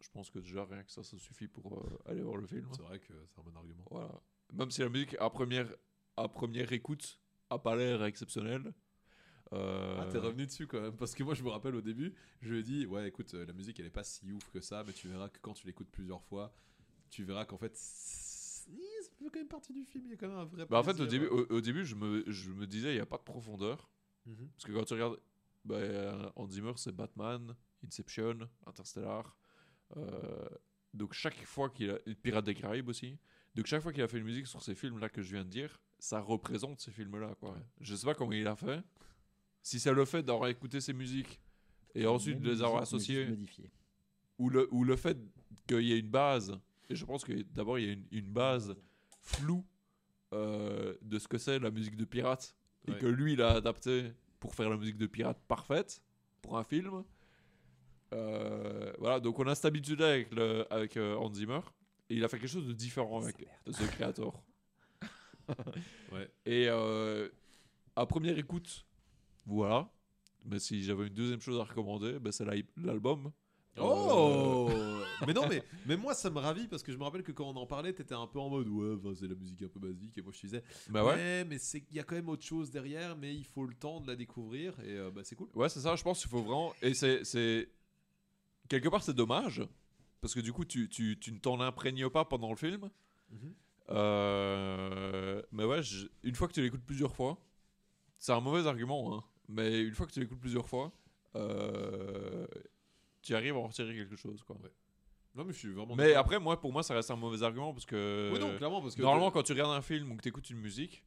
je pense que déjà, rien que ça, ça suffit pour euh, aller voir le film. C'est vrai que c'est un bon argument. Voilà. Même si la musique, à première, à première écoute, a pas l'air exceptionnelle. Euh, Ah, t'es revenu dessus quand même. Parce que moi, je me rappelle au début, je lui ai dit Ouais, écoute, euh, la musique, elle est pas si ouf que ça, mais tu verras que quand tu l'écoutes plusieurs fois, tu verras qu'en fait, ça fait quand même partie du film. Il y a quand même un vrai. bah, en fait, au début, au, au début je, me, je me disais, il n'y a pas de profondeur. Mhm. Parce que quand tu regardes, bah, euh, Hans Zimmer, c'est Batman, Inception, Interstellar. euh, donc chaque fois qu'il a. Pirates des Caraïbes aussi. Donc chaque fois qu'il a fait une musique sur ces films-là que je viens de dire, ça représente ces films-là. Quoi. Ouais. Je sais pas comment il a fait. Si c'est le fait d'avoir écouté ces musiques et ensuite de les avoir associées, ou le, ou le fait qu'il y ait une base, et je pense que d'abord il y a une, une base floue euh, de ce que c'est la musique de pirate, et Ouais. que lui il a adapté pour faire la musique de pirate parfaite pour un film. Euh, voilà, donc on a cette habitude avec, le, avec euh, Hans Zimmer, et il a fait quelque chose de différent avec The Creator. Ouais. Et euh, à première écoute, voilà. Mais si j'avais une deuxième chose à recommander, ben c'est l'al- l'album. Oh Mais non, mais, mais moi ça me ravit parce que je me rappelle que quand on en parlait, t'étais un peu en mode ouais, c'est la musique un peu basique. Et moi je te disais Bah ouais. ouais, mais il y a quand même autre chose derrière, mais il faut le temps de la découvrir et euh, bah c'est cool. Ouais, c'est ça, je pense qu'il faut vraiment. Et c'est. Quelque part, c'est dommage. Parce que du coup, tu, tu, tu ne t'en imprègnes pas pendant le film. Mhm. Euh, Mais ouais, je- une fois que tu l'écoutes plusieurs fois, c'est un mauvais argument, hein, mais une fois que tu l'écoutes plusieurs fois, euh, tu arrives à en retirer quelque chose. Quoi. Non, mais je suis vraiment. Mais après, moi, pour moi, ça reste un mauvais argument parce que. oui, non, clairement parce que Normalement, quand tu regardes un film ou que tu écoutes une musique,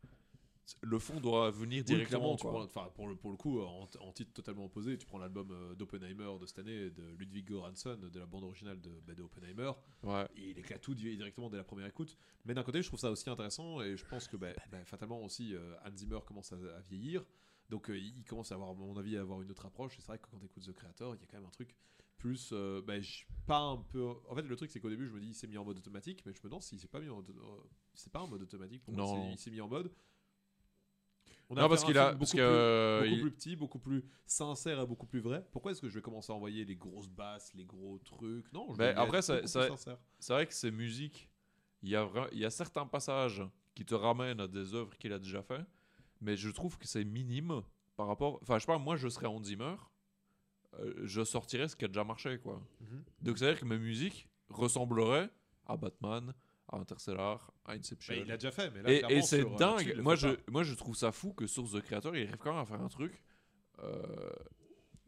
le fond doit venir Oui, directement. clairement, tu prends, pour, le, pour le coup, en, en titre totalement opposé, tu prends l'album euh, d'Oppenheimer de cette année, de Ludwig Göransson, de la bande originale de, bah, de Oppenheimer. Ouais. Il éclate tout di- directement dès la première écoute. Mais d'un côté, je trouve ça aussi intéressant et je pense que bah, bah, fatalement aussi, euh, Hans Zimmer commence à, à vieillir. Donc euh, il commence à avoir, à mon avis, à avoir une autre approche. C'est vrai que quand tu écoutes The Creator, il y a quand même un truc plus. euh, bah, je- pas un peu. En fait, le truc, c'est qu'au début, je me dis, il s'est mis en mode automatique, mais je me demande s'il s'est pas mis en. euh, C'est pas en mode automatique pour. Non. Il s'est mis en mode. On Non, parce qu'il a- parce beaucoup que, plus- beaucoup il- plus petit, beaucoup plus sincère et beaucoup plus vrai. Pourquoi est-ce que je vais commencer à envoyer les grosses basses, les gros trucs? Non, je vais après, c'est vrai que ces musiques, il y, a y a certains passages qui te ramènent à des œuvres qu'il a déjà fait, mais je trouve que c'est minime par rapport. Enfin, je sais pas, moi je serais Hans Zimmer, euh, je sortirais ce qui a déjà marché, quoi. Mhm. Donc c'est-à-dire que mes musiques ressembleraient à Batman, à Interstellar, à Inception. Bah, il l'a déjà fait, mais là, et et c'est euh, dingue. moi, je, pas. moi, je trouve ça fou que Source The Creator, il arrive quand même à faire un truc. euh,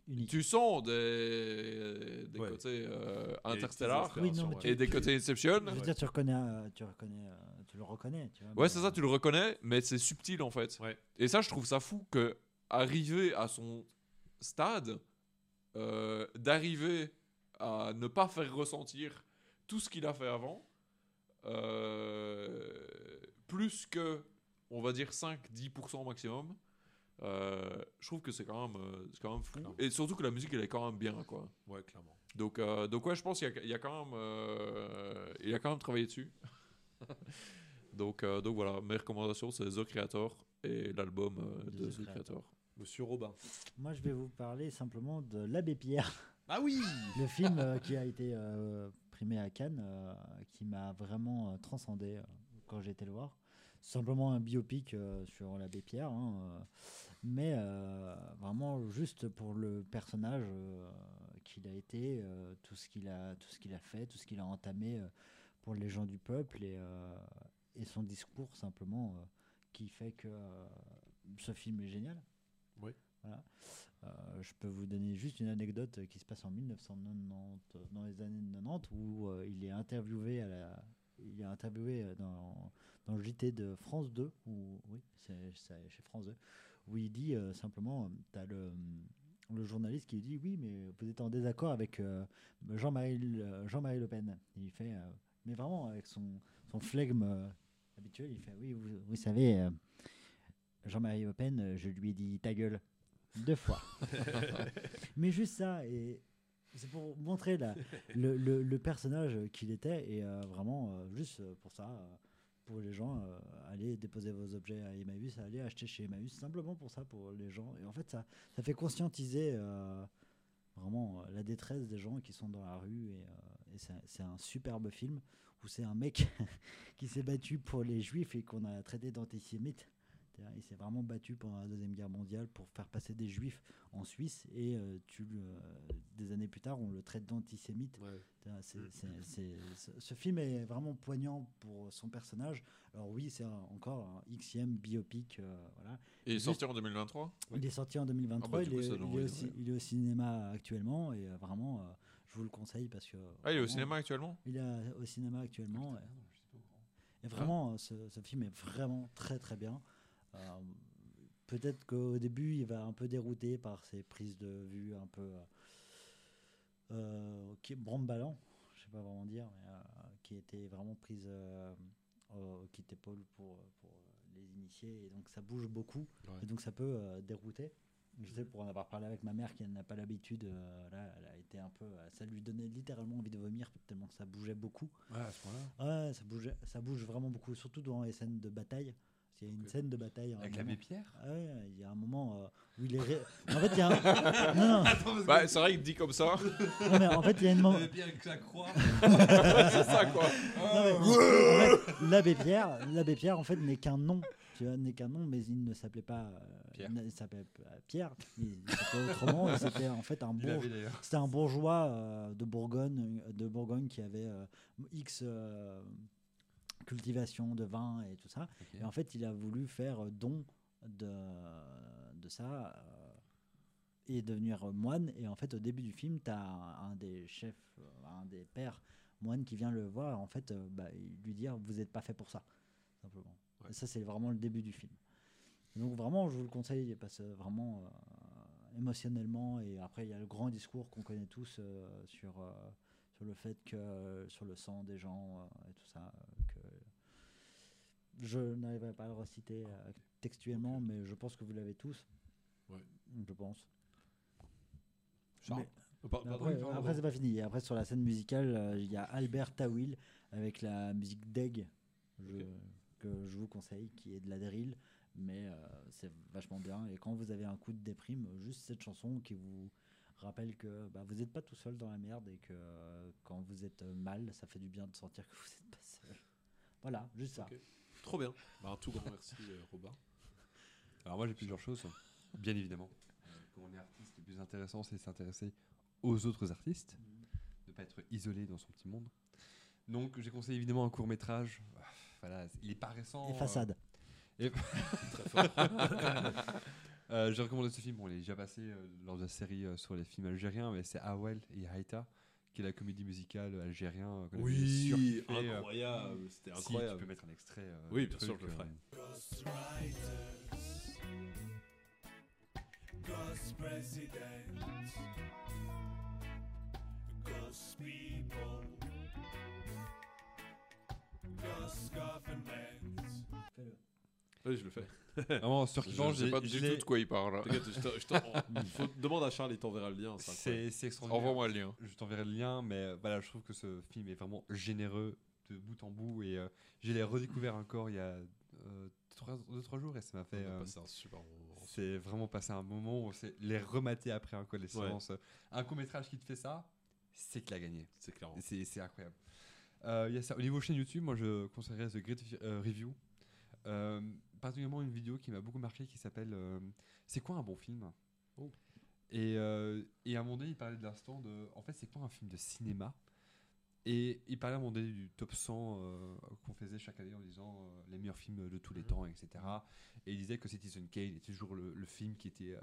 Unique. tu sens des, des Ouais. côtés euh, Interstellar petites Oui, non, mais inspirations, tu- et des côtés Inception. Je veux dire, tu reconnais, tu reconnais, tu le reconnais, tu vois. Ouais, c'est ça, tu le reconnais, mais c'est subtil en fait. Ouais. Et ça, je trouve ça fou que arriver à son stade, euh, d'arriver à ne pas faire ressentir tout ce qu'il a fait avant, euh, plus que, on va dire 5-10% maximum. euh, je trouve que c'est quand même, euh, c'est quand même fou. Clairement. Et surtout que la musique, elle est quand même bien, quoi. Ouais, clairement. Donc, euh, donc ouais, je pense qu'il y a, il y a quand même, euh, il a quand même travaillé dessus. donc, euh, donc voilà, mes recommandations, c'est The Creator et l'album euh, de, De The, The Creator. Monsieur Robin. Moi, je vais vous parler simplement de L'Abbé Pierre, Ah oui le film euh, qui a été euh, primé à Cannes, euh, qui m'a vraiment euh, transcendé euh, quand j'ai été le voir. Simplement un biopic euh, sur l'abbé Pierre, hein, euh, mais euh, vraiment juste pour le personnage euh, qu'il a été, euh, tout ce qu'il a, tout ce qu'il a fait, tout ce qu'il a entamé euh, pour les gens du peuple et, et son discours simplement euh, qui fait que euh, ce film est génial. Oui. Voilà. Euh, je peux vous donner juste une anecdote qui se passe en 1990, dans les années 90, où il est interviewé à la, il est interviewé dans, dans le JT de France 2, ou oui, c'est chez France 2, où il dit simplement, tu as le, le journaliste qui lui dit oui, mais vous êtes en désaccord avec euh, Jean-Marie Le- Jean-Marie Le Pen. Et il fait, euh, mais vraiment avec son, son flegme habituel, il fait oui, vous, vous savez, euh, Jean-Marie Le Pen, euh, je lui ai dit ta gueule deux fois. mais juste ça, et c'est pour montrer la, le, le- le personnage qu'il était, et euh, vraiment, euh, juste pour ça, pour les gens, allez déposer vos objets à Emmaüs, allez acheter chez Emmaüs, simplement pour ça, pour les gens. Et en fait, ça, ça fait conscientiser vraiment la détresse des gens qui sont dans la rue, et, c'est un superbe film où c'est un mec qui s'est battu pour les juifs et qu'on a traité d'antisémite. Il s'est vraiment battu pendant la Deuxième Guerre mondiale pour faire passer des juifs en Suisse et euh, tu, euh, des années plus tard, on le traite d'antisémite. C'est- c'est- ce- film est vraiment poignant pour son personnage. Alors oui, c'est encore un XM biopic. euh, voilà. Et il est sorti en 2023 Il est sorti en 2023. Ah bah, du il, coup, est, il est envie, aussi- ouais. il est au cinéma actuellement et euh, vraiment, je vous le conseille parce que. Ah, il est au cinéma actuellement? Il est au cinéma actuellement. et- Et vraiment, euh, ce, ce film est vraiment très très bien. Euh, Peut-être qu'au début, il va un peu dérouter par ses prises de vue un peu euh, euh, qui bramballant, je sais pas vraiment dire, mais, euh, qui étaient vraiment prises euh, au kit épaule pour, pour les initiés. Et donc ça bouge beaucoup. Ouais. Et donc ça peut euh, dérouter. Je sais pour en avoir parlé avec ma mère qui n'a pas l'habitude, euh, là, elle a été un peu, euh, ça lui donnait littéralement envie de vomir tellement que ça bougeait beaucoup. Ouais, à ce point-là. Ouais, ça bouge, ça bouge vraiment beaucoup, surtout dans les scènes de bataille. Il y a une scène de bataille. Avec l'abbé Pierre? Ah ouais, il y a un moment euh, où il est. ré- En fait, il y a un. Non, non, Bah, c'est vrai qu'il dit comme ça. non, mais en fait, il y a une moment. L'abbé Pierre avec sa croix. c'est ça, quoi. Non, mais- en fait, L'abbé Pierre, l'abbé Pierre, en fait, n'est qu'un nom. N'est qu'un nom, mais il ne s'appelait pas euh, Pierre. Il s'appelait pas Pierre. Il s'appelait autrement. et C'était en fait un. C'était un bourgeois euh, de Bourgogne, de Bourgogne qui avait euh, X euh, cultivation de vin et tout ça. Et en fait, il a voulu faire don de, de ça euh, et devenir moine. Et en fait, au début du film, tu as un, un des chefs, euh, un des pères moines qui vient le voir. En fait, euh, bah, lui dire Vous n'êtes pas fait pour ça, simplement. Ouais. Et ça, c'est vraiment le début du film. Donc, vraiment, je vous le conseille parce que vraiment euh, émotionnellement. Et après, il y a le grand discours qu'on connaît tous euh, sur. euh, sur le fait que sur le sang des gens euh, et tout ça euh, que je n'arriverai pas à le reciter euh, textuellement, mais je pense que vous l'avez tous. Ouais. Je pense. Charles. Mais- Euh, pardon, après, après, c'est pas fini. Et après, sur la scène musicale, euh, il y a Albert Tawil avec la musique d'Egg, je-. Que je vous conseille, qui est de la drill, mais euh, c'est vachement bien. Et quand vous avez un coup de déprime, juste cette chanson qui vous rappelle que bah, vous n'êtes pas tout seul dans la merde et que euh, quand vous êtes euh, mal, ça fait du bien de sentir que vous n'êtes pas seul. Voilà, juste ça. Trop bien. Bah, un tout grand merci, Robin. Alors moi j'ai plusieurs choses, bien évidemment. Euh, Quand on est artiste, le plus intéressant c'est de s'intéresser aux autres artistes, de ne pas être isolé dans son petit monde. Donc j'ai conseillé évidemment un court métrage. Voilà, il est pas récent. Et euh, façade. Très fort. Euh, J'ai recommandé ce film, bon, il est déjà passé euh, lors de la série euh, sur les films algériens, mais c'est Awel et Haïta, qui est la comédie musicale algérien. euh, qu'on avait Oui, incroyable. C'était si, incroyable. tu peux mettre un extrait. euh, Oui, bien sûr, je le euh, ferai. Ghost President, Ghost People, Ghost Government. Oui, je le fais. Vraiment, surkiffant, Je sais j'ai- pas du tout de quoi il parle. Je je faut- demande à Charles, il t'enverra le lien. c'est extraordinaire. Envoie-moi le lien. Je t'enverrai le lien, mais euh, voilà, je trouve que ce film est vraiment généreux de bout en bout et euh, je l'ai redécouvert encore il y a 2-3 jours et ça m'a fait. euh, c'est vraiment passé un moment où c'est les remater après un les séances. Un court métrage qui te fait ça, c'est qu'il a gagné. C'est clair. C'est incroyable. Euh, il y a ça. Au niveau chaîne YouTube, moi je conseillerais The Great euh, Review. Euh, particulièrement une vidéo qui m'a beaucoup marqué qui s'appelle euh, C'est quoi un bon film? Oh. et, euh, et à un moment donné, il parlait de l'instant de. En fait, c'est quoi un film de cinéma? Et il parlait à un moment donné du top 100 euh, qu'on faisait chaque année en disant euh, les meilleurs films de tous les temps, etc. Et il disait que Citizen Kane était toujours le, le film qui, était, euh,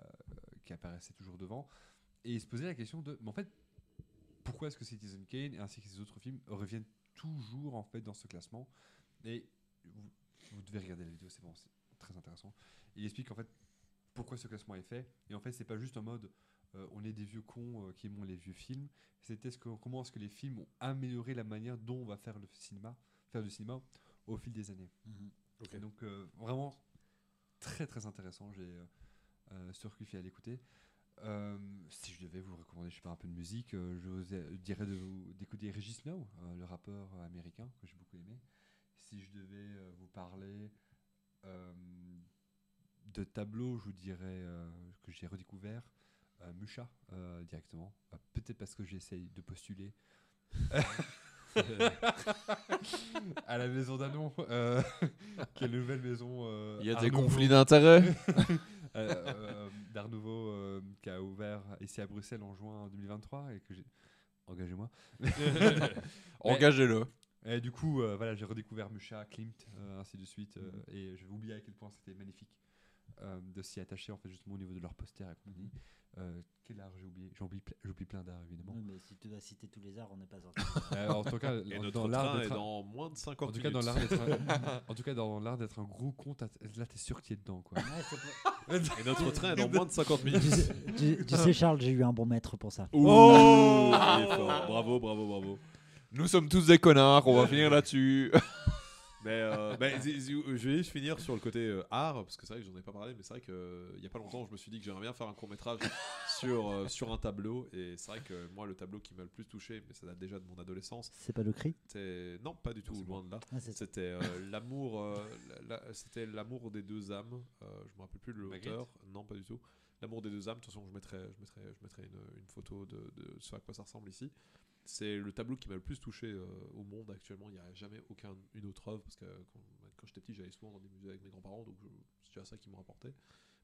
qui apparaissait toujours devant. Et il se posait la question de, mais en fait, pourquoi est-ce que Citizen Kane ainsi que ces autres films reviennent toujours en fait dans ce classement Et vous, vous devez regarder la vidéo, c'est bon, c'est très intéressant. Il explique en fait pourquoi ce classement est fait. Et en fait, c'est pas juste en mode euh, on est des vieux cons euh, qui aiment les vieux films. C'était ce que, comment est-ce que les films ont amélioré la manière dont on va faire le cinéma, faire du cinéma au fil des années. Et donc euh, vraiment très très intéressant. J'ai surkiffé à l'écouter. Euh, si je devais vous recommander, je sais pas, un peu de musique, euh, je vous ai- dirais d'écouter Regis Snow, euh, le rappeur américain que j'ai beaucoup aimé. Si je devais vous parler de tableaux, je vous dirais que j'ai redécouvert Musha directement. Peut-être parce que j'essaye de postuler à la maison d'Anon, la nouvelle maison. Il y a des conflits d'intérêts. Euh, euh, d'Art Nouveau euh, qui a ouvert ici à Bruxelles en juin 2023 et que j'ai engagez-moi. Engagez-le. Et du coup, euh, voilà, j'ai redécouvert Musha, Klimt, euh, ainsi de suite, euh, et je vais oublier à quel point c'était magnifique euh, de s'y attacher en fait justement au niveau de leur poster et compagnie. Euh, quel art j'ai oublié J'oublie ple- j'oublie plein d'art évidemment. Oui, mais si tu dois citer tous les arts, on n'est pas sorti. Euh, en tout cas, Et notre dans l'art est d'être dans moins de 50 en tout cas dans minutes. l'art d'être un- en tout cas dans l'art d'être un gros con, t'as- là t'es sûr que tu es dedans quoi. Ouais, Et notre train est dans moins de 50 minutes. tu, sais, tu- tu sais, Charles, j'ai eu un bon maître pour ça. Oh est fort. Bravo, bravo, bravo. Nous sommes tous des connards, on va finir là-dessus. Mais euh, bah, zi- zi- je vais juste finir sur le côté euh, art, parce que c'est vrai que j'en ai pas parlé, mais c'est vrai qu'il y a pas longtemps, je me suis dit que j'aimerais bien faire un court métrage sur, euh, sur un tableau. Et c'est vrai que moi, le tableau qui m'a le plus touché, mais ça date déjà de mon adolescence, C'est pas le cri? Non, pas du tout, c'est loin de là. Ah, C'était euh, l'amour, euh, la- la- c'était l'amour des deux âmes. Euh, je me rappelle plus de l'auteur. Non, pas du tout. L'amour des deux âmes. De toute façon, je mettrai, je mettrai, je mettrai une, une photo de, de ce à quoi ça ressemble ici. C'est le tableau qui m'a le plus touché euh, au monde actuellement. Il n'y a jamais aucun une autre œuvre parce que quand, quand j'étais petit, j'allais souvent dans des musées avec mes grands-parents, donc c'est déjà ça qui me rapportait.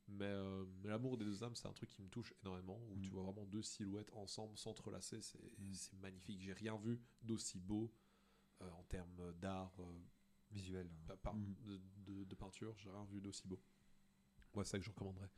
Mais, euh, mais l'amour des deux âmes, c'est un truc qui me touche énormément. Où Mm. tu vois vraiment deux silhouettes ensemble, s'entrelacer, c'est Mm. c'est magnifique. J'ai rien vu d'aussi beau euh, en termes d'art. euh, Visuel. par- Mhm. de, de- de peinture, j'ai rien vu d'aussi beau. Moi, c'est ça que je recommanderais.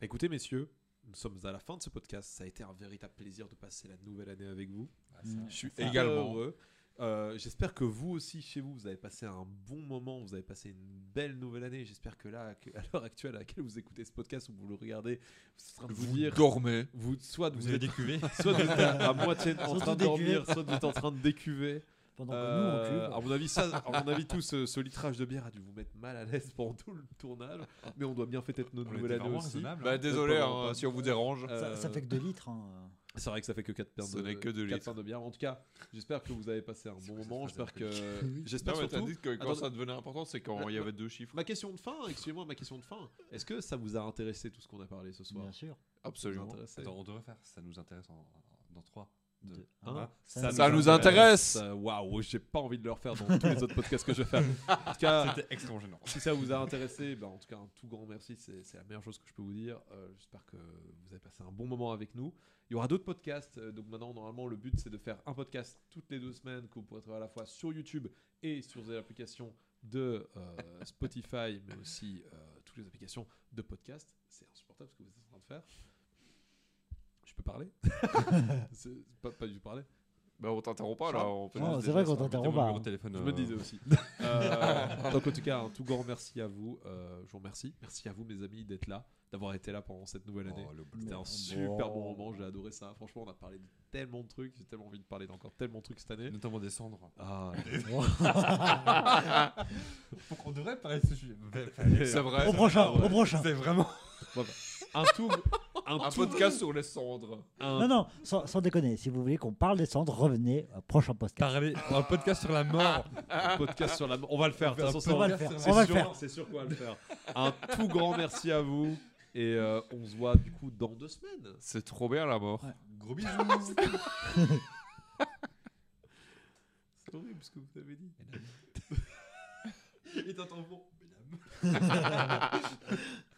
Écoutez, messieurs, nous sommes à la fin de ce podcast. Ça a été un véritable plaisir de passer la nouvelle année avec vous. Ah. Je suis Également. heureux. Euh, J'espère que vous aussi, chez vous, vous avez passé un bon moment, vous avez passé une belle nouvelle année. J'espère que là, à l'heure actuelle à laquelle vous écoutez ce podcast ou vous le regardez, vous êtes en train de vous, Vous dire, dormez. vous, soit vous, Vous êtes, décuvé soit vous êtes à, à moitié en train de dormir, soit vous êtes en train de décuver. Pendant que Euh, nous, on à cuve. mon avis, ça, à mon avis, tout ce, ce litrage de bière a dû vous mettre mal à l'aise pendant tout le tournage. Mais on doit bien fêter notre nouvelle année aussi. Bah hein. désolé pas hein, si on vous dérange. Euh, Ça, ça fait que 2 litres. hein. C'est vrai que ça fait que 4 paires Ce de, n'est que deux quatre litres. paires de bière. En tout cas, j'espère que vous avez passé un bon moment. J'espère que, j'espère surtout. dit que quand ça devenait important, c'est quand il y avait deux chiffres. Ma question de fin, excusez-moi, ma question de fin. Est-ce que ça vous a intéressé tout ce qu'on a parlé ce soir? Bien sûr. Absolument. Attends, on devrait faire. Ça nous intéresse en- dans 3. Ça, Ça nous intéresse. Waouh, j'ai pas envie de le refaire dans tous les autres podcasts que je vais faire. En tout cas, C'était extrêmement gênant. si ça vous a intéressé, bah, en tout cas, un tout grand merci. C'est la meilleure chose que je peux vous dire. Euh, J'espère que vous avez passé un bon moment avec nous. Il y aura d'autres podcasts. euh, donc maintenant, normalement, le but, c'est de faire un podcast toutes les deux semaines que vous pourrez trouver à la fois sur YouTube et sur les applications de euh, Spotify, mais aussi euh, toutes les applications de podcast. C'est insupportable ce que vous êtes en train de faire. Je peux parler C'est pas, pas du parler. Bah on t'interrompt pas là. On Non, juste c'est vrai qu'on hein. t'interrompt pas. de téléphone. Je euh, me disais aussi. Euh, donc en tout cas, un tout grand merci à vous. Euh, je vous remercie. Merci à vous, mes amis, d'être là, d'avoir été là pendant cette nouvelle année. oh, le C'était un super bon moment, j'ai adoré ça. Franchement, on a parlé de tellement de trucs, j'ai tellement envie de parler d'encore tellement de trucs cette année. Notamment des cendres. Ah, On devrait parler de ce sujet. C'est vrai. Au prochain, au prochain. C'est vraiment. un tout, un, podcast sur les cendres. un- Non, non, sans, sans déconner. Si vous voulez qu'on parle des cendres, revenez au prochain podcast. Parler. Un podcast sur la mort. podcast sur la. On va le faire. Façon, On va le faire. c'est On va le sûr- faire. C'est sûr qu'on va le faire. Un tout grand merci à vous et euh, on se voit du coup dans deux semaines. C'est trop bien la mort. Ouais. Gros bisous. C'est horrible ce que vous avez dit. Et t'entends bon. Mesdames.